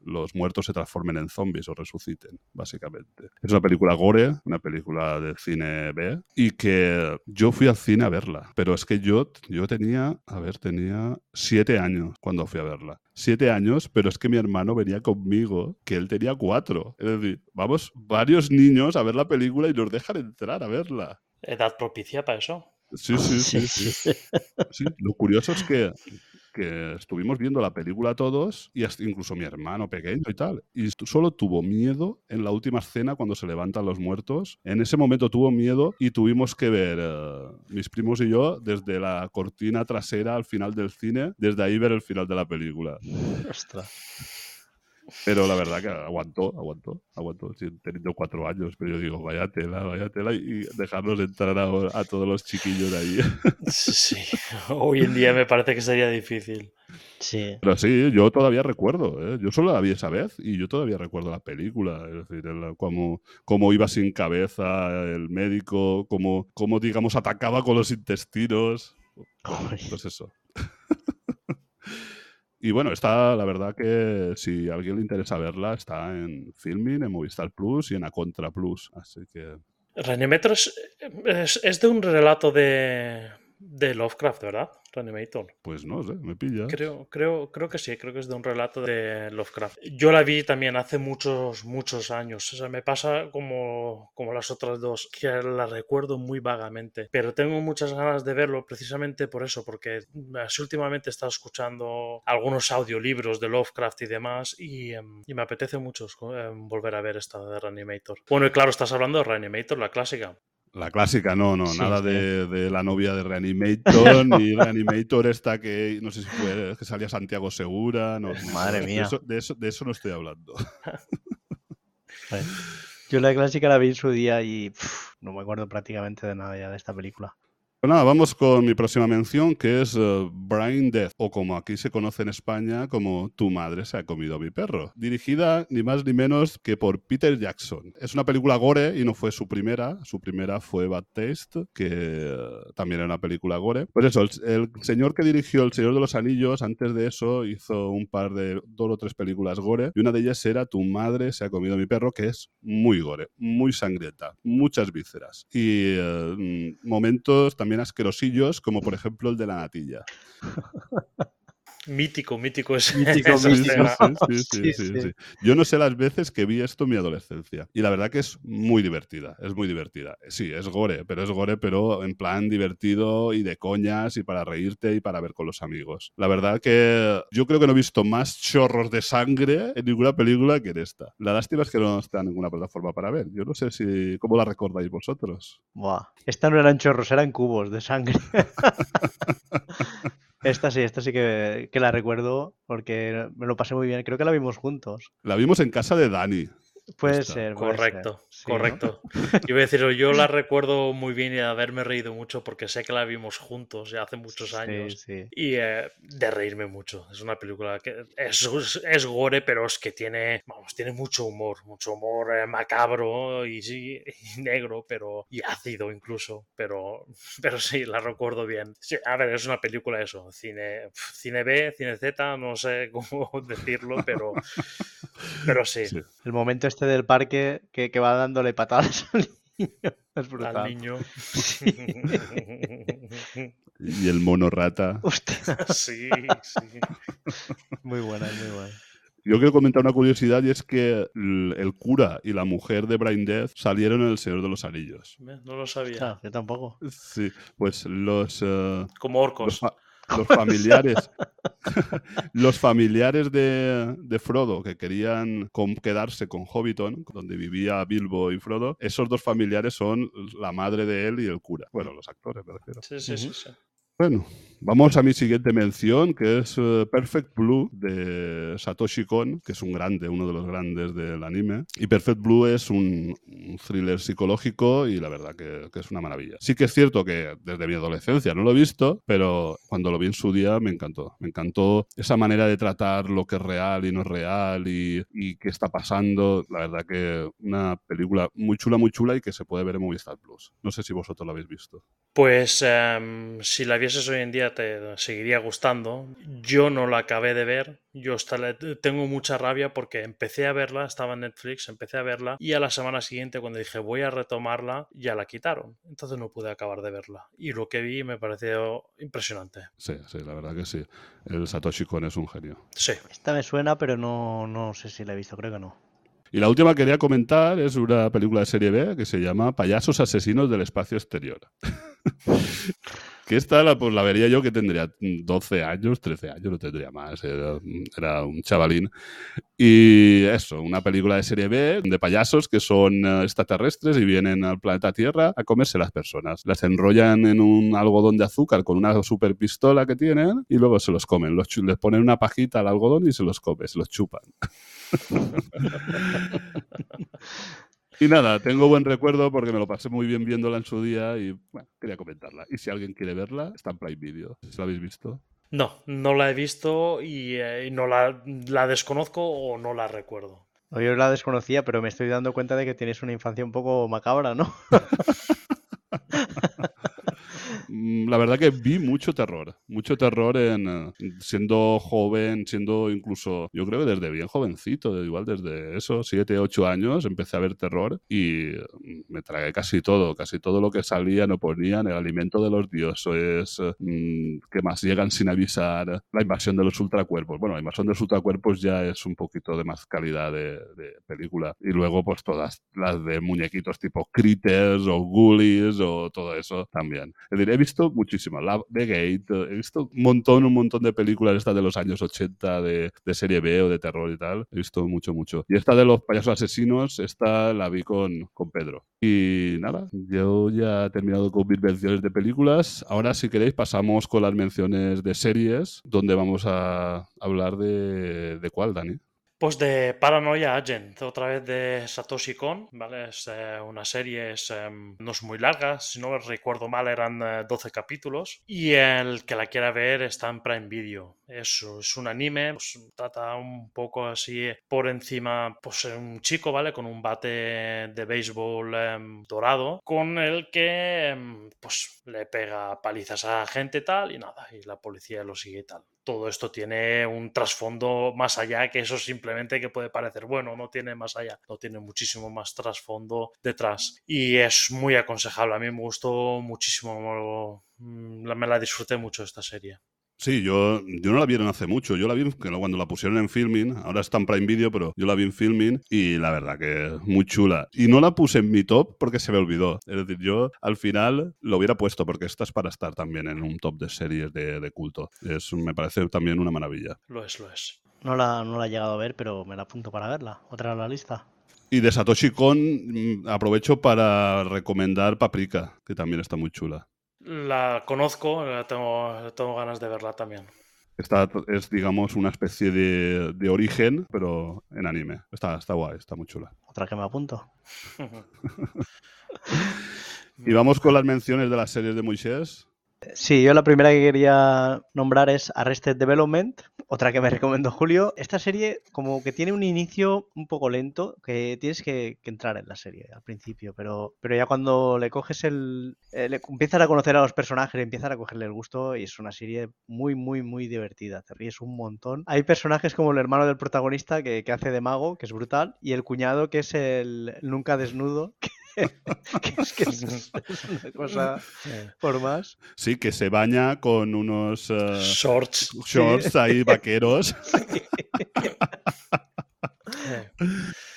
los muertos se transformen en zombies o resuciten, básicamente. Es una película gore, una película del cine B, y que yo fui al cine a verla. Pero es que yo, yo tenía, a ver, tenía siete años cuando fui a verla siete años, pero es que mi hermano venía conmigo, que él tenía cuatro. Es decir, vamos varios niños a ver la película y nos dejan entrar a verla. Edad propicia para eso. Sí, sí, sí. sí. Sí, Lo curioso es que, que estuvimos viendo la película todos y hasta incluso mi hermano pequeño y tal. Y solo tuvo miedo en la última escena cuando se levantan los muertos. En ese momento tuvo miedo y tuvimos que ver, eh, mis primos y yo, desde la cortina trasera al final del cine, desde ahí ver el final de la película. Ostras. Pero la verdad que aguantó, aguantó, aguantó, teniendo cuatro años. Pero yo digo, vaya tela, vaya tela, y dejarlos entrar a, a todos los chiquillos de ahí. Sí. Hoy en día me parece que sería difícil. Sí. Pero sí, yo todavía recuerdo, ¿eh? yo solo la vi esa vez y yo todavía recuerdo la película, es decir, el- cómo, cómo iba sin cabeza el médico, cómo, cómo, digamos, atacaba con los intestinos. Joder. Pues eso. Y bueno, está, la verdad que si a alguien le interesa verla, está en Filming, en Movistar Plus y en Acontra Plus. Así que Reanimator es, es, es de un relato de, de Lovecraft, ¿verdad? Reanimator. Pues no sé, me pilla. Creo, creo, creo que sí, creo que es de un relato de Lovecraft. Yo la vi también hace muchos, muchos años. O sea, me pasa como, como las otras dos, que la recuerdo muy vagamente. Pero tengo muchas ganas de verlo precisamente por eso, porque así últimamente he estado escuchando algunos audiolibros de Lovecraft y demás, y, em, y me apetece mucho em, volver a ver esta de Reanimator. Bueno, y claro, estás hablando de Reanimator, la clásica. La clásica, no, no, Sí, nada sí. de, de la novia de Reanimator, ni Reanimator esta que, no sé si fue, que salía Santiago Segura, no. Madre de mía. eso- de, eso, de eso no estoy hablando. Yo la clásica la vi en su día y no me acuerdo prácticamente de nada ya de esta película. Pues nada, vamos con mi próxima mención, que es eh, Brain Death, o como aquí se conoce en España como Tu madre se ha comido a mi perro. Dirigida ni más ni menos que por Peter Jackson. Es una película gore y no fue su primera. Su primera fue Bad Taste, que eh, también era una película gore. Pues eso, el, el señor que dirigió El Señor de los Anillos, antes de eso hizo un par de dos o tres películas gore, y una de ellas era Tu madre se ha comido a mi perro, que es muy gore, muy sangrienta, muchas vísceras. Y mm, momentos también asquerosillos, como por ejemplo el de la natilla. Mítico, mítico ese. Mítico, esa mítico. escena. Sí, sí, sí, Sí, sí, sí. sí. Yo no sé las veces que vi esto en mi adolescencia. Y la verdad que es muy divertida, es muy divertida. Sí, es gore, pero es gore, pero en plan divertido y de coñas y para reírte y para ver con los amigos. La verdad que yo creo que no he visto más chorros de sangre en ninguna película que en esta. La lástima es que no está en ninguna plataforma para ver. Yo no sé si cómo la recordáis vosotros. Buah. Esta no eran chorros, eran cubos de sangre. esta sí, esta sí que, la recuerdo porque me lo pasé muy bien. Creo que la vimos juntos. La vimos en casa de Dani. Puede ser, puede Correcto, ser. Sí, ¿no? correcto. Yo voy a decir, yo la recuerdo muy bien y de haberme reído mucho porque sé que la vimos juntos ya hace muchos años. Sí, sí. Y eh, de reírme mucho. Es una película que es, es- es gore, pero es que tiene, vamos, tiene mucho humor, mucho humor eh, macabro y, sí, y negro, pero y ácido incluso. Pero, pero sí, la recuerdo bien. Sí, a ver, es una película eso, cine, cine B, cine Z, no sé cómo decirlo, pero, pero sí, Sí. El momento este del parque que, que va dándole patadas al niño. Es brutal. al niño. Y el mono rata. Hostia, sí, sí. muy buena, muy buena. Yo quiero comentar una curiosidad y es que el, el cura y la mujer de Brain Death salieron en El Señor de los Anillos. No lo sabía. Hostia, yo tampoco. Sí, pues los, eh, Como orcos. Los familiares, los familiares de, de Frodo que querían con- quedarse con Hobbiton, donde vivía Bilbo y Frodo, esos dos familiares son la madre de él y el cura. Bueno, los actores, me refiero. Sí, sí, sí. Bueno, vamos a mi siguiente mención, que es eh, Perfect Blue de Satoshi Kon, que es un grande, uno de los grandes del anime. Y Perfect Blue es un, thriller psicológico y la verdad que, es una maravilla. Sí que es cierto que desde mi adolescencia no lo he visto, pero cuando lo vi en su día me encantó. Me encantó esa manera de tratar lo que es real y no es real y, qué está pasando. La verdad que una película muy chula, muy chula y que se puede ver en Movistar Plus. No sé si vosotros lo habéis visto. Pues em, si la vieses hoy en día te seguiría gustando. Yo no la acabé de ver. Yo hasta le- tengo mucha rabia porque empecé a verla, estaba en Netflix, empecé a verla y a la semana siguiente cuando dije voy a retomarla ya la quitaron. Entonces no pude acabar de verla. Y lo que vi me pareció impresionante. Sí, sí, la verdad que sí. El Satoshi Kon es un genio. Sí. Esta me suena, pero no, no sé si la he visto, creo que no. Y la última que quería comentar es una película de serie B que se llama Payasos Asesinos del Espacio Exterior. que esta la, pues, la vería yo que tendría 12 años, 13 años, no tendría más, era, era un chavalín. Y eso, una película de serie B de payasos que son eh, extraterrestres y vienen al planeta Tierra a comerse las personas. Las enrollan en un algodón de azúcar con una super pistola que tienen y luego se los comen. Los les ponen una pajita al algodón y se los come, se los chupan. Y nada, tengo buen recuerdo porque me lo pasé muy bien viéndola en su día y bueno, quería comentarla. Y si alguien quiere verla, está en Prime Video. Si la habéis visto. No, no la he visto y, eh, y no la, la desconozco o no la recuerdo. No, Yo la desconocía, pero me estoy dando cuenta de que tienes una infancia un poco macabra, ¿no? Mm, La verdad que vi mucho terror, mucho terror en eh, siendo joven, siendo incluso, yo creo que desde bien jovencito, igual desde eso, 7, 8 años, empecé a ver terror y mm, me tragué casi todo, casi todo lo que salía, no ponían, el alimento de los dioses, mm, que más llegan sin avisar, la invasión de los ultracuerpos. Bueno, la invasión de los ultracuerpos ya es un poquito de más calidad de, de película. Y luego, pues todas las de muñequitos tipo Critters o Ghoulies o todo eso también. Es decir, visto muchísimas. The Gate, he visto un montón, un montón de películas estas de los años 80 de, de serie B o de terror y tal. He visto mucho, mucho. Y esta de los payasos asesinos, esta la vi con, con Pedro. Y nada, yo ya he terminado con mis menciones de películas. Ahora, si queréis, pasamos con las menciones de series, donde vamos a hablar de, de cuál, Dani. Pues de Paranoia Agent, otra vez de Satoshi Kon, ¿vale? Es eh, una serie, em, no es muy larga, si no recuerdo mal eran eh, 12 capítulos. Y el que la quiera ver está en Prime Video. Es, un anime, pues, trata un poco así por encima, pues un chico, ¿vale? Con un bate de béisbol em, dorado, con el que em, pues le pega palizas a gente tal y nada, y la policía lo sigue y tal todo esto tiene un trasfondo más allá que eso simplemente que puede parecer bueno, no tiene más allá, no tiene muchísimo más trasfondo detrás. Y es muy aconsejable, a mí me gustó muchísimo, mm, me la disfruté mucho esta serie. Sí, yo, yo no la vieron hace mucho. Yo la vi cuando la pusieron en filming. Ahora está en Prime Video, pero yo la vi en filming y la verdad que es muy chula. Y no la puse en mi top porque se me olvidó. Es decir, yo al final lo hubiera puesto porque esta es para estar también en un top de series de, de culto. Es, me parece también una maravilla. Lo es, lo es. No la, no la he llegado a ver, pero me la apunto para verla. Otra en la lista. Y de Satoshi Kon mm, aprovecho para recomendar Paprika, que también está muy chula. La conozco, la tengo, tengo ganas de verla también. Esta es, digamos, una especie de, de origen, pero en anime. Está, está guay, está muy chula. Otra que me apunto. y vamos con las menciones de las series de Moisés. Sí, yo la primera que quería nombrar es Arrested Development, otra que me recomendó Julio. Esta serie como que tiene un inicio un poco lento, que tienes que, entrar en la serie al principio, pero, pero ya cuando le coges el... Eh, le, empiezas a conocer a los personajes, empiezas a cogerle el gusto y es una serie muy, muy, muy divertida. Te ríes un montón. Hay personajes como el hermano del protagonista que, que hace de mago, que es brutal, y el cuñado que es el nunca desnudo, es que es, es, una cosa por más. Sí, que se baña con unos uh, shorts, shorts sí. ahí vaqueros.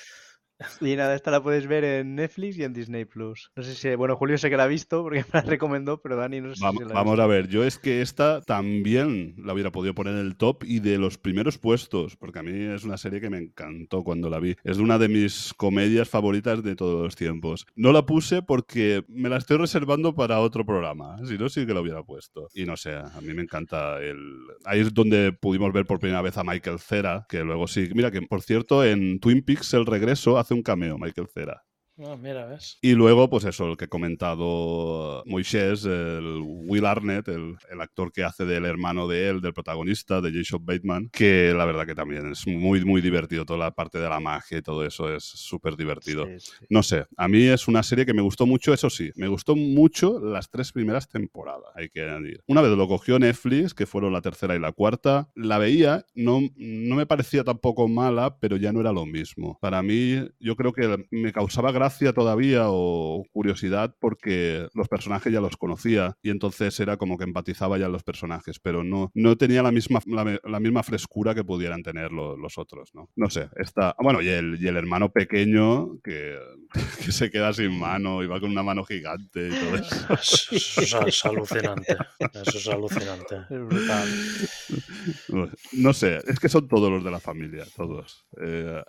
Y nada, esta la puedes ver en Netflix y en Disney Plus. No sé si, bueno, Julio sé que la ha visto porque me la recomendó, pero Dani no sé si la Vamos a ver, yo es que esta también la hubiera podido poner en el top y de los primeros puestos, porque a mí es una serie que me encantó cuando la vi. Es una de mis comedias favoritas de todos los tiempos. No la puse porque me la estoy reservando para otro programa, si no, sí que la hubiera puesto. Y no sé, a mí me encanta el... Ahí es donde pudimos ver por primera vez a Michael Cera, que luego sí... Mira que, por cierto, en Twin Peaks El Regreso hace un cameo, Michael Cera. Oh, mira, ¿ves? Y luego, pues eso, el que he comentado Moisés, el Will Arnett, el, el, actor que hace del hermano de él, del protagonista, de Jason Bateman, que la verdad que también es muy, muy divertido. Toda la parte de la magia y todo eso es súper divertido. Sí, sí. No sé, a mí es una serie que me gustó mucho, eso sí, me gustó mucho las tres primeras temporadas, hay que añadir. Una vez lo cogió Netflix, que fueron la tercera y la cuarta, la veía, no, no me parecía tampoco mala, pero ya no era lo mismo. Para mí, yo creo que me causaba gracia todavía o curiosidad porque los personajes ya los conocía y entonces era como que empatizaba ya los personajes, pero no, no tenía la misma, la, la misma frescura que pudieran tener lo, los otros, ¿no? No sé, está... Bueno, y el, y el hermano pequeño que, que, se queda sin mano y va con una mano gigante y todo eso. Eso es, alucinante. Eso es alucinante. Es brutal. No sé, es que son todos los de la familia, todos. Eh,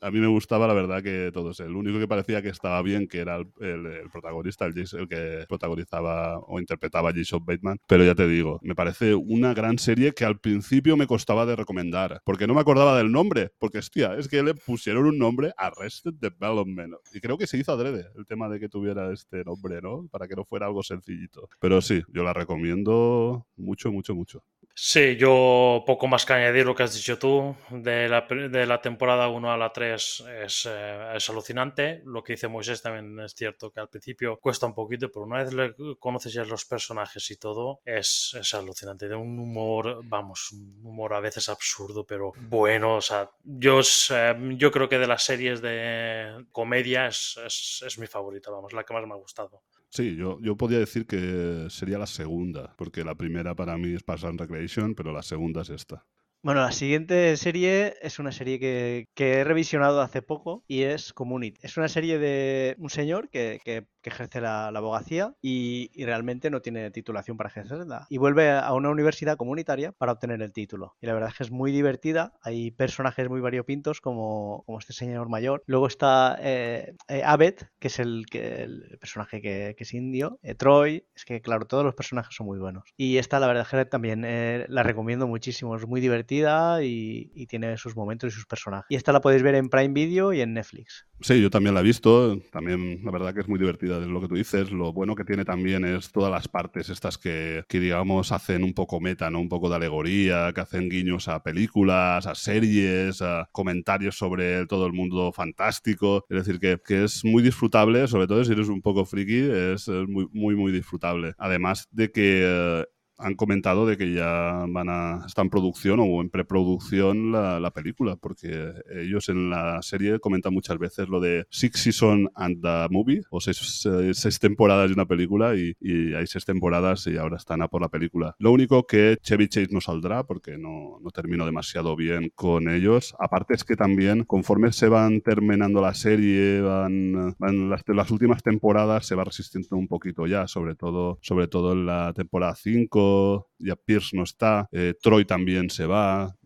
a, a, mí me gustaba la verdad que todos. El único que parecía que estaba bien, que era el, protagonista, el, que protagonizaba o interpretaba a Jason Bateman. Pero ya te digo, me parece una gran serie que al principio me costaba de recomendar, porque no me acordaba del nombre, porque hostia, es que le pusieron un nombre Arrested Development. Y creo que se hizo adrede el tema de que tuviera este nombre, ¿no? Para que no fuera algo sencillito. Pero sí, yo la recomiendo mucho, mucho, mucho. Sí, yo poco más que añadir lo que has dicho tú. De la, de la temporada 1 a la 3 es, eh, es, alucinante. Lo que dice Moisés también es cierto que al principio cuesta un poquito, pero una vez le conoces ya los personajes y todo, es, es alucinante. De un humor, vamos, un humor a veces absurdo, pero bueno. O sea, yo, eh, yo creo que de las series de comedia es, es, es mi favorita, vamos, la que más me ha gustado. Sí, yo, yo podría decir que sería la segunda, porque la primera para mí es Parks and Recreation, pero la segunda es esta. Bueno, la siguiente serie es una serie que, he revisionado hace poco y es Community. Es una serie de un señor que, ejerce la, abogacía y, realmente no tiene titulación para ejercerla. Y vuelve a una universidad comunitaria para obtener el título. Y la verdad es que es muy divertida. Hay personajes muy variopintos como, como este señor mayor. Luego está eh, eh, Abed, que es el, el personaje que, es indio. Eh, Troy. Es que, claro, todos los personajes son muy buenos. Y esta, la verdad es que también eh, la recomiendo muchísimo. Es muy divertida y, tiene sus momentos y sus personajes. Y esta la podéis ver en Prime Video y en Netflix. Sí, yo también la he visto. También, la verdad que es muy divertida, es lo que tú dices. Lo bueno que tiene también es todas las partes estas que, que, digamos, hacen un poco meta, ¿no? Un poco de alegoría, que hacen guiños a películas, a series, a comentarios sobre todo el mundo fantástico. Es decir, que, que es muy disfrutable, sobre todo si eres un poco friki, es, es muy, muy, muy disfrutable. Además de que... Eh, han comentado de que ya van a estar en producción o en preproducción la, la, película, porque ellos en la serie comentan muchas veces lo de Six Season and the Movie, o seis, seis, seis temporadas de una película y, y, hay seis temporadas y ahora están a por la película. Lo único que Chevy Chase no saldrá porque no, no terminó demasiado bien con ellos. Aparte es que también conforme se van terminando la serie, van, van las, las últimas temporadas se va resistiendo un poquito ya, sobre todo, sobre todo en la temporada 5 ya Pierce no está, eh, Troy también se va.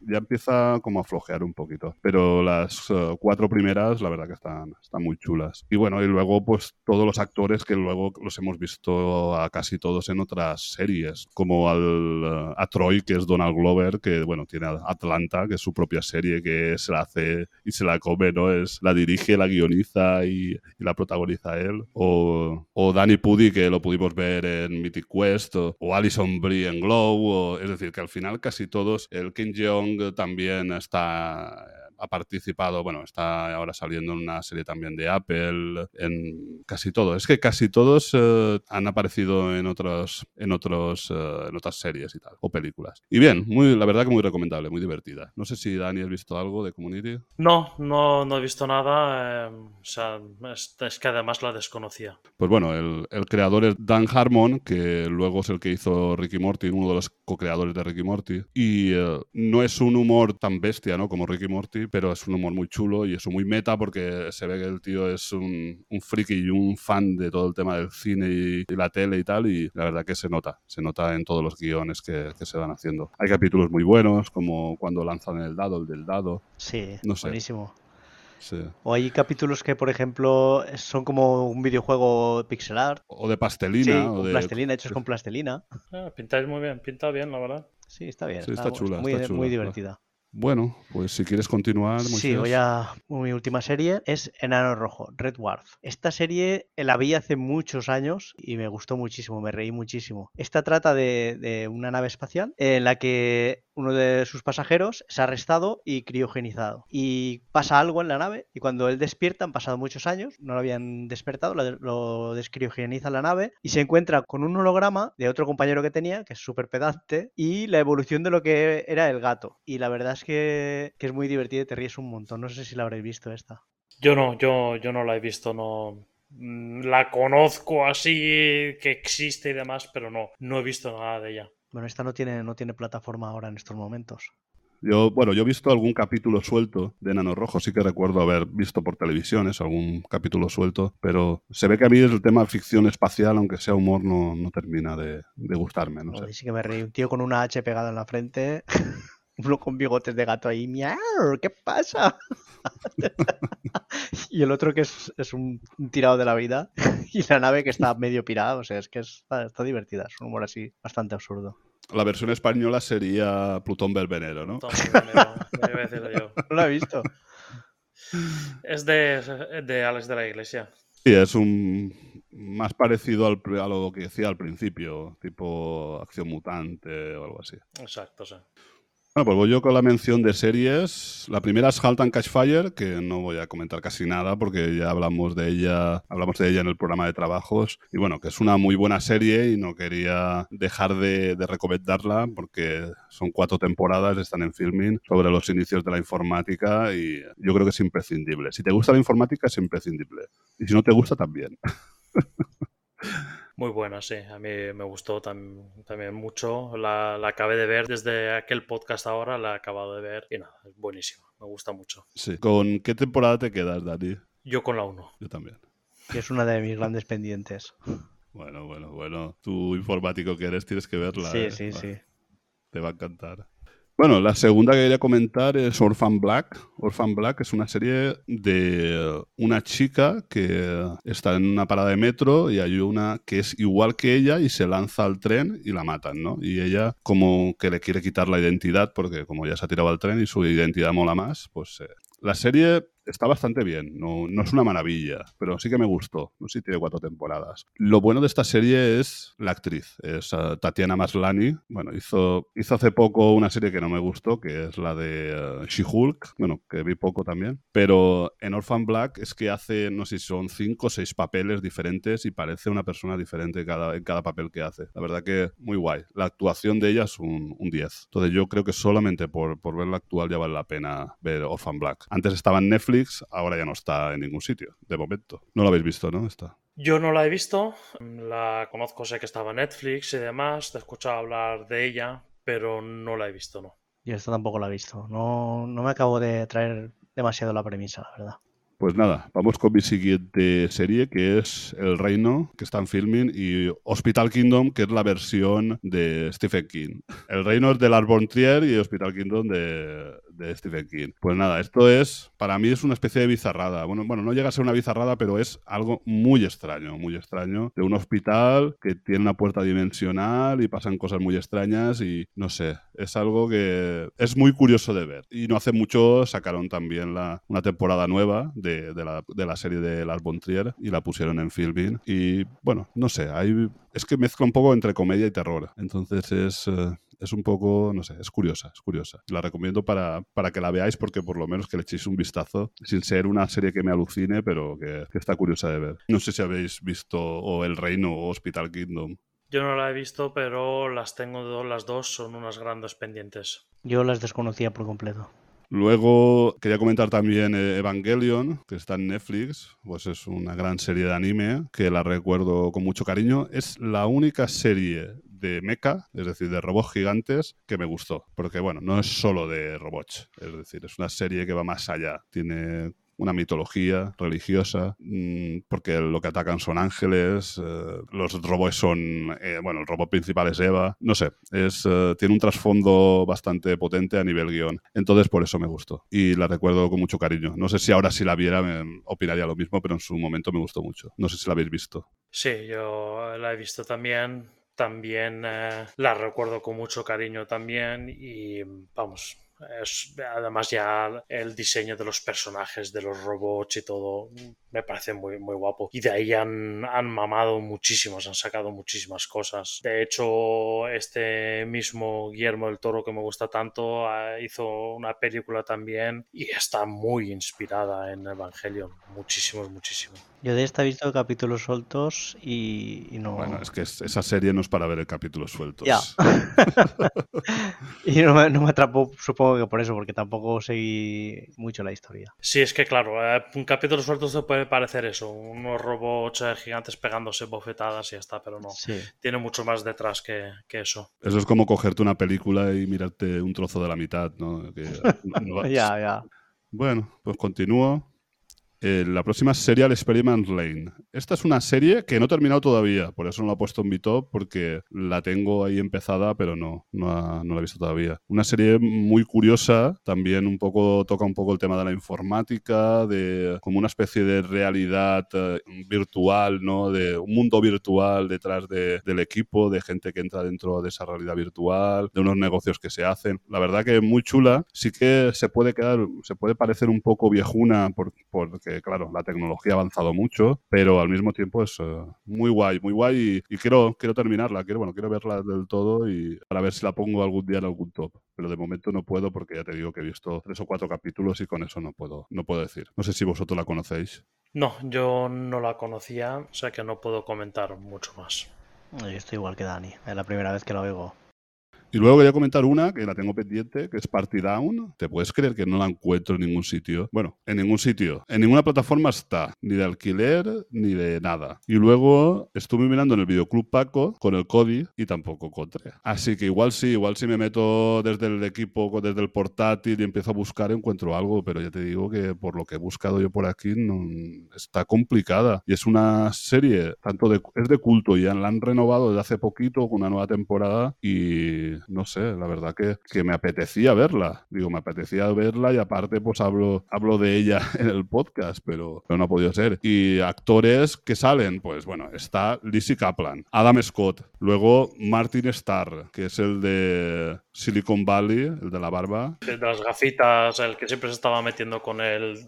Ya empieza como a flojear un poquito. Pero las eh, cuatro primeras, la verdad que están, están muy chulas. Y bueno, y luego pues todos los actores que luego los hemos visto a casi todos en otras series, como al, eh, a Troy, que es Donald Glover, que bueno, tiene Atlanta, que es su propia serie, que se la hace y se la come, ¿no? Es, la dirige, la guioniza y, y la protagoniza él. O, o Danny Pudi, que lo pudimos ver en Mythic Quest, o, o Alison Brie en Glow, o, es decir, que al final casi todos, el Kim Jong también está ha participado, bueno, está ahora saliendo en una serie también de Apple, en casi todo. Es que casi todos eh, han aparecido en otros, en otros, eh, en otras series y tal, o películas. Y bien, muy, la verdad que muy recomendable, muy divertida. No sé si Dani has visto algo de Community. No, no, no he visto nada. eh, o sea, es, es que además la desconocía. Pues bueno, el, el creador es Dan Harmon, que luego es el que hizo Ricky Morty, uno de los co-creadores de Ricky Morty. Y eh, no es un humor tan bestia, ¿no? Como Ricky Morty, pero es un humor muy chulo y eso muy meta porque se ve que el tío es un, un friki y un fan de todo el tema del cine y, y la tele y tal. Y la verdad que se nota, se nota en todos los guiones que, que se van haciendo. Hay capítulos muy buenos, como cuando lanzan el dado, el del dado. Sí, No sé. buenísimo. Sí. O hay capítulos que, por ejemplo, son como un videojuego pixel art. O de Sí, pastelina. o con de, plastilina, hechos con plastilina. Ah, pintáis muy bien, pinta bien, la verdad. Sí, está bien. Sí, está chula, muy, está chula, muy va. divertida. Bueno, pues si quieres continuar, Sí, Moisés. voy a. Mi última serie es Enano Rojo, Red Dwarf. Esta serie la vi hace muchos años y me gustó muchísimo, me reí muchísimo. Esta trata de, de una nave espacial en la que uno de sus pasajeros es arrestado y criogenizado. Y pasa algo en la nave y cuando él despierta, han pasado muchos años, no lo habían despertado, lo, lo descriogeniza la nave y se encuentra con un holograma de otro compañero que tenía, que es súper pedante, y la evolución de lo que era el gato. Y la verdad es que, que es muy divertido y te ríes un montón. No sé si la habréis visto esta. Yo no, yo, yo no la he visto, no. Mm, La conozco así, que existe y demás, pero no, no he visto nada de ella. Bueno, esta no tiene, no tiene plataforma ahora en estos momentos. Yo, bueno, yo he visto algún capítulo suelto de Enano Rojo, sí que recuerdo haber visto por televisiones algún capítulo suelto, pero se ve que a mí el tema ficción espacial, aunque sea humor, no, no termina de, de gustarme, no sé. sí que me reí. Un tío con una H pegada en la frente. Uno con bigotes de gato ahí. ¡Miau! ¿Qué pasa? y el otro que es, es un, tirado de la vida. y la nave que está medio pirada. O sea, es que es- está, está divertida. Es un humor así bastante absurdo. La versión española sería Plutón Belvenero, ¿no? Primero, lo iba a decir yo. No lo he visto. Es de, de Alex de la Iglesia. Sí, es un más parecido al a lo que decía al principio, tipo acción mutante o algo así. Exacto, sí. Bueno, pues voy yo con la mención de series. La primera es Halt and Catch Fire, que no voy a comentar casi nada porque ya hablamos de ella, hablamos de ella en el programa de trabajos. Y bueno, que es una muy buena serie y no quería dejar de, de recomendarla porque son cuatro temporadas, están en filming, sobre los inicios de la informática y yo creo que es imprescindible. Si te gusta la informática, es imprescindible. Y si no te gusta, también. Muy buena, sí. A mí me gustó tam- también mucho. La, la acabé de ver desde aquel podcast ahora, la he acabado de ver y nada, es buenísima. Me gusta mucho. Sí. ¿Con qué temporada te quedas, Dani? Yo con la 1. Yo también. Y es una de mis grandes pendientes. Bueno, bueno, bueno. Tú informático que eres, tienes que verla. Sí, ¿eh? sí, sí. Te va a encantar. Bueno, la segunda que quería comentar es Orphan Black. Orphan Black es una serie de una chica que está en una parada de metro y hay una que es igual que ella y se lanza al tren y la matan, ¿no? Y ella como que le quiere quitar la identidad porque como ya se ha tirado al tren y su identidad mola más, pues eh, la serie está bastante bien, no, no es una maravilla, pero sí que me gustó. No sé si tiene cuatro temporadas. Lo bueno de esta serie es la actriz, es eh, Tatiana Maslany. Bueno, hizo, hizo hace poco una serie que no me gustó, que es la de eh, She-Hulk, bueno, que vi poco también. Pero en Orphan Black es que hace, no sé si son cinco o seis papeles diferentes y parece una persona diferente cada, en cada papel que hace. La verdad que muy guay. La actuación de ella es un, un 10. Entonces yo creo que solamente por, por verla actual ya vale la pena ver Orphan Black. Antes estaba en Netflix, ahora ya no está en ningún sitio, de momento. No lo habéis visto, ¿no? Está. Yo no la he visto, la conozco, sé que estaba en Netflix y demás, te he escuchado hablar de ella, pero no la he visto, no. Y esta tampoco la he visto. No, no me acabo de traer demasiado la premisa, la verdad. Pues nada, vamos con mi siguiente serie, que es El Reino, que está en filming, y Hospital Kingdom, que es la versión de Stephen King. El Reino es de Lars von Trier y Hospital Kingdom de, de Stephen King. Pues nada, esto es, para mí es una especie de bizarrada. Bueno, bueno, no llega a ser una bizarrada, pero es algo muy extraño, muy extraño, de un hospital que tiene una puerta dimensional y pasan cosas muy extrañas y no sé, es algo que es muy curioso de ver. Y no hace mucho sacaron también la, una temporada nueva de, la, de la, serie de Lars von Trier y la pusieron en filming. Y bueno, no sé, es que mezcla un poco entre comedia y terror. Entonces es... Uh, es un poco, no sé, es curiosa, es curiosa. La recomiendo para, para que la veáis porque por lo menos que le echéis un vistazo, sin ser una serie que me alucine, pero que, que está curiosa de ver. No sé si habéis visto o El Reino o Hospital Kingdom. Yo no la he visto, pero las tengo las dos, son unas grandes pendientes. Yo las desconocía por completo. Luego quería comentar también Evangelion, que está en Netflix, pues es una gran serie de anime que la recuerdo con mucho cariño. Es la única serie de mecha, es decir, de robots gigantes, que me gustó. Porque, bueno, no es solo de robots, es decir, es una serie que va más allá. Tiene una mitología religiosa, mmm, porque lo que atacan son ángeles, eh, los robots son, eh, bueno, el robot principal es Eva, no sé, es, eh, tiene un trasfondo bastante potente a nivel guion, entonces por eso me gustó y la recuerdo con mucho cariño. No sé si ahora si la viera me opinaría lo mismo, pero en su momento me gustó mucho. No sé si la habéis visto. Sí, yo la he visto también, también eh, la recuerdo con mucho cariño también y vamos, es, además ya el diseño de los personajes, de los robots y todo, me parece muy, muy guapo. Y de ahí han, han mamado muchísimos, han sacado muchísimas cosas. De hecho, este mismo Guillermo del Toro que me gusta tanto hizo una película también y está muy inspirada en Evangelion. Muchísimos, muchísimo. Yo de esta he visto capítulos sueltos y, y no... Bueno, es que esa serie no es para ver el capítulo sueltos. Ya. y no me, no me atrapó, supongo que por eso, porque tampoco seguí mucho la historia. Sí, es que claro, eh, un capítulo suelto te puede parecer eso, unos robots eh, gigantes pegándose bofetadas y ya está, pero no. Sí. Tiene mucho más detrás que, que, eso. Eso es como cogerte una película y mirarte un trozo de la mitad, ¿no? Que, no ya, ya. Bueno, pues continúo. Eh, la próxima es Serial Experiment Lane. Esta es una serie que no he terminado todavía, por eso no la he puesto en mi top, porque la tengo ahí empezada, pero no, no, ha, no, la he visto todavía. Una serie muy curiosa, también un poco toca un poco el tema de la informática, de como una especie de realidad uh, virtual, ¿no? De un mundo virtual detrás de, del equipo, de gente que entra dentro de esa realidad virtual, de unos negocios que se hacen. La verdad que muy chula. Sí que se puede quedar, se puede parecer un poco viejuna por, por claro, la tecnología ha avanzado mucho, pero al mismo tiempo es uh, muy guay, muy guay y, y, quiero, quiero terminarla, quiero, bueno, quiero verla del todo y para ver si la pongo algún día en algún top. Pero de momento no puedo porque ya te digo que he visto tres o cuatro capítulos y con eso no puedo, no puedo decir. No sé si vosotros la conocéis. No, yo no la conocía, o sea que no puedo comentar mucho más. Yo estoy igual que Dani, es la primera vez que la oigo. Y luego quería comentar una que la tengo pendiente, que es Party Down. ¿Te puedes creer que no la encuentro en ningún sitio? Bueno, en ningún sitio. En ninguna plataforma está, ni de alquiler, ni de nada. Y luego estuve mirando en el videoclub Paco con el Cody y tampoco encontré. Así que igual sí, igual si me meto desde el equipo, desde el portátil y empiezo a buscar, encuentro algo, pero ya te digo que por lo que he buscado yo por aquí no, está complicada. Y es una serie, tanto de, es de culto y la han renovado desde hace poquito con una nueva temporada y no sé, la verdad que, que, me apetecía verla. Digo, me apetecía verla y aparte pues hablo, hablo de ella en el podcast, pero, no ha podido ser. Y actores que salen, pues bueno, está Lizzie Kaplan, Adam Scott, luego Martin Starr, que es el de Silicon Valley, el de la barba. El de las gafitas, el que siempre se estaba metiendo con el,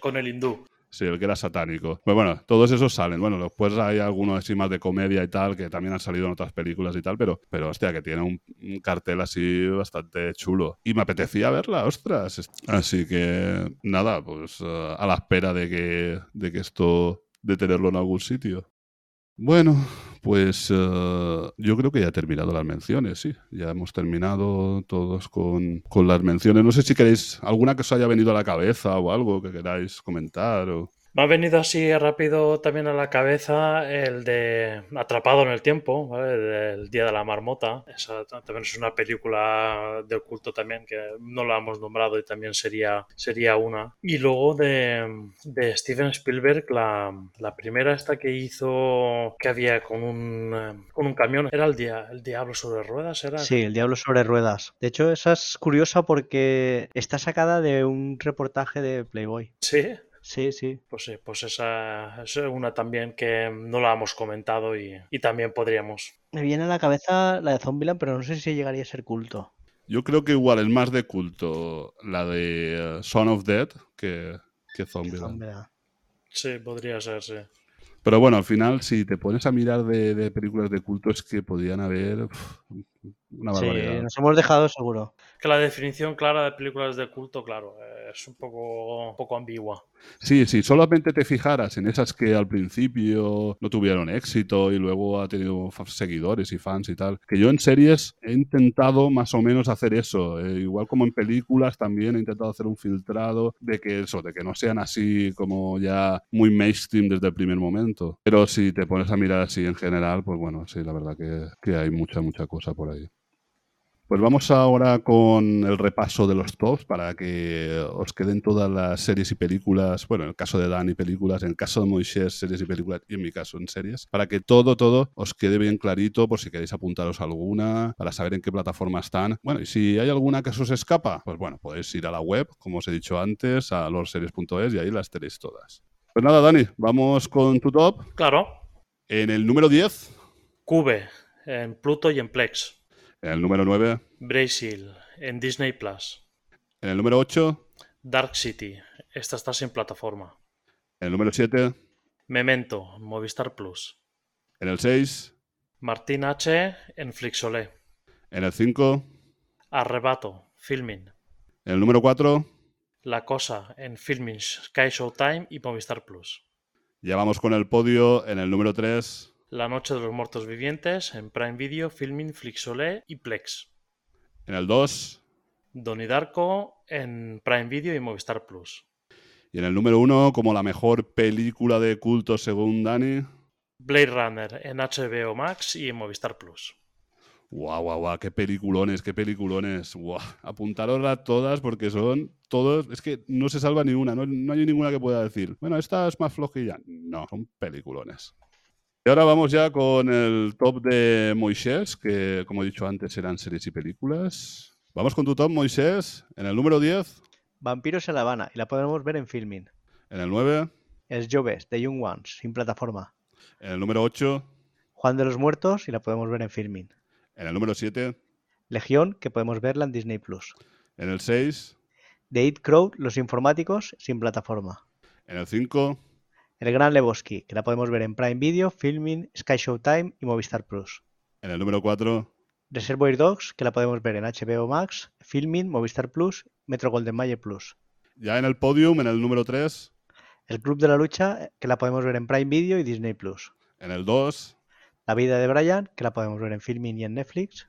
con el hindú. Sí, el que era satánico. Pues bueno, todos esos salen. Bueno, después hay algunos así más de comedia y tal, que también han salido en otras películas y tal, pero, pero hostia, que tiene un, cartel así bastante chulo. Y me apetecía verla, ostras. Así que nada, pues uh, a la espera de que, de que esto, de tenerlo en algún sitio. Bueno, pues uh, yo creo que ya he terminado las menciones, sí. Ya hemos terminado todos con, con, las menciones. No sé si queréis alguna que os haya venido a la cabeza o algo que queráis comentar. O... Me ha venido así rápido también a la cabeza el de Atrapado en el Tiempo, ¿vale? del Día de la Marmota. Esa también es una película de culto también que no la hemos nombrado y también sería, sería una. Y luego de, de Steven Spielberg, la, la, primera esta que hizo que había con un, con un camión, ¿era el, día, el Diablo sobre ruedas? ¿era? Sí, el Diablo sobre ruedas. De hecho, esa es curiosa porque está sacada de un reportaje de Playboy. Sí. Sí, sí. Pues sí, pues esa es una también que no la hemos comentado y, y, también podríamos. Me viene a la cabeza la de Zombieland, pero no sé si llegaría a ser culto. Yo creo que igual el más de culto, la de uh, Son of Dead, que, que Zombieland. Zombieland. Sí, podría ser, sí. Pero bueno, al final, si te pones a mirar de, de películas de culto, es que podían haber uf, una barbaridad. Sí, nos hemos dejado seguro. Que la definición clara de películas de culto, claro, es un poco, un poco ambigua. Sí, sí, solamente te fijaras en esas que al principio no tuvieron éxito y luego ha tenido seguidores y fans y tal. Que yo en series he intentado más o menos hacer eso. Eh, igual como en películas también he intentado hacer un filtrado de que eso, de que no sean así como ya muy mainstream desde el primer momento. Pero si te pones a mirar así en general, pues bueno, sí, la verdad que, que hay mucha, mucha cosa por ahí. Pues vamos ahora con el repaso de los tops para que os queden todas las series y películas, bueno, en el caso de Dani películas, en el caso de Moisés series y películas y en mi caso en series, para que todo, todo os quede bien clarito por si queréis apuntaros alguna, para saber en qué plataforma están. Bueno, y si hay alguna que se os escapa, pues bueno, podéis ir a la web, como os he dicho antes, a lorseries.es y ahí las tenéis todas. Pues nada, Dani, vamos con tu top. Claro. En el número 10. Cube, en Pluto y en Plex. En el número 9. Brasil, en Disney Plus. En el número 8. Dark City, esta está sin plataforma. En el número 7. Memento, Movistar Plus. En el 6. Martín H. en Flixolé. En el 5. Arrebato, Filming. En el número 4. La Cosa, en Filming, Sky Showtime y Movistar Plus. Ya vamos con el podio en el número 3. La Noche de los Muertos Vivientes en Prime Video, Filming, Flixolé y Plex. En el 2. Donnie Darko en Prime Video y Movistar Plus. Y en el número 1, como la mejor película de culto según Dani. Blade Runner en HBO Max y en Movistar Plus. Guau, guau, guau, qué peliculones, qué peliculones. Guau. Apuntaroslas todas porque son todos. Es que no se salva ni una, no, no hay ninguna que pueda decir. Bueno, esta es más flojilla. No, son peliculones. Y ahora vamos ya con el top de Moisés, que como he dicho antes eran series y películas. Vamos con tu top, Moisés. En el número 10. Vampiros en La Habana, y la podemos ver en Filming. En el 9. Es Joves, de Young Ones, sin plataforma. En el número 8. Juan de los Muertos, y la podemos ver en Filming. En el número 7. Legión, que podemos verla en Disney Plus. En el 6. The It Crowd, Los Informáticos, sin plataforma. En el 5. El Gran Lebowski, que la podemos ver en Prime Video, Filming, Sky Showtime y Movistar Plus. En el número 4. Reservoir Dogs, que la podemos ver en HBO Max, Filming, Movistar Plus, Metro Golden Mayer Plus. Ya en el podium, en el número 3. El Club de la Lucha, que la podemos ver en Prime Video y Disney Plus. En el 2. La vida de Brian, que la podemos ver en Filming y en Netflix.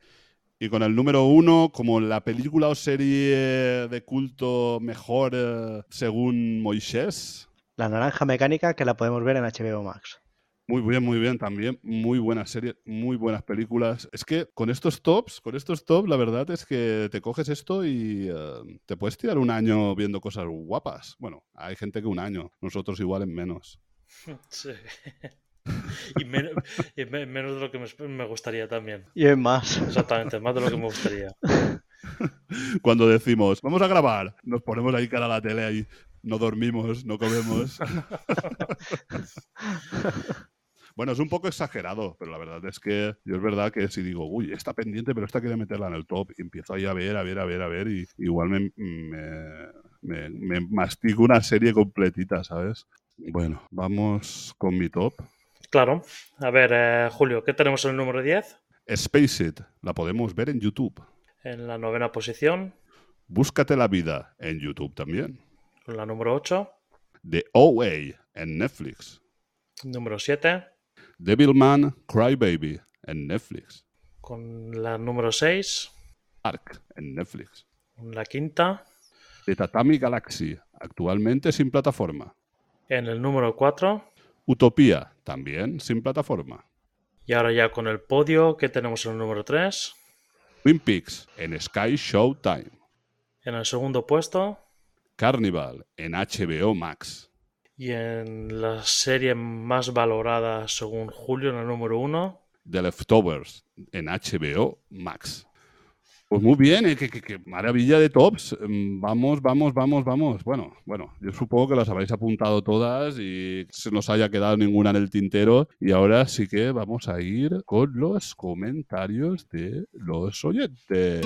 Y con el número 1, como la película o serie de culto mejor eh, según Moisés. La Naranja Mecánica, que la podemos ver en HBO Max. Muy bien, muy bien también. Muy buenas series, muy buenas películas. Es que con estos tops, con estos tops, la verdad es que te coges esto y uh, te puedes tirar un año viendo cosas guapas. Bueno, hay gente que un año, nosotros igual en menos. Sí. Y, men y menos de lo que me, me, gustaría también. Y en más. Exactamente, más de lo que me gustaría. Cuando decimos, vamos a grabar, nos ponemos ahí cara a la tele ahí. No dormimos, no comemos. Bueno, es un poco exagerado, pero la verdad es que yo es verdad que si digo, uy, está pendiente, pero esta quiere meterla en el top, y empiezo ahí a ver, a ver, a ver, a ver, y igual me, me, me, me mastico una serie completita, ¿sabes? Bueno, vamos con mi top. Claro. A ver, eh, Julio, ¿qué tenemos en el número 10? Space It, la podemos ver en YouTube. En la novena posición. Búscate la vida en YouTube también. La número 8. The OA en Netflix. Número 7. Devilman Crybaby en Netflix. Con la número 6. Ark en Netflix. Con la quinta. The Tatami Galaxy, actualmente sin plataforma. En el número 4. Utopía, también sin plataforma. Y ahora ya con el podio, que tenemos en el número 3? Twin Peaks, en Sky Showtime. En el segundo puesto. Carnival, en HBO Max. Y en la serie más valorada según Julio, en el número 1. The Leftovers, en HBO Max. Pues muy bien, ¿eh? qué, maravilla de tops. Mm, vamos, vamos, vamos, vamos. Bueno, bueno, yo supongo que las habéis apuntado todas y se nos haya quedado ninguna en el tintero. Y ahora sí que vamos a ir con los comentarios de los oyentes.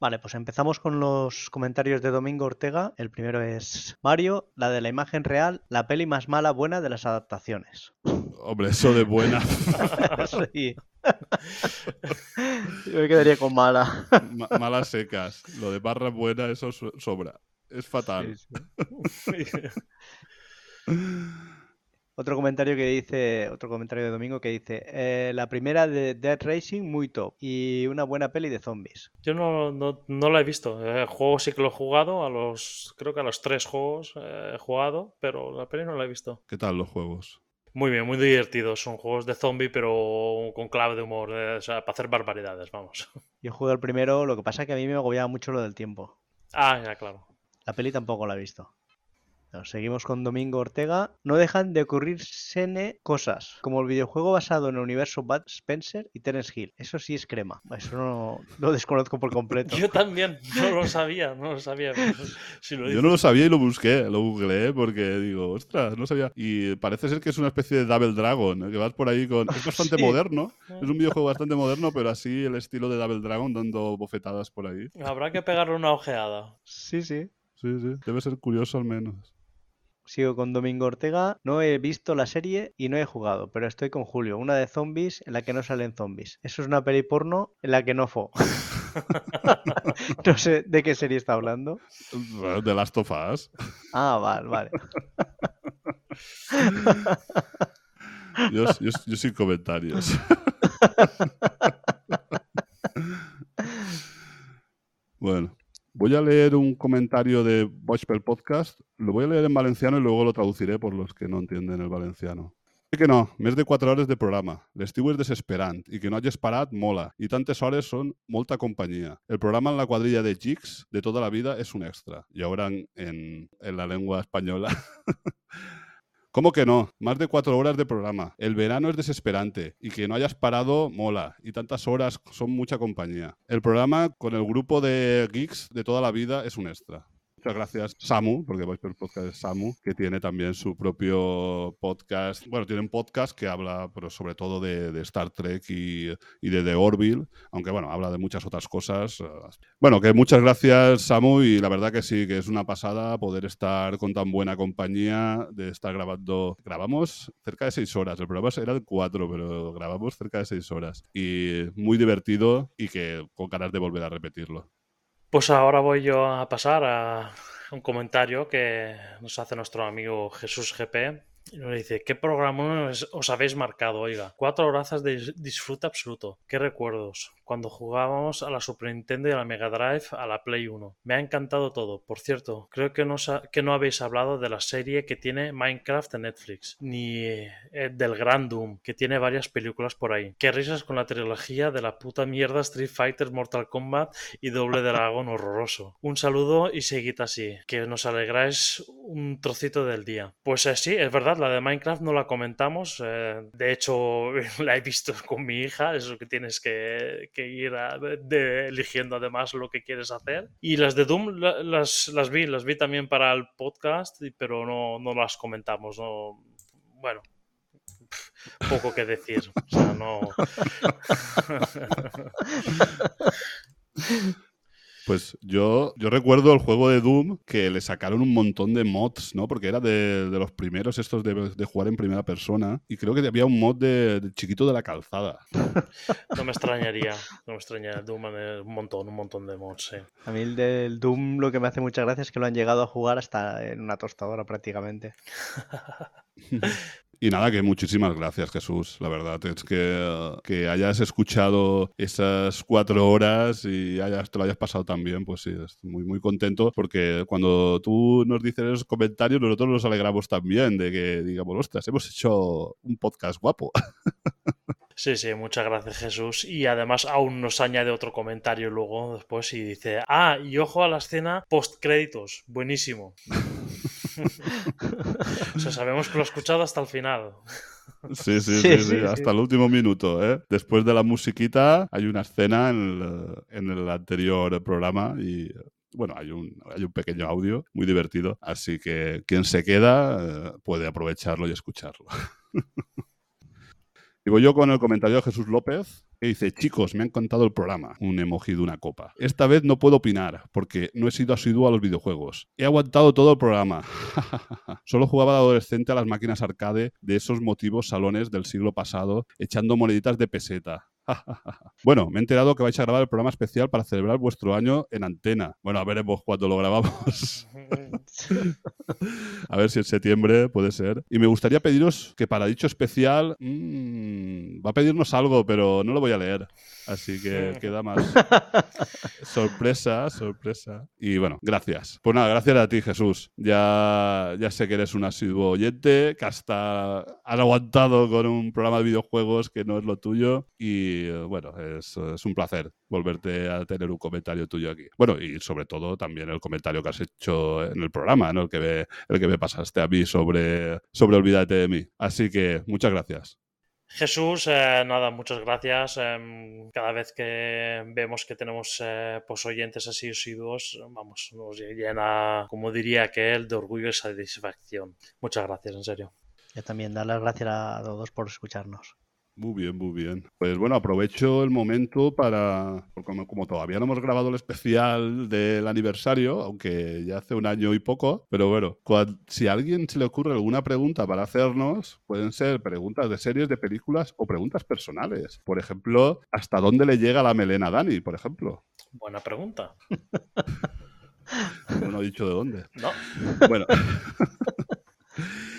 Vale, pues empezamos con los comentarios de Domingo Ortega. El primero es Mario, la de la imagen real, la peli más mala buena de las adaptaciones. Hombre, eso de buena. sí. Yo me quedaría con mala. malas secas. Lo de barra buena, eso sobra. Es fatal. Sí, sí. Otro comentario que dice, otro comentario de Domingo que dice, eh, la primera de Dead Racing muy top y una buena peli de zombies. Yo no, no, la he visto. El juego sí que lo he jugado, a los, creo que a los tres juegos he jugado, pero la peli no la he visto. ¿Qué tal los juegos? Muy bien, muy divertidos. Son juegos de zombie, pero con clave de humor, eh, o sea, para hacer barbaridades, vamos. Yo jugué el primero, lo que pasa es que a mí me agobiaba mucho lo del tiempo. Ah, ya, claro. La peli tampoco la he visto seguimos con Domingo Ortega. No dejan de ocurrirse cosas, como el videojuego basado en el universo Bud Spencer y Terence Hill. Eso sí es crema. Eso no lo desconozco por completo. Yo también, no lo sabía, no lo sabía. Yo no lo sabía y lo busqué, lo googleé porque digo, ostras, no sabía. Y parece ser que es una especie de Double Dragon, que vas por ahí con... Es bastante moderno, es un videojuego bastante moderno, pero así el estilo de Double Dragon dando bofetadas por ahí. Habrá que pegarle una ojeada. Sí, sí. Sí, sí, debe ser curioso al menos. Sigo con Domingo Ortega. No he visto la serie y no he jugado, pero estoy con Julio. Una de zombies en la que no salen zombies. Eso es una peli porno en la que no fue. no sé de qué serie está hablando. De las tofas. Ah, vale, vale. yo, yo sin comentarios. bueno. Voy a leer un comentario de Voicepel Podcast. Lo voy a leer en valenciano y luego lo traduciré por los que no entienden el valenciano. que no, més de 4 hores de programa. L'estiu és desesperant i que no hagis parat mola. I tantes hores són molta companyia. El programa en la quadrilla de Jigs de tota la vida és un extra. I ara en, en, en la llengua espanyola ¿Cómo que no? Más de cuatro horas de programa. El verano es desesperante y que no hayas parado mola. Y tantas horas son mucha compañía. El programa con el grupo de geeks de toda la vida es un extra. Muchas gracias, Samu, porque el podcast de Samu, que tiene también su propio podcast. Bueno, tiene un podcast que habla pero sobre todo de, Star Trek y, de The Orville, aunque bueno, habla de muchas otras cosas. Bueno, que muchas gracias, Samu, y la verdad que sí, que es una pasada poder estar con tan buena compañía, de estar grabando. Grabamos cerca de seis horas, el programa era de cuatro, pero grabamos cerca de seis horas. Y muy divertido y que con ganas de volver a repetirlo. Pues ahora voy yo a pasar a un comentario que nos hace nuestro amigo Jesús GP, Y nos dice, ¿qué programa os, habéis marcado? Oiga, cuatro horas de dis- disfrute absoluto. ¿Qué recuerdos? Cuando jugábamos a la Super Nintendo y a la Mega Drive, a la Play 1. Me ha encantado todo. Por cierto, creo que no, que no habéis hablado de la serie que tiene Minecraft en Netflix, ni eh, del Grand Doom, que tiene varias películas por ahí. Qué risas con la trilogía de la puta mierda Street Fighter, Mortal Kombat y Doble Dragón horroroso. Un saludo y seguid así, que nos alegráis un trocito del día. Pues eh, sí, es verdad, la de Minecraft no la comentamos. eh, de hecho, la he visto con mi hija, eso que tienes que, que ir a- de- eligiendo además lo que quieres hacer. Y las de Doom la- las, las vi, las vi también para el podcast, pero no, no las comentamos. No, bueno, poco que decir. O sea, no. Pues yo, yo recuerdo el juego de Doom que le sacaron un montón de mods, ¿no? Porque era de, de los primeros estos de, de jugar en primera persona. Y creo que había un mod de, de Chiquito de la Calzada. No me extrañaría, no me extrañaría. Doom un montón, un montón de mods, sí. A mí el del Doom lo que me hace mucha gracia es que lo han llegado a jugar hasta en una tostadora prácticamente. Y nada, que muchísimas gracias, Jesús. La verdad es que, que hayas escuchado esas cuatro horas y hayas, te lo hayas pasado tan bien, pues sí, estoy muy, muy contento porque cuando tú nos dices esos comentarios, nosotros nos alegramos también de que digamos, ostras, hemos hecho un podcast guapo. Sí, sí, muchas gracias Jesús. Y además aún nos añade otro comentario luego después y dice, ah, y ojo a la escena post créditos, buenísimo. o sea, sabemos que lo ha escuchado hasta el final. Sí, sí, Sí, sí, sí, sí, sí. hasta el último minuto. ¿eh? Después de la musiquita hay una escena en el, en el anterior programa y bueno, hay un, hay un pequeño audio muy divertido, así que quien se queda eh, puede aprovecharlo y escucharlo. Voy yo con el comentario de Jesús López, que dice, chicos, me ha encantado el programa. Un emoji de una copa. Esta vez no puedo opinar, porque no he sido asiduo a los videojuegos. He aguantado todo el programa. Solo jugaba de adolescente a las máquinas arcade de esos motivos salones del siglo pasado, echando moneditas de peseta. bueno, me he enterado que vais a grabar el programa especial para celebrar vuestro año en antena. Bueno, a veremos cuándo lo grabamos. A ver si en septiembre puede ser. Y me gustaría pediros que para dicho especial mm, va a pedirnos algo, pero no lo voy a leer. Así que queda más sorpresa, sorpresa. Y bueno, gracias. Pues nada, gracias a ti, Jesús. Ya, ya sé que eres un asiduo oyente, que hasta has aguantado con un programa de videojuegos que no es lo tuyo. Y bueno, es, es un placer volverte a tener un comentario tuyo aquí. Bueno, y sobre todo también el comentario que has hecho en el programa, ¿no? El que me, el que me pasaste a mí sobre, sobre Olvídate de mí. Así que muchas gracias. Jesús, eh, nada, muchas gracias. Em, cada vez que vemos que tenemos eh, pues oyentes así asiduos, vamos, nos llena, como diría que él, de orgullo y satisfacción. Muchas gracias, en serio. Yo también dar las gracias a todos por escucharnos. Muy bien, muy bien. Pues bueno, aprovecho el momento para, porque como, como todavía no hemos grabado el especial del aniversario, aunque ya hace un año y poco, pero bueno, si a alguien se le ocurre alguna pregunta para hacernos, pueden ser preguntas de series, de películas o preguntas personales. Por ejemplo, ¿hasta dónde le llega la melena a Dani, por ejemplo? Buena pregunta. No he dicho de dónde. No, Bueno.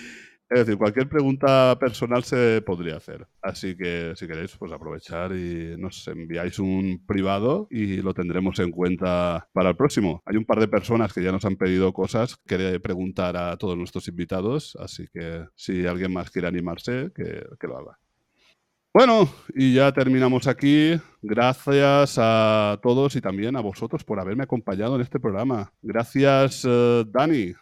Es decir, cualquier pregunta personal se podría hacer. Así que si queréis, pues aprovechar y nos enviáis un privado y lo tendremos en cuenta para el próximo. Hay un par de personas que ya nos han pedido cosas que preguntar a todos nuestros invitados, así que si alguien más quiere animarse, que, lo haga. Bueno, y ya terminamos aquí. Gracias a todos y también a vosotros por haberme acompañado en este programa. Gracias, eh, Dani.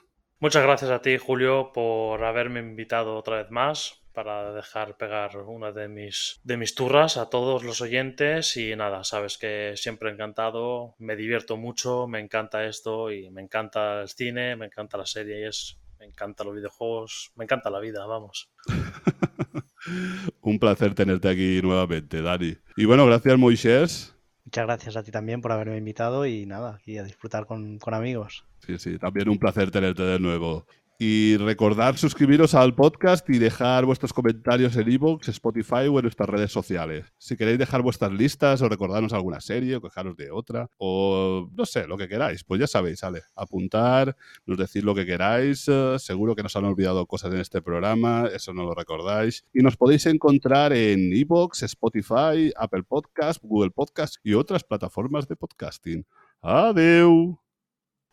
Muchas gracias a ti, Julio, por haberme invitado otra vez más para dejar pegar una de mis, de mis turras a todos los oyentes y nada, sabes que siempre encantado, me divierto mucho, me encanta esto y me encanta el cine, me encanta las series, me encantan los videojuegos, me encanta la vida, vamos. Un placer tenerte aquí nuevamente, Dani. Y bueno, gracias, Moisés. Muchas gracias a ti también por haberme invitado y nada, aquí a disfrutar con, con amigos. Sí, sí, también un placer tenerte de nuevo. Y recordar suscribiros al podcast y dejar vuestros comentarios en iVoox, Spotify o en nuestras redes sociales. Si queréis dejar vuestras listas o recordarnos alguna serie o quejaros de otra o no sé, lo que queráis, pues ya sabéis, sale, apuntar, nos decir lo que queráis. eh, seguro que nos han olvidado cosas en este programa, eso no lo recordáis. Y nos podéis encontrar en iVoox, Spotify, Apple Podcast, Google Podcast y otras plataformas de podcasting. Adeu.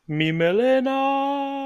Mi melena.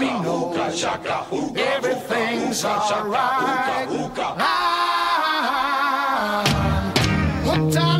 me know everything's alright. Ah, what time?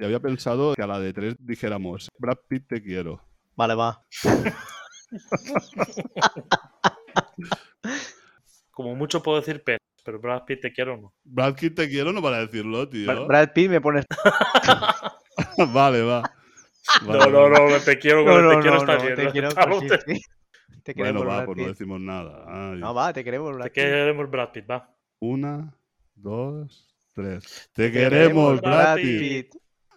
Y había pensado que a la de tres dijéramos, Brad Pitt te quiero. Vale, va. Como mucho puedo decir penas, pero Brad Pitt te quiero o no. Brad Pitt te quiero no para decirlo, tío. Bra- Brad Pitt me pones. vale, va. No, Vale, no, vale. no, te quiero, No, no, te quiero no, está no, bien. te ¿no? quiero por sí, sí. Te Bueno, va, Brad pues no decimos nada. Ay. No, va, te queremos, Brad Te Pitt. queremos Brad Pitt, va. Una, dos, tres. Te Te queremos, queremos, Brad Pitt. Pitt.